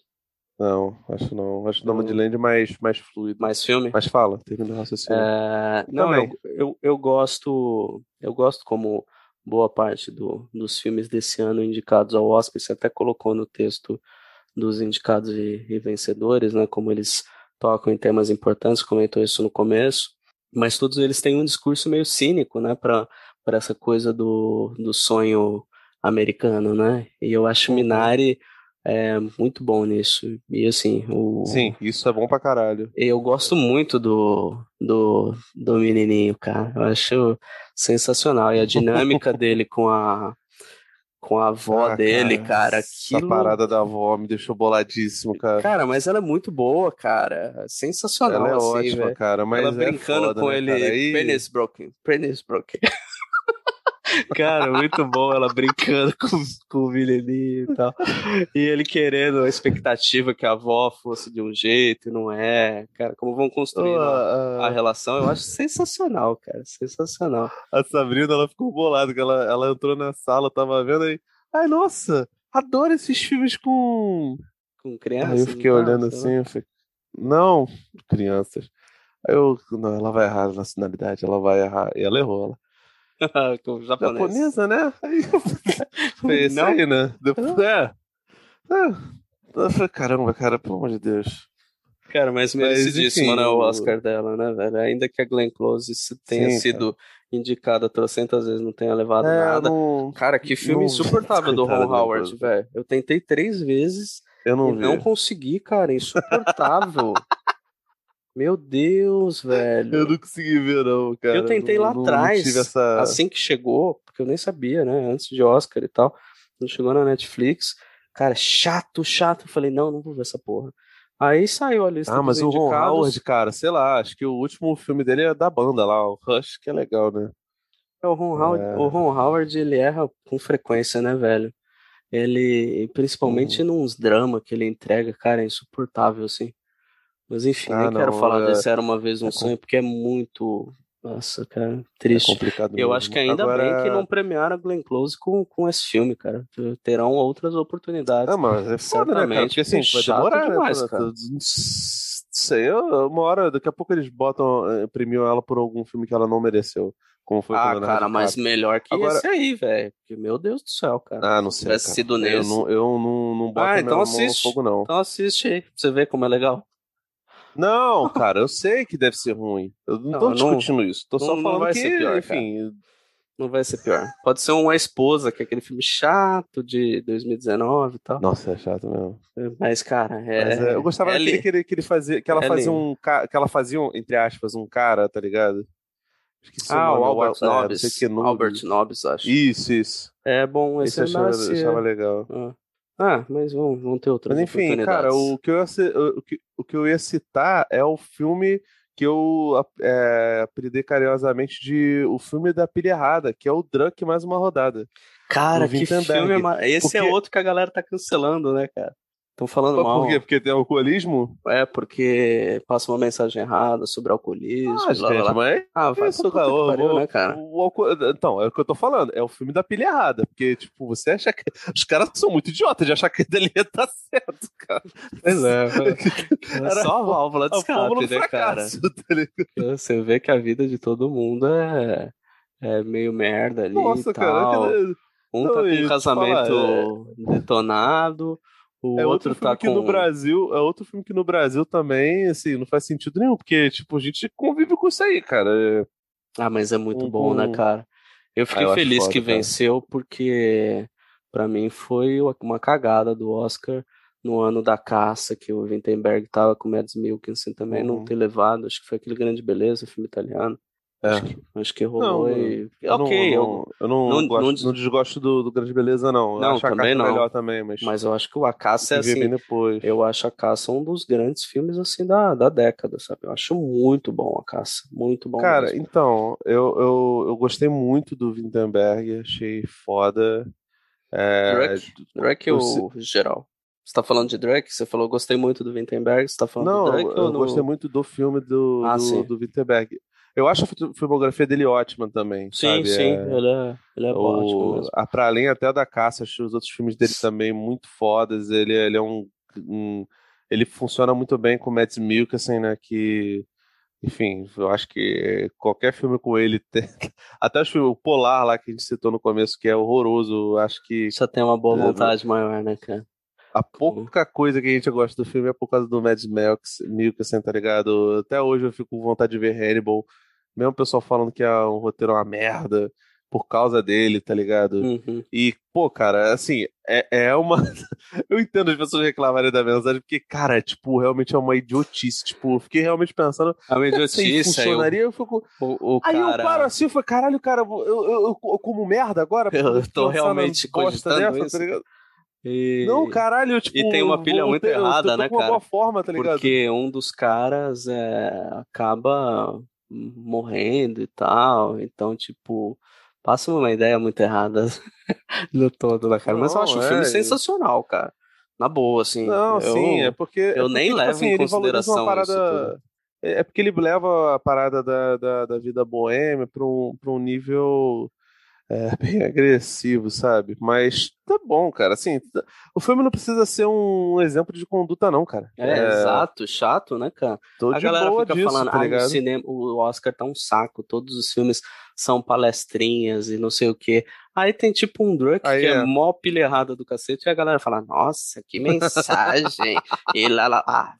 Não, acho não. Acho Não. Nomadland mais, mais fluido. Mais filme? Mas fala, termina o raciocínio. É, não, eu, eu, eu gosto. Eu gosto como boa parte do, dos filmes desse ano indicados ao Oscar. Você até colocou no texto dos indicados e, e vencedores, né? Como eles tocam em temas importantes, comentou isso no começo. Mas todos eles têm um discurso meio cínico, né? Para para essa coisa do, do sonho americano, né? E eu acho Uhum. Minari é, muito bom nisso. E assim, o, Sim, isso é bom pra caralho. eu gosto muito do, do, do menininho, cara. Eu acho sensacional. E a dinâmica dele com a, com a avó Ah, dele, cara. Essa aquilo... parada da avó me deixou boladíssimo, cara. Cara, mas ela é muito boa, cara. Sensacional, Ela é assim, ótima, velho. cara. Mas ela é brincando foda, com né, ele, cara? Aí- penis broken, penis broken. Cara, muito bom ela brincando com, com o menininho e tal. E ele querendo a expectativa que a avó fosse de um jeito e não é. Cara, como vão construindo a, a, a relação, eu acho sensacional, cara. Sensacional. a Sabrina, ela ficou bolada, que ela, ela entrou na sala, tava vendo aí. Ai, nossa, adoro esses filmes com. Com criança. Aí eu fiquei olhando sei assim, eu fiquei, não, crianças. Aí eu, não, ela vai errar a nacionalidade, ela vai errar. E ela errou, ela. lá. Com o japonês. Japonesa, né? Aí eu foi isso Não. aí, né? Depois, é. é. Eu falei, caramba, cara, pelo amor de Deus. Cara, mas merecidíssimo, né, o Oscar dela, né, velho? Ainda que a Glenn Close se tenha Sim, sido indicada trocentas vezes, não tenha levado É, nada. não, Cara, que filme não- insuportável do Ron Howard, velho. Eu tentei três vezes eu não e vi. não consegui, cara. Insuportável. Meu Deus, velho. Eu não consegui ver, não, cara. Eu tentei lá Não- não atrás, essa... assim que chegou, porque eu nem sabia, né? Antes de Oscar e tal. Quando chegou na Netflix, cara, chato, chato. Eu falei, não, não vou ver essa porra. Aí saiu a lista Ah, mas o Ron. Howard, cara, sei lá, acho que o último filme dele é da banda lá, o Rush, que é legal, né? É, O Ron, Howard, É. o Ron Howard, ele erra com frequência, né, velho? Ele, principalmente Uhum. nos dramas que ele entrega, cara, é insuportável, assim. Mas enfim, Ah, nem quero não, falar é- desse Era Uma Vez um é Sonho, porque é muito. Nossa, cara, É triste. complicado Eu mesmo. acho que ainda Agora... bem que não premiaram a Glenn Close com, com esse filme, cara. Terão outras oportunidades. Ah, mas é foda, né, cara? Porque assim, vai demorar, demais, né? cara. Não sei, eu- uma hora, daqui a pouco eles botam, eh, premiam ela por algum filme que ela não mereceu. Como foi ah, cara, mas melhor que Agora- esse aí, velho. Porque, Meu Deus do céu, cara. Ah, não Se sei. tivesse cara. sido Eu nesse. não, eu não, não boto Ah, então assiste. fogo, não. Então assiste aí, pra você ver como é legal. Não, cara, eu sei que deve ser ruim. Eu não Não, tô não- discutindo isso. Tô não- só não falando vai que, ser pior, enfim, Não vai ser pior. Pode ser uma esposa, que é aquele filme chato de 2019 e tal. Nossa, é chato mesmo. Mas, cara, é. Mas, é, eu gostava é daquele que, ele, que ele fazia, que ela É fazia lindo. um que ela fazia, um, entre aspas, um cara, tá ligado? Esqueci Ah, o nome, Albert é, não Nobbs. Albert Nobbs, acho. Isso, isso. É bom, Esse esse eu é achava, achava legal. Ah. Ah, mas vão, vão ter outras Mas enfim, oportunidades. cara, o que, eu ia, o, que, o que eu ia citar é o filme que eu é, apelidei carinhosamente de o filme da pilha errada, que é o Drunk Mais Uma Rodada. Cara, que filme é mar... Esse é Porque- outro que a galera tá cancelando, né, cara? Estão falando Mas mal. Por quê? Porque tem alcoolismo? É, porque passa uma mensagem errada sobre alcoolismo. Ah, blá, gente, blá. mas Ah, vai isso, puta cara, que o- pariu, o- né, cara? o Então, é o que eu tô falando. É o filme da pilha errada. Porque, tipo, você acha que. Os caras são muito idiotas de achar que ele tá certo, cara. Pois é, é Era só a válvula de escape, né, cara? tá ligado? Você vê que a vida de todo mundo é, é meio merda ali Nossa, e cara. tal. aquele- Um Não, tá com um casamento detonado, o É outro outro tá filme que com... no Brasil, é outro filme que no Brasil também, assim, não faz sentido nenhum, porque, tipo, a gente convive com isso aí, cara. É- Ah, mas é muito Um- bom, né, um- cara? Eu fiquei Ah, eu feliz foda, que cara. venceu porque pra mim foi uma cagada do Oscar no ano da caça que o Wittenberg tava com o Mads Mikkelsen também não Uhum. ter levado, acho que foi aquele Grande Beleza, filme italiano. É. Acho que, acho que rolou Não, e Eu não- ok, eu- não, eu não, não- gosto, não- não desgosto do, do Grande Beleza, não. Eu Não, acho a também Caça não. melhor também, mas, mas eu acho que o A Caça é assim, depois. eu acho A Caça um dos grandes filmes assim da, da década, sabe? Eu acho muito bom A Caça, muito bom Cara, mesmo. então, eu, eu, eu gostei muito do Wittenberg, achei foda. É, Drake? Drake eu ou geral? Você tá falando de Drake? Você falou gostei muito do Wittenberg, você tá falando Não, do Drake eu ou no... gostei muito do filme do, Ah, do, do Wittenberg. Eu acho a fil- filmografia dele ótima também, Sim, sabe? sim, É- ele é, ele é O, ótimo mesmo. a, pra além até da caça, achei os outros filmes dele também muito fodas. Ele, ele é um, um- Ele funciona muito bem com o Mads Mikkelsen, né? Que. Enfim, eu acho que qualquer filme com ele. tem- Até o filme o Polar lá que a gente citou no começo, que é horroroso. Acho que Só tem uma boa É, vontade maior, né, cara? a pouca coisa que a gente gosta do filme é por causa do Mads Mikkelsen, tá ligado? Até hoje eu fico com vontade de ver Hannibal. Mesmo o pessoal falando que é um roteiro uma merda por causa dele, tá ligado? Uhum. E, pô, cara, assim, é, é uma. Eu entendo as pessoas reclamarem da mensagem, porque, cara, tipo, realmente é uma idiotice. Tipo, eu fiquei realmente pensando. É uma "Pô, isso aí idiotice, o, funcionaria? Eu fico. o, o Aí eu cara... paro assim, eu falei, caralho, cara, eu, eu, eu, eu como merda agora? Eu tô realmente cogitando dessa, isso. tá ligado? E- Não, caralho, tipo. E tem uma pilha eu muito te- eu tô- errada, né, cara? forma, tá ligado? Porque um dos caras é, acaba morrendo e tal. Então, tipo, passa uma ideia muito errada no todo, né, cara? Mas eu Não, acho o é, filme e- sensacional, cara. Na boa, assim. Não, eu, sim, é porque. é eu porque, nem tipo levo assim, em consideração isso parada. É é porque ele leva a parada da, da, da vida boêmia pra um, pra um nível é, bem agressivo, sabe? Mas tá bom, cara. Assim, o filme não precisa ser um exemplo de conduta, não, cara. É, exato, chato, né, cara? Tô A galera fica disso, falando, tá ah, o cinema, o Oscar tá um saco, todos os filmes são palestrinhas e não sei o quê. Aí tem tipo um Aí que é é. mó pilha errada do cacete e a galera fala, nossa, que mensagem. e lá, lá, ah,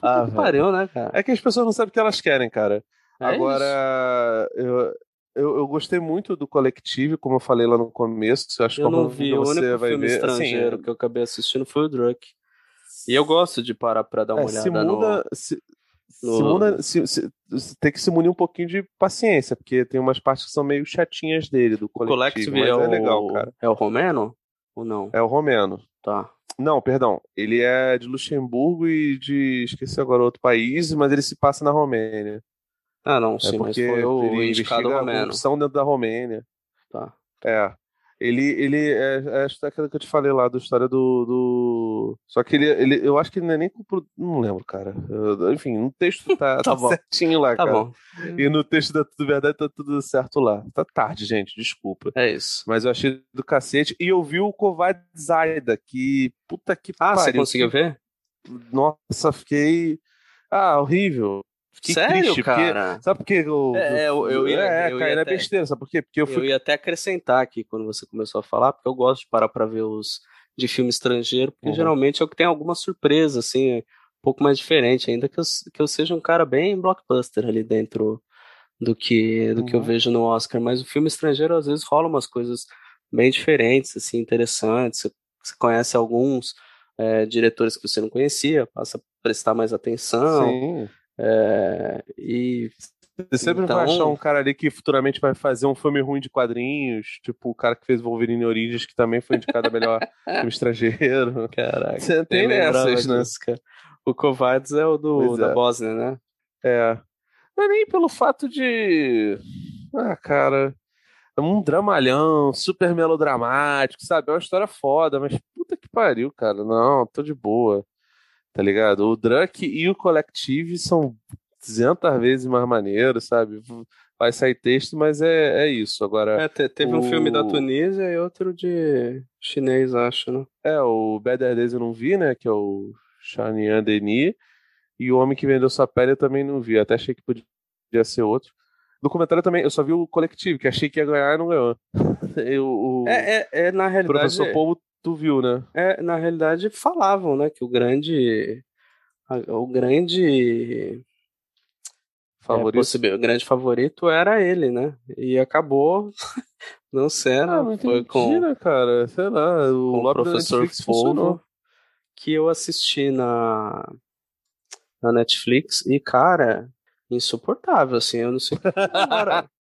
Ah, pariu, né, cara? É que as pessoas não sabem o que elas querem, cara. É Agora, eu, eu, eu gostei muito do Collective, como eu falei lá no começo. Eu acho Eu que não vi, o você único vai filme ver. estrangeiro assim, que eu acabei assistindo foi o Drake. E eu gosto de parar pra dar uma É, olhada se muda, se, no- se muda se- se- tem que se munir um pouquinho de paciência, porque tem umas partes que são meio chatinhas dele, do no coletivo, Collective. É, é, o... legal, cara. é o romeno? Ou não? É o romeno. Tá. Não, perdão. Ele é de Luxemburgo e de. Esqueci agora outro país, mas ele se passa na Romênia. Ah, não, É sim, mas porque foi o ele indicado a romeno. corrupção dentro da Romênia. Tá. É. Ele, ele é, é aquilo que eu te falei lá, da história do, do. Só que ele, ele. Eu acho que ele não é nem. Não lembro, cara. Eu- enfim, no texto tá, Tá tá certinho lá, Tá cara. bom. E no texto da Tudo Verdade tá tudo certo lá. Tá tarde, gente, desculpa. É isso. Mas eu achei do cacete. E eu vi o Kovad Zaida, que. Puta que Ah, pariu. você conseguiu ver? Nossa, fiquei. Ah, horrível. Fiquei Sério, triste, porque- cara? Sabe por que eu. É, eu- eu ia- É, eu caí ia na até- besteira, sabe por quê? Porque eu Eu, fui. ia até acrescentar aqui quando você começou a falar, porque eu gosto de parar pra ver os de filme estrangeiro, porque Uhum. geralmente é o que tem alguma surpresa, assim, um pouco mais diferente, ainda que eu, que eu seja um cara bem blockbuster ali dentro do que do que eu Uhum. vejo no Oscar, mas o filme estrangeiro às vezes rola umas coisas bem diferentes, assim, interessantes. Você, você conhece alguns é, diretores que você não conhecia, passa a prestar mais atenção. Sim. É, e Você sempre Então- vai achar um cara ali que futuramente vai fazer um filme ruim de quadrinhos, tipo o cara que fez Wolverine Origins, que também foi indicado a melhor filme estrangeiro. caraca, Você tem dessas, né? disso, cara. O Covardes é o do, Pois da é. Bósnia, né? É. Não é nem pelo fato de. Ah, cara. É um dramalhão, super melodramático, sabe? É uma história foda, mas puta que pariu, cara. Não, tô de boa. Tá ligado? O Drunk e o Collective são 200 vezes mais maneiros, sabe? Vai sair texto, mas é, é isso. Agora, É, te- teve um filme da o- Tunísia e outro de chinês, acho, né? é, o Better Days eu não vi, né? Que é o Chanian Denis. E o Homem que Vendeu Sua Pele eu também não vi. Até achei que podia ser outro. Documentário também, eu só vi o Coletivo, que achei que ia ganhar e não ganhou. Eu, o É, é, é, na realidade, Professor Polvo, tu viu, né? é, na realidade falavam, né, que o grande, o grande é, Favorito. possível- o grande favorito era ele, né? E acabou não sendo, Ah, não foi com, né, cara? Sei lá, o o professor. Polvo, que eu assisti na na Netflix e cara, insuportável assim, eu não sei cara.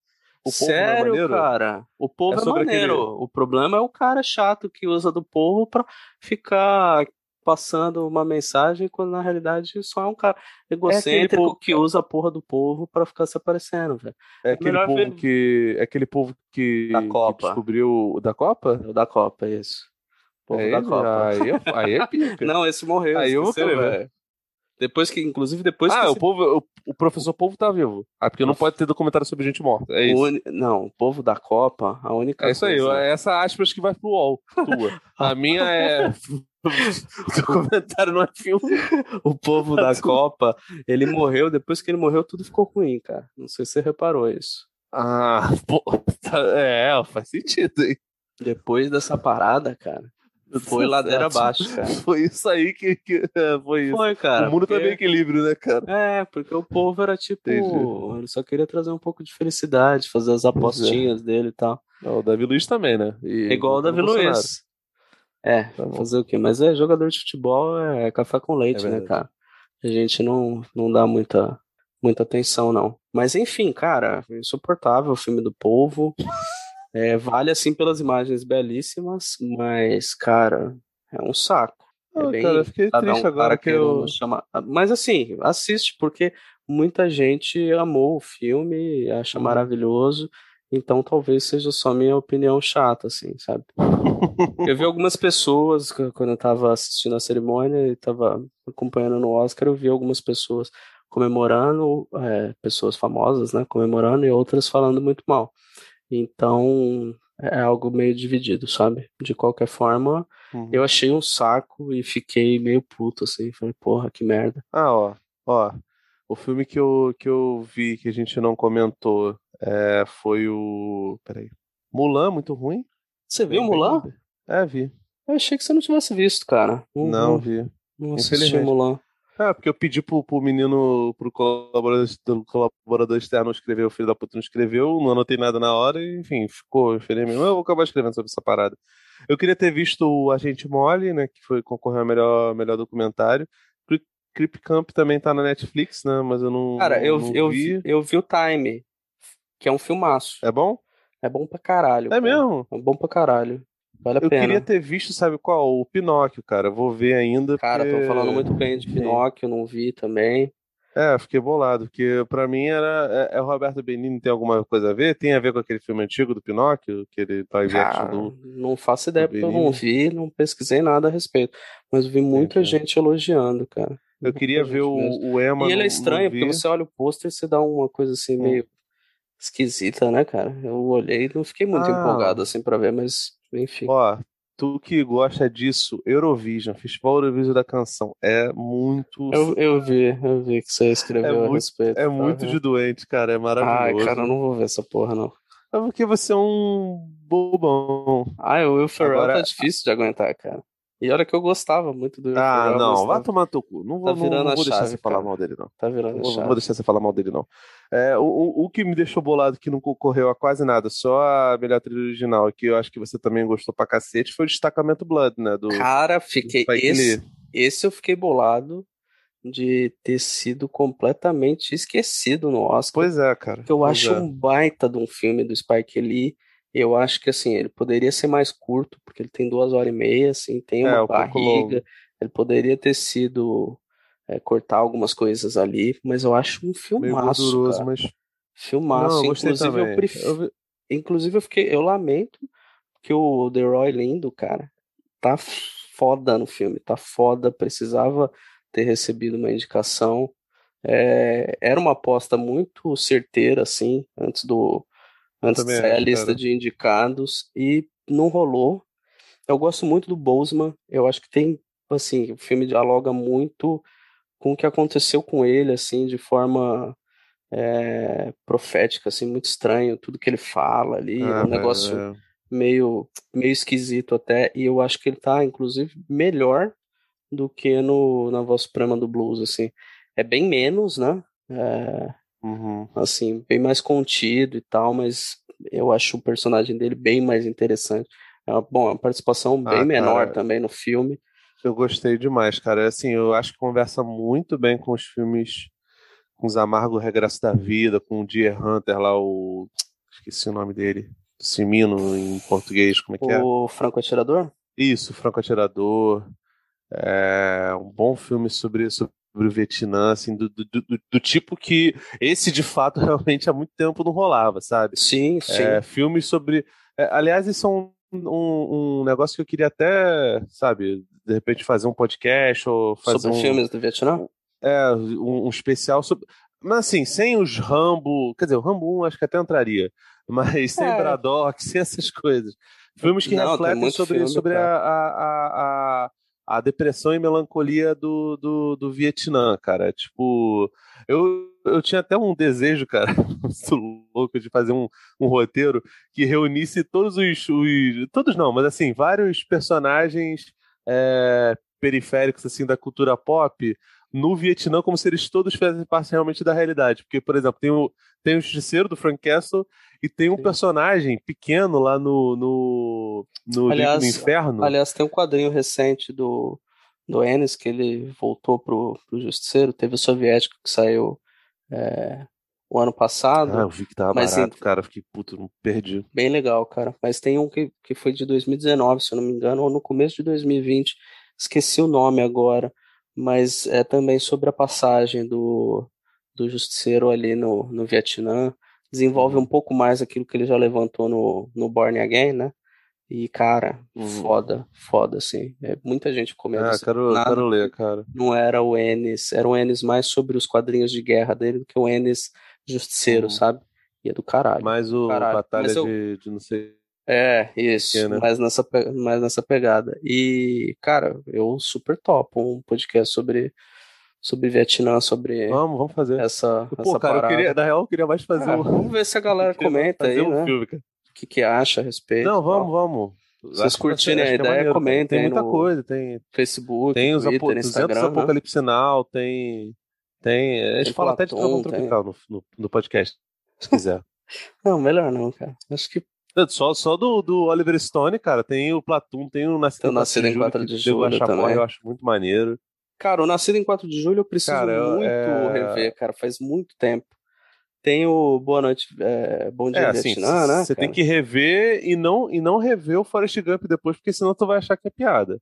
O povo não é Sério, cara. O povo É é, maneiro. aquele- O problema é o cara chato que usa do povo pra ficar passando uma mensagem quando na realidade só é um cara egocêntrico povo- que usa a porra do povo pra ficar se aparecendo, velho. É aquele Melhor povo ver- que. É aquele povo que, Da que Copa. descobriu. Da Copa? É o da Copa, isso. O povo É da ele? Copa. Aí é, aí é pica. Não, esse morreu. Aí eu vou velho. Depois que, inclusive, depois ah, que o, esse- povo, o, o professor Polvo tá vivo. Ah, porque não pode ter documentário sobre gente morta. É o isso. Não, o povo da Copa, a única É isso aí, coisa- é essa aspas que vai pro UOL, tua. A minha é. documentário não é filme. O povo da Copa, ele morreu, depois que ele morreu, tudo ficou ruim, cara. Não sei se você reparou isso. Ah, pô, tá- é, faz sentido, hein? Depois dessa parada, cara, foi ladeira abaixo, cara. Foi isso aí que, que é, foi isso. Foi, cara. o mundo tá porque- bem equilíbrio, né, cara? É, porque o povo era tipo. Entendi. Ele só queria trazer um pouco de felicidade, fazer as apostinhas dele e tal. Não, o Davi Luiz também, né? E- É igual o Davi. Luiz. É, Tá fazer o quê? Mas é jogador de futebol é café com leite, É né, cara? A gente não, não dá muita, muita atenção, não. Mas enfim, cara, insuportável o filme do povo. É, vale assim pelas imagens belíssimas, mas, cara, é um saco. É Ah, bem cara, eu fiquei um triste agora cara que eu. chamar. Mas assim, assiste, porque muita gente amou o filme, acha Uhum. maravilhoso. Então talvez seja só minha opinião chata, assim, sabe? Eu vi algumas pessoas, quando eu tava assistindo a cerimônia e tava acompanhando no Oscar, eu vi algumas pessoas comemorando, é, pessoas famosas, né, comemorando e outras falando muito mal. Então é algo meio dividido, sabe? De qualquer forma, Uhum. eu achei um saco e fiquei meio puto, assim. Falei, porra, que merda. Ah, ó, ó. O filme que eu, que eu vi que a gente não comentou é, foi o. Peraí. Mulan, muito ruim. Você viu Bem, Mulan? bem- É, vi. Eu achei que você não tivesse visto, cara. Não, Não, vi. não assisti. Mulan. É, porque eu pedi pro, pro menino, pro colaborador, do colaborador externo escrever, o filho da puta não escreveu, não anotei nada na hora, e, enfim, ficou, infelizmente. Mas eu vou acabar escrevendo sobre essa parada. Eu queria ter visto o Agente Mole, né, que foi concorreu ao melhor, melhor documentário. Creep Camp também tá na Netflix, né, mas eu não, Cara, eu, não eu, vi. vi, eu vi o Time, que é um filmaço. É bom? É bom pra caralho. É cara. mesmo? É bom pra caralho. Vale a Eu pena. queria ter visto, sabe qual? O Pinóquio, cara. Vou ver ainda. Cara, porque... tô falando muito bem de. Pinóquio, não vi também. É, fiquei bolado, porque pra mim era. É, é o Roberto Benigni tem alguma coisa a ver? Tem a ver com aquele filme antigo do Pinóquio, aquele live action Cara, do. não faço ideia, porque eu não vi, não pesquisei nada a respeito. Mas vi muita Entendi. gente elogiando, cara. Eu queria ver o, mesmo. o Emma. E ele é estranho, porque você olha o pôster e você dá uma coisa assim meio esquisita, né, cara? Eu olhei e não fiquei muito Ah. empolgado assim pra ver, mas enfim. Ó, tu que gosta disso, Eurovision, Festival Eurovision da Canção, é muito. Eu, eu vi, eu vi que você escreveu É a muito- respeito. É tá muito vendo? de doente, cara. É Ai, maravilhoso. cara, eu não vou ver essa porra, não. É porque você é um bobão. Ah, o Will Ferrell Agora- tá difícil de aguentar, cara. E olha que eu gostava muito do Ah, Will não, vá tá, tomar teu cu. Não vou, tá não- virando não a vou deixar chave, você falar cara. mal dele, não. Tá virando Não vou, não vou deixar você falar mal dele, não. É, o, o, o que me deixou bolado que não concorreu a quase nada, só a melhor trilha original, que eu acho que você também gostou pra cacete, foi o Destacamento Blood, né? Do, Cara, do fiquei. Spike Esse, esse eu fiquei bolado de ter sido completamente esquecido no Oscar. Pois é, cara. que eu Pois acho é. um baita de um filme do Spike Lee. Eu acho que assim, ele poderia ser mais curto, porque ele tem duas horas e meia, assim, tem É, uma um longo. barriga. Ele poderia ter sido é, cortar algumas coisas ali, mas eu acho um Meio filmaço, gorduroso, cara. mas. Não, Filmaço. gostei Inclusive, eu prefiro. Eu vi- Inclusive, eu fiquei, eu lamento que o The Roy Lindo, cara, tá foda no filme, tá foda, precisava ter recebido uma indicação. É, era uma aposta muito certeira, assim, antes do antes de sair a acho, lista cara. de indicados e não rolou. Eu gosto muito do Boseman, eu acho que tem, assim, o filme dialoga muito com o que aconteceu com ele, assim, de forma é, profética, assim, muito estranho, tudo que ele fala ali, é Ah, um negócio é. meio, meio esquisito até, e eu acho que ele tá, inclusive, melhor do que no, na Voz Suprema do Blues, assim. É bem menos, né? É, Uhum. assim, bem mais contido e tal, mas eu acho o personagem dele bem mais interessante. É uma, bom, é uma participação bem Ah, menor cara, também no filme. eu gostei demais, cara. Assim, eu acho que conversa muito bem com os filmes, com os Amargo Regresso da Vida, com o Deer Hunter lá, o. Esqueci o nome dele. Simino em português, como é que é? O Franco Atirador? Isso, Franco Atirador. É um bom filme sobre, sobre o Vietnã, assim, do, do, do, do tipo que esse de fato realmente há muito tempo não rolava, sabe? Sim, sim. É, filmes sobre. é, aliás, isso é um, um, um negócio que eu queria até, sabe, de repente fazer um podcast ou fazer Sobre um, filmes do Vietnã? é, um, um especial sobre. Mas assim, sem os Rambo. Quer dizer, o Rambo 1 acho que até entraria. Mas sem É. Braddock, sem essas coisas. Filmes que Não, tem refletem sobre, filme, sobre a, a, a, a depressão e melancolia do, do, do Vietnã, cara. Tipo, eu, eu tinha até um desejo, cara, muito louco, de fazer um, um roteiro que reunisse todos os, os. Todos não, mas assim, vários personagens é, periféricos assim da cultura pop no Vietnã como se eles todos fizessem parte realmente da realidade. Porque, por exemplo, tem o, tem o Justiceiro do Frank Castle e tem um Sim. personagem pequeno lá no, no, no Aliás- do Inferno. Aliás, tem um quadrinho recente do, do Ennis que ele voltou pro, pro Justiceiro. Teve o Soviético que saiu é, o ano passado. Ah, eu vi que tava Mas, barato, cara. Fiquei puto, não perdi. Bem legal, cara. Mas tem um que, que foi de 2019, se eu não me engano, ou no começo de 2020. Esqueci o nome agora. Mas é também sobre a passagem do, do Justiceiro ali no, no Vietnã. Desenvolve Uhum. um pouco mais aquilo que ele já levantou no, no Born Again, né? E, cara, Uhum. foda, foda, assim. É, muita gente comendo. Ah, assim, quero, nada quero ler, cara. não era o Ennis, era o Ennis mais sobre os quadrinhos de guerra dele do que o Ennis Justiceiro, Uhum. sabe? E é do caralho. Mais o Caralho. Batalha eu- de, de não sei. É, isso, né? mais nessa, mais nessa pegada. E, cara, eu super topo um podcast sobre, sobre Vietnã, sobre Vamos, vamos fazer. essa, Pô, essa cara, queria, na real, eu queria mais fazer Ah, um. vamos ver se a galera comenta aí, um né? filme, cara. O que, que acha a respeito. Não, vamos, tal. vamos. Vocês vai ser- curtirem a é ideia, maneiro, cara. comentem Tem muita coisa, tem, Facebook, tem os Twitter, apo 200 Instagram, né? Apocalipse Now, tem. Tem. A gente Tem fala até de trovão tropical no, no, no podcast, se quiser. Não, melhor não, cara. Acho que Só, só do, do Oliver Stone, cara, tem o Platum, tem o Nascido, Nascido em 4 que de Julho também. eu acho muito maneiro. Cara, o Nascido em 4 de Julho eu preciso Cara, muito é- rever, cara. Faz muito tempo. Tem o Boa Noite, é, Bom Dia É, assim, Vietnã, né? você tem que rever e não, e não rever o Forrest Gump depois, porque senão tu vai achar que é piada.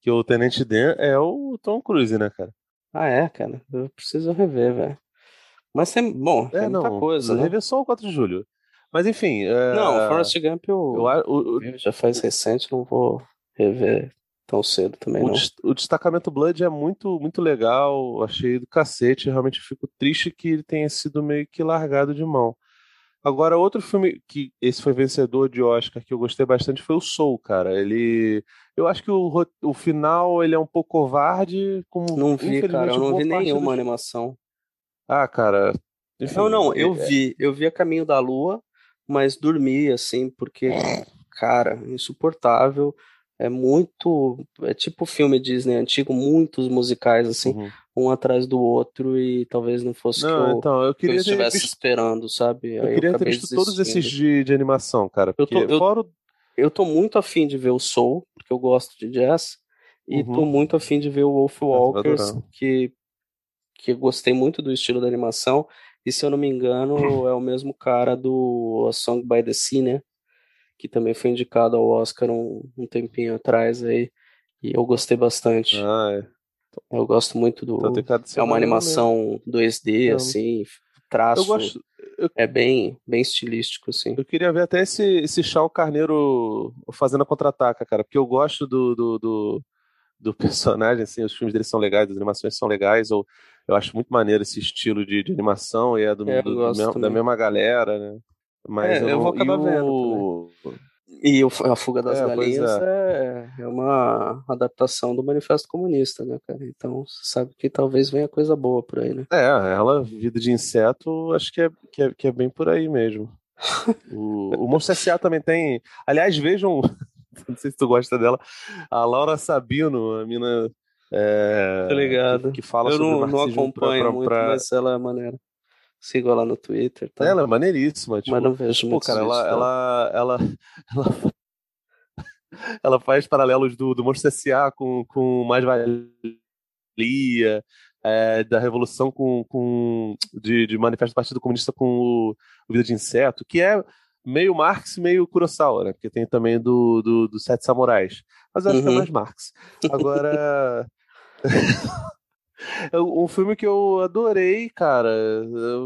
Que o Tenente Dan é o Tom Cruise, né, cara? Ah, é, cara. Eu preciso rever, velho. Mas tem, bom, É, tem muita não, coisa, né? rever só o 4 de julho. Mas enfim, é, Não, Forrest Gump eu, eu, eu já faz recente, não vou rever tão cedo também, o não. des- o destacamento Blood é muito, muito legal, achei do cacete, realmente fico triste que ele tenha sido meio que largado de mão. Agora, outro filme que esse foi vencedor de Oscar que eu gostei bastante foi o Soul, cara. Ele, eu acho que o, o final ele é um pouco covarde, como Não vi, cara. Eu não vi nenhuma dos- animação. Ah, cara. enfim, Não, não, eu é- vi. Eu vi A Caminho da Lua, mas dormi, assim, porque, cara, insuportável. é muito. É tipo filme Disney antigo, muitos musicais, assim, Uhum. um atrás do outro, e talvez não fosse o que Não, eu, então, eu que eu queria ter estivesse visto, esperando, sabe? eu Aí queria ter acabei visto todos esses de, de animação, cara. Eu tô- eu- fora Eu tô muito afim de ver o Soul, porque eu gosto de jazz, e Uhum. tô muito afim de ver o Wolf vai Walkers, que, que eu gostei muito do estilo da animação, e se eu não me engano, é o mesmo cara do A Song by the Sea, né? Que também foi indicado ao Oscar um, um tempinho atrás aí, e eu gostei bastante. Ah, é. Eu gosto muito Então do. ser É uma animação 2D, Não. assim, mesmo. traço. Eu gosto. Eu, É bem, bem estilístico, assim. eu queria ver até esse, esse Shao Carneiro fazendo a contra-ataca, cara. Porque eu gosto do, do, do, do personagem, assim, os filmes dele são legais, as animações são legais. Eu, eu acho muito maneiro esse estilo de, de animação e é, do, É, eu do- do mesmo- da mesma galera, né? Mas É, eu não- vou acabar e o- vendo E o- a Fuga das É, Galinhas é. é uma adaptação do Manifesto Comunista, né, cara? Então você sabe que talvez venha coisa boa por aí, né? É, ela, vida de inseto, acho que é, que é, que é bem por aí mesmo. O, o Monstro S.A. também tem. Aliás, vejam. Não sei se tu gosta dela. A Laura Sabino, a mina. É, Tá ligado. Que, que fala Eu sobre não, não acompanho pra- muito, pra- mas ela é maneira. Sigo ela no Twitter, tá? Ela é maneiríssima. Tipo, mas não vejo pô, muito cara, ela, ela, ela, ela, ela faz paralelos do, do Monstro S.A. com, com Mais Valia, é, da Revolução com, com de, de Manifesto do Partido Comunista com o, o Vida de Inseto, que é meio Marx, meio Kurosawa, né? Porque tem também do, do, do Sete Samurais. Mas eu acho que é Uhum. mais Marx. Agora. É Um filme que eu adorei, cara,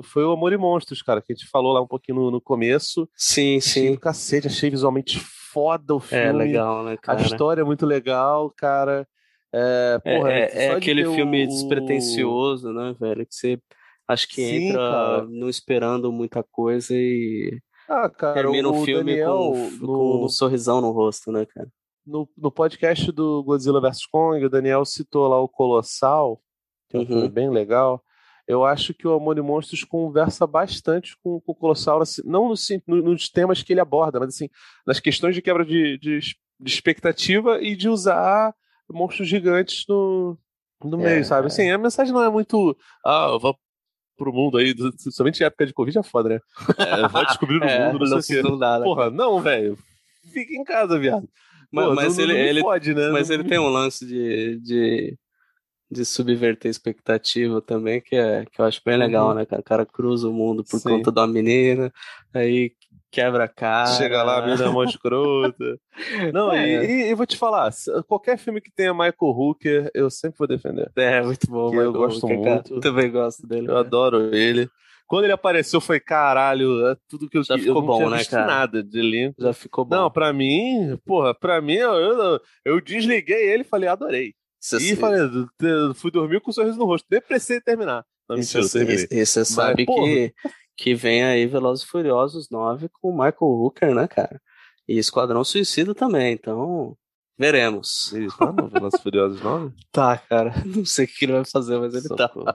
foi o Amor e Monstros, cara, que a gente falou lá um pouquinho no, no começo. Sim, Achei do sim. cacete, achei visualmente foda o filme. É legal, né, A cara? história é muito legal, cara. É, É, porra, é, é de aquele filme o- despretensioso, né, velho? Que você acho que Sim, entra cara. não esperando muita coisa e Ah, cara, termina o, o filme Daniel com, no, com um sorrisão no rosto, né, cara? No, no podcast do Godzilla vs Kong, o Daniel citou lá o Colossal, que é um Uhum. filme bem legal. Eu acho que o Amor e Monstros conversa bastante com, com o Colossal, assim, não no, no- nos temas que ele aborda, mas assim, nas questões de quebra de, de, de expectativa e de usar monstros gigantes no, no É, meio, sabe? é. Assim, a mensagem não é muito. Ah, eu vou pro mundo aí, somente em época de Covid é foda, né? É, vai descobrir o É, mundo, não, sei o não dá, né? Porra, não, velho. Fica em casa, viado. Mas, Pô, mas ele, ele, fode, né? mas ele tem um lance de, de, de subverter expectativa também, que, é, que eu acho bem legal, Uhum. né? cara? O cara cruza o mundo por Sim. conta uma menina, aí quebra a cara. Chega lá, a mina é mó escrota. Não, É. e, e vou te falar, qualquer filme que tenha Michael Hooker, eu sempre vou defender. É, muito bom. Eu gosto Hooker, cara. muito. Também gosto dele. Eu cara. adoro ele. Quando ele apareceu, foi caralho, é tudo que eu Já ficou eu não bom, tinha né, cara? nada de elenco. Já ficou bom. Não, pra mim, porra, pra mim, eu, eu, eu desliguei ele e falei, adorei. Você- E falei, "Eu fui dormir com um sorriso no rosto. Nem precisei terminar. Não, E mentira, eu você e você sabe porra. que, que vem aí Velozes e Furiosos 9 com o Michael Hooker, né, cara? E Esquadrão Suicida também, então veremos. Ele tá no Velozes Furiosos 9? Tá, cara. Não sei o que ele vai fazer, mas ele tá. Socorro.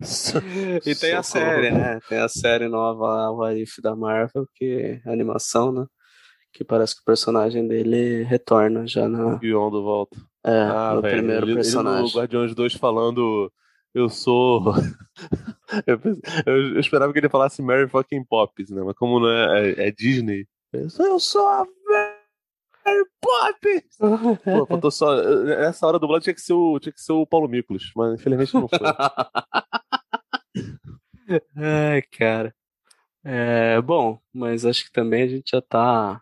E tem a série, né? Tem a série nova, lá, o Arif da Marvel, que é animação, né? Que parece que o personagem dele retorna já na, Guion do volta. é, Ah, no velho, primeiro ele, ele personagem. no Guardiões 2 falando eu sou eu, pense- eu- eu esperava que ele falasse Mary fucking Poppins, né? Mas como não é, é, é Disney, eu sou, eu sou a Mary Poppins. Pô, faltou só essa hora do dublado tinha que ser o tinha que ser o Paulo Miklos, mas infelizmente não foi. Ai, cara. É, bom, mas acho que também a gente já tá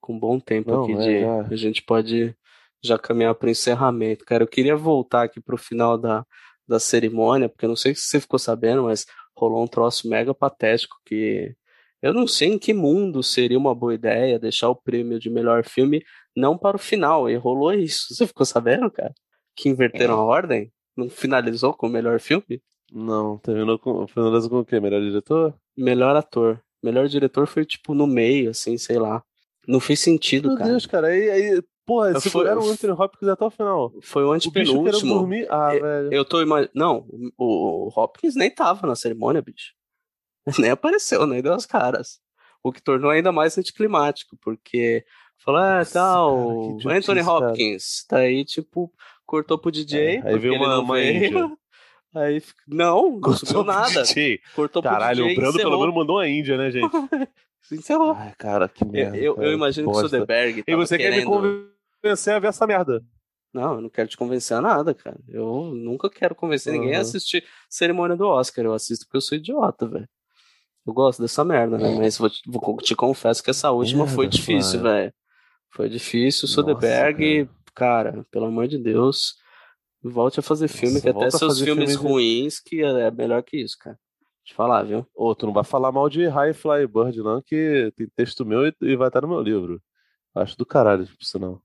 com um bom tempo Não, aqui é, de. já. A gente pode já caminhar para o encerramento. Cara, eu queria voltar aqui pro final da, da cerimônia, porque eu não sei se você ficou sabendo, mas rolou um troço mega patético que eu não sei em que mundo seria uma boa ideia deixar o prêmio de melhor filme não para o final, e rolou isso. Você ficou sabendo, cara? Que inverteram a ordem? Não finalizou com o melhor filme? Não, terminou com finalizou com o quê? Melhor diretor? Melhor ator. Melhor diretor foi tipo no meio, assim, sei lá. Não fez sentido, Meu cara. Deus, cara, aí, aí porra, Foi- seguraram o Anthony Hopkins até o final. Foi o O antepenúltimo. dormir. Ah, velho. Eu tô imaginando. Não, o, o Hopkins nem tava na cerimônia, bicho. Nem apareceu, nem deu as caras. O que tornou ainda mais anticlimático, porque Falou, ah, tal, cara, Anthony cara. Hopkins. Daí, tipo, cortou pro DJ. É, aí veio uma- uma veio. Aí, não, não subiu nada. DJ. Cortou Caralho, pro DJ o Brando pelo encerrou. menos mandou uma Índia, né, gente? Encerrou. Ai, cara, que merda. eu, cara, eu imagino que o. Soderbergh E você quer me querendo... convencer a ver essa merda? Não, eu não quero te convencer a nada, cara. Eu nunca quero convencer ninguém a Uhum. assistir cerimônia do Oscar. Eu assisto porque eu sou idiota, velho. Eu gosto dessa merda, né? Mas vou te, vou- te confesso que essa última foi Merda, difícil, Flávio. velho. Foi difícil. Soderbergh, cara. pelo amor de Deus, volte a fazer filme, Nossa, que até seus filmes filme de- ruins, que é melhor que isso, cara. Eu falar, viu? Ô, tu não vai falar mal de High Fly Bird, não, que tem texto meu e, e vai estar no meu livro. Acho do caralho, por sinal.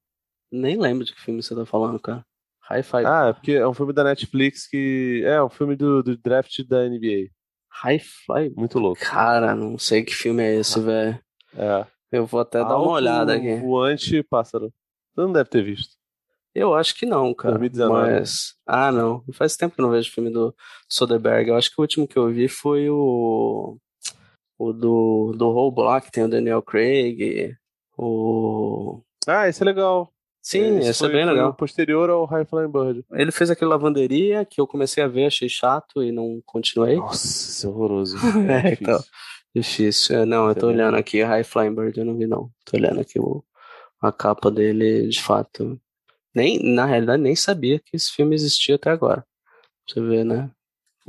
Nem lembro de que filme você tá falando, cara. Hi-Fi. Ah, é porque é um filme da Netflix que. É, um filme do, do draft da NBA. Hi-Fi. Muito louco. Cara, não sei que filme é esse, velho. É. Eu vou até dar uma Alto olhada aqui. Voante pássaro. Você não deve ter visto. Eu acho que não, cara. 2019. Mas. Ah, não. Faz tempo que eu não vejo filme do Soderbergh. Eu acho que o último que eu vi foi o. O do, do que tem o Daniel Craig. O. Ah, esse é legal. Sim, esse, foi, é bem legal. o posterior ao High Flying Bird. Ele fez aquele lavanderia que eu comecei a ver, achei chato e não continuei. Nossa, isso é horroroso. É, difícil. então. Difícil. É, Não, eu tô olhando aqui, High Flying Bird, eu não vi, não. Tô olhando aqui o, a capa dele, de fato. Nem, na realidade, nem sabia que esse filme existia até agora. Você ver, né?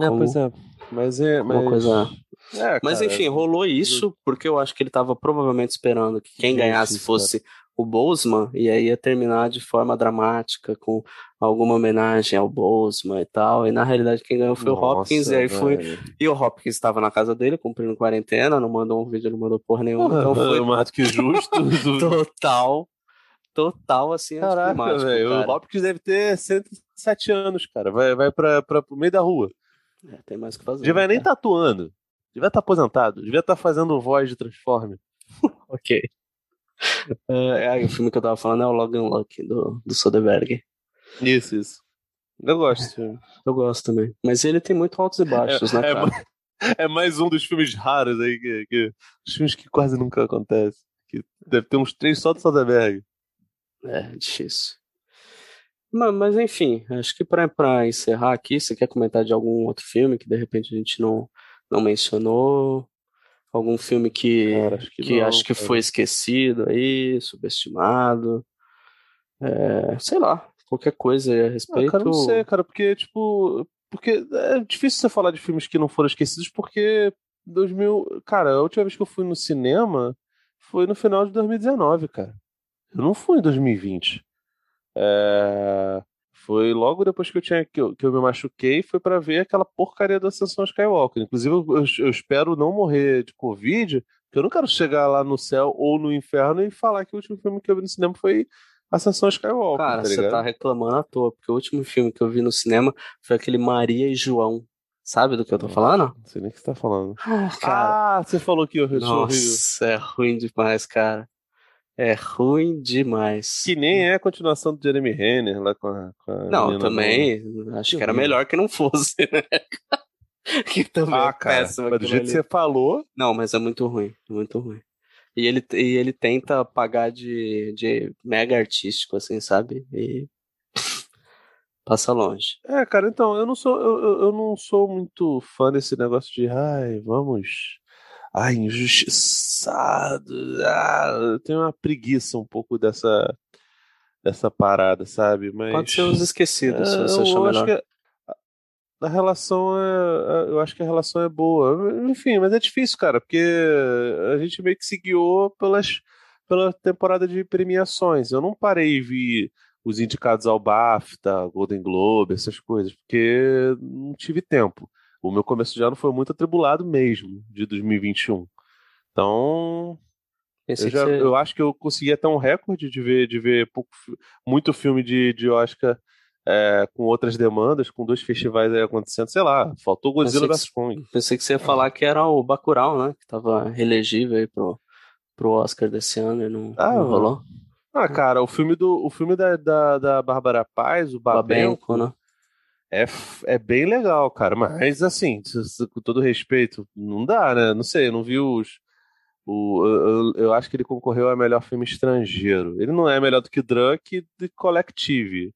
É, Como- pois é. Mas é. uma Mas, coisa- É, Mas cara, enfim, rolou isso porque eu acho que ele tava provavelmente esperando que quem ganhasse fosse o Boseman e aí ia terminar de forma dramática, com alguma homenagem ao Boseman e tal. E na realidade quem ganhou foi o Nossa, Hopkins, e aí foi. E o Hopkins estava na casa dele, cumprindo quarentena, não mandou um vídeo, não mandou porra nenhuma. Então foi mais do que justo. total, total assim, Caraca, velho. O. Hopkins deve ter 107 anos, cara. Vai, vai pra, pra, pro meio da rua. É, tem mais o que fazer. Devia né, nem cara? estar atuando. Devia estar aposentado. Devia estar fazendo voz de Transforme. Ok. É, é, o filme que eu tava falando é o Logan Lucky, do, do Soderbergh. Isso, isso. Eu gosto. Eu gosto também. Mas ele tem muito altos e baixos, né, é, cara? ma- é mais um dos filmes raros aí, que, que- os filmes que quase nunca acontecem. Que deve ter uns três só do Soderbergh. É, difícil. Mas, mas enfim, acho que pra, pra encerrar aqui, você quer comentar de algum outro filme que de repente a gente não, não mencionou? Algum filme que, Cara, acho que que não, acho que foi esquecido aí, subestimado? É, sei lá, qualquer coisa aí a Ah, respeito. cara, não sei, cara, porque, tipo. Porque é difícil você falar de filmes que não foram esquecidos, porque 2000. Cara, a última vez que eu fui no cinema foi no final de 2019, cara. Eu não fui em 2020. É, Foi logo depois que eu tinha que eu, que eu me machuquei, foi pra ver aquela porcaria da Ascensão Skywalker. Inclusive, eu, eu- espero não morrer de Covid, porque eu não quero chegar lá no céu ou no inferno e falar que o último filme que eu vi no cinema foi Ascensão Skywalker. Cara, tá você tá reclamando à toa, porque o último filme que eu vi no cinema foi aquele Maria e João. Sabe do que eu tô falando? Não sei nem o que você tá falando. Cara, Ah, você falou que eu horrível. nossa, é ruim demais, cara. É ruim demais. Que nem é a continuação do Jeremy Renner lá com a. Com a Não, também, acho Que que era melhor que não fosse, né? que também nova. é Ah, cara. péssimo Mas do jeito que ali. você falou. Não, mas é muito ruim, é muito ruim. E ele, e ele tenta pagar de, de mega artístico, assim, sabe? E passa longe. É, cara, então, eu não sou. Eu, eu- eu não sou muito fã desse negócio de. Ai, vamos. Ai, injustiçado. Ah, eu tenho uma preguiça um pouco dessa. Dessa parada, sabe? Mas. Pode ser os esquecidos, se É, você eu achar melhor. que a- a relação é, eu acho que a relação é boa. Enfim, mas é difícil, cara, porque a gente meio que se guiou pelas, pela temporada de premiações. Eu não parei e vi os indicados ao BAFTA, Golden Globe, essas coisas, porque não tive tempo. O meu começo de ano foi muito atribulado mesmo, de 2021. Então, eu, já, você- eu acho que eu consegui até um recorde de ver, de ver pouco, muito filme de, de Oscar é, com outras demandas, com dois festivais aí acontecendo, sei lá, faltou Godzilla vs Kong. Pensei que você ia falar que era o Bacurau, né? Que tava reelegível aí pro, pro Oscar desse ano e não, Ah, não rolou. Ah, cara, o filme do o filme da, da, da Bárbara Paz, o Babenco, Babenco, né? É, é bem legal, cara, mas assim, com todo respeito, não dá, né? Não sei, eu não vi os O, eu, eu acho que ele concorreu a melhor filme estrangeiro. Ele não é melhor do que Drunk e de Collective.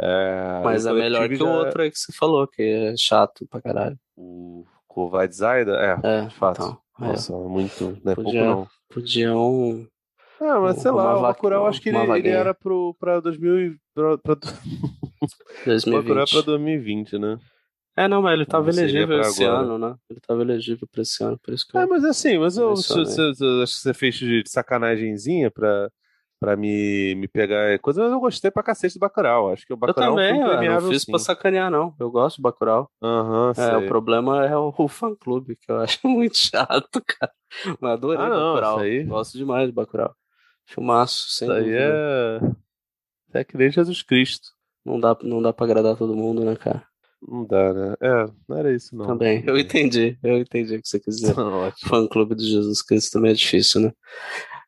É, Mas é melhor que o já- outro aí que você falou, que é chato pra caralho. O Covarde Zaida? É, É, de fato. então, é. Nossa, muito. Não é pouco, Podia- não. Podiam. Ah, mas sei lá, o Bacurau acho que ele, ele era pro, pra 2000 e- pra, pra, Bacurau é 2020. pra 2020, né? É, não, mas ele tava Não elegível esse agora. ano, né? Ele tava elegível pra esse ano, por isso que eu. É, mas assim, mas eu, acho que você fez de sacanagemzinha pra, pra me, me pegar coisa, mas eu gostei pra cacete do Bacurau. Acho que o Eu Bacurau também, é um filme eu não fiz sim. pra sacanear, não. Eu gosto do Bacurau. Aham, É, sei. o problema é o, o fã-clube, que eu acho muito chato, cara. Mas adorei Ah, não, Bacurau. aí- Gosto demais de Bacurau. Filmaço, sem Isso aí dúvida. é... é que nem Jesus Cristo. Não dá, não dá pra agradar todo mundo, né, cara? Não dá, né? É, não era isso, não. Também. Eu entendi. Eu entendi o que você quis dizer. Fã-clube do Jesus Cristo também é difícil, né?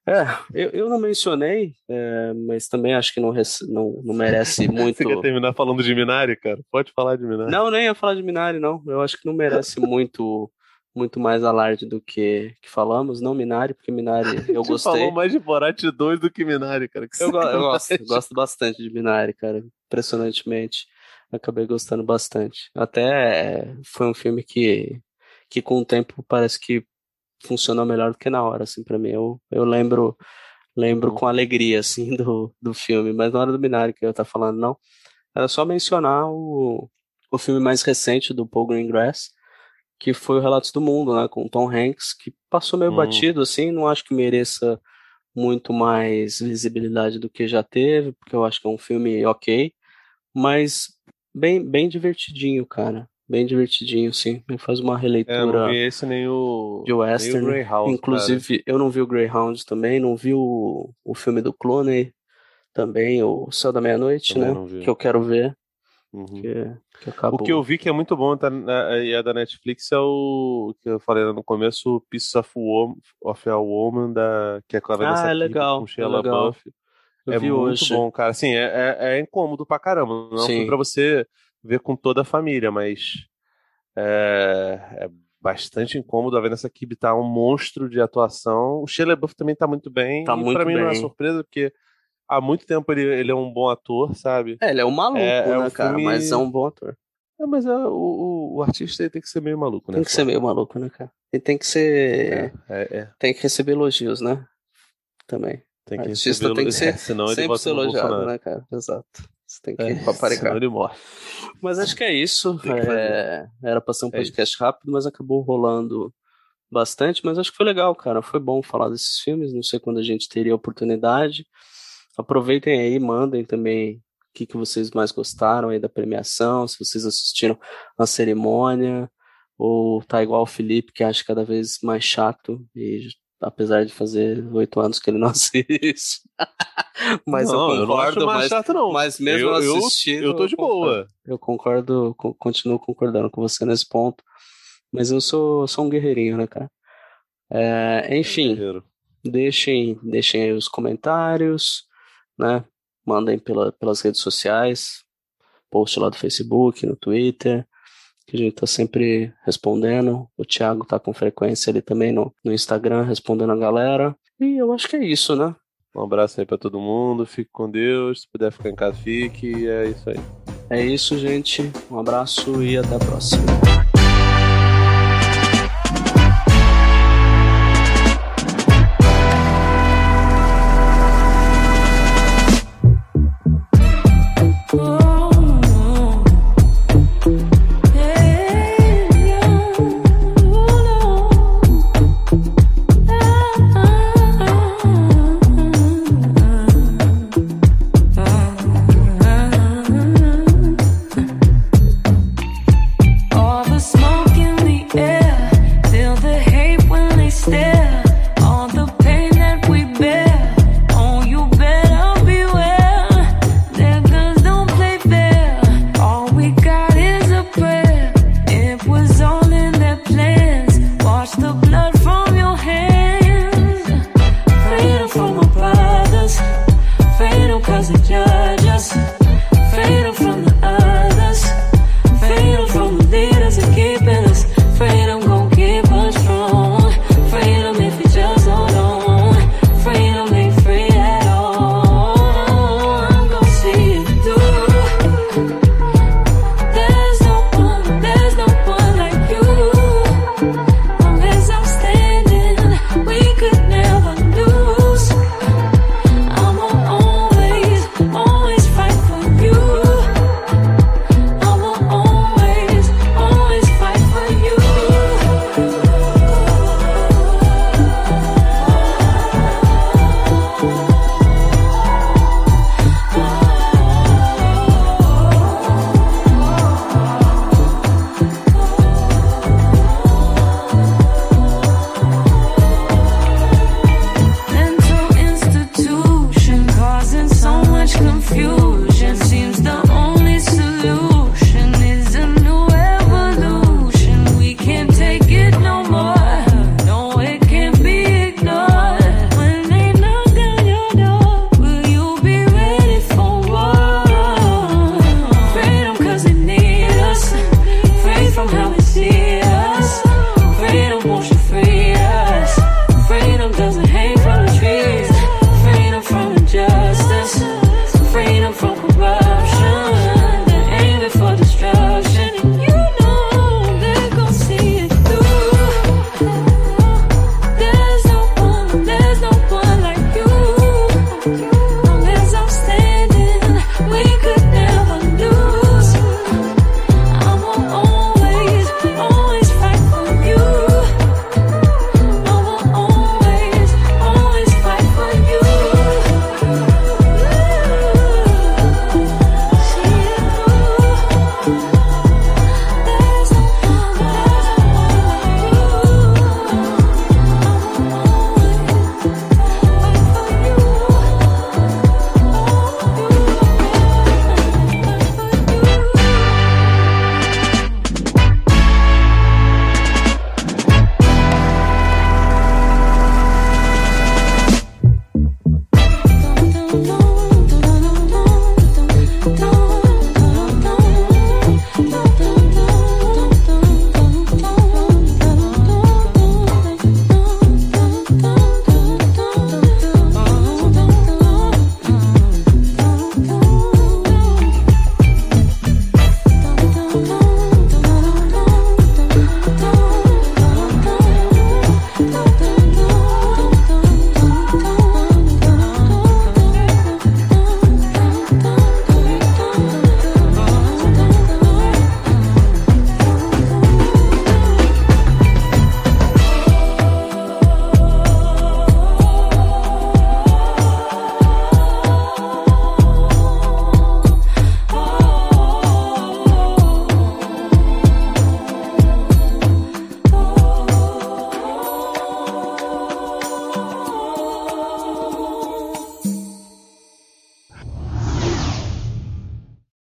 É, eu, eu não mencionei, é, mas também acho que não, não, não merece muito. Você quer terminar falando de Minari, cara? Pode falar de Minari. Não, nem ia falar de Minari, não. Eu acho que não merece muito muito mais alarde do que, que falamos. Não Minari, porque Minari eu Você gostei. falou mais de Borat 2 do que Minari, cara. Que Eu, go- eu gosto, eu gosto bastante de Minari, cara. Impressionantemente. Acabei gostando bastante. Até é, foi um filme que, que com o tempo parece que funcionou melhor do que na hora, assim, pra mim. Eu, eu lembro lembro Uhum. com alegria, assim, do, do filme. Mas na hora do Minari que eu tava falando, não. Era só mencionar o, o filme mais recente do Paul Greengrass, que foi o Relatos do Mundo, né, com Tom Hanks, que passou meio Hum. batido, assim, não acho que mereça muito mais visibilidade do que já teve, porque eu acho que é um filme ok, mas bem, bem divertidinho, cara. Bem divertidinho, sim. Ele faz uma É, eu releitura não vi esse nem o. de western. nem o Greyhound, Inclusive, eu não vi o Greyhound também, não vi o, o filme do Clooney também, o Céu da Meia-Noite, né? Que eu quero ver, cara. Uhum. que, que. O que eu vi que é muito bom tá, na- e é da Netflix é o que eu falei no começo, o Pieces of, of a Woman, da, que é com a Vanessa Ah, é legal, com é Sheila legal. Buff. Eu é muito hoje. bom, cara. Assim, é, é, é incômodo pra caramba. Não é Sim. filme pra você ver com toda a família, mas é, é bastante incômodo. A Vanessa Kirby tá um monstro de atuação. O Shia LaBeouf também tá muito bem. Tá e muito pra mim não é bem. surpresa, porque há muito tempo ele, ele é um bom ator, sabe? É, ele é um maluco, É- é né, um cara? filme- Mas é um bom ator. É, mas é, o, o, artista ele tem que ser meio maluco, né? Tem que ser meio maluco, né, cara? E tem que ser. É, é, é. Tem que receber elogios, né? Também. Tem que Artista receber tem que ser senão ele Sempre ser elogiado, né, cara? Exato. Você tem que É, paparicar. senão ele morre. Mas acho que é isso. É, Era pra ser um podcast rápido, mas acabou rolando bastante. Mas acho que foi legal, cara. Foi bom falar desses filmes. Não sei quando a gente teria a oportunidade. Aproveitem aí, mandem também o que, que vocês mais gostaram aí da premiação, se vocês assistiram a cerimônia, ou tá igual o Felipe, que acha cada vez mais chato, e apesar de fazer oito anos que ele não assiste. mas não, eu eu não acho concordo, mais mas, chato, não. mas mesmo eu, eu, assistindo. eu tô de concordo. boa. Eu concordo, co- continuo concordando com você nesse ponto. Mas eu sou, sou um guerreirinho, né, cara? É, enfim, deixem, deixem aí os comentários, né? Mandem pela, pelas redes sociais, post lá do Facebook, no Twitter, que a gente tá sempre respondendo. O Thiago tá com frequência ali também no, no Instagram, respondendo a galera. E eu acho que é isso, né? Um abraço aí pra todo mundo. Fique com Deus. Se puder ficar em casa, fique. E é isso aí. É isso, gente. Um abraço e até a próxima.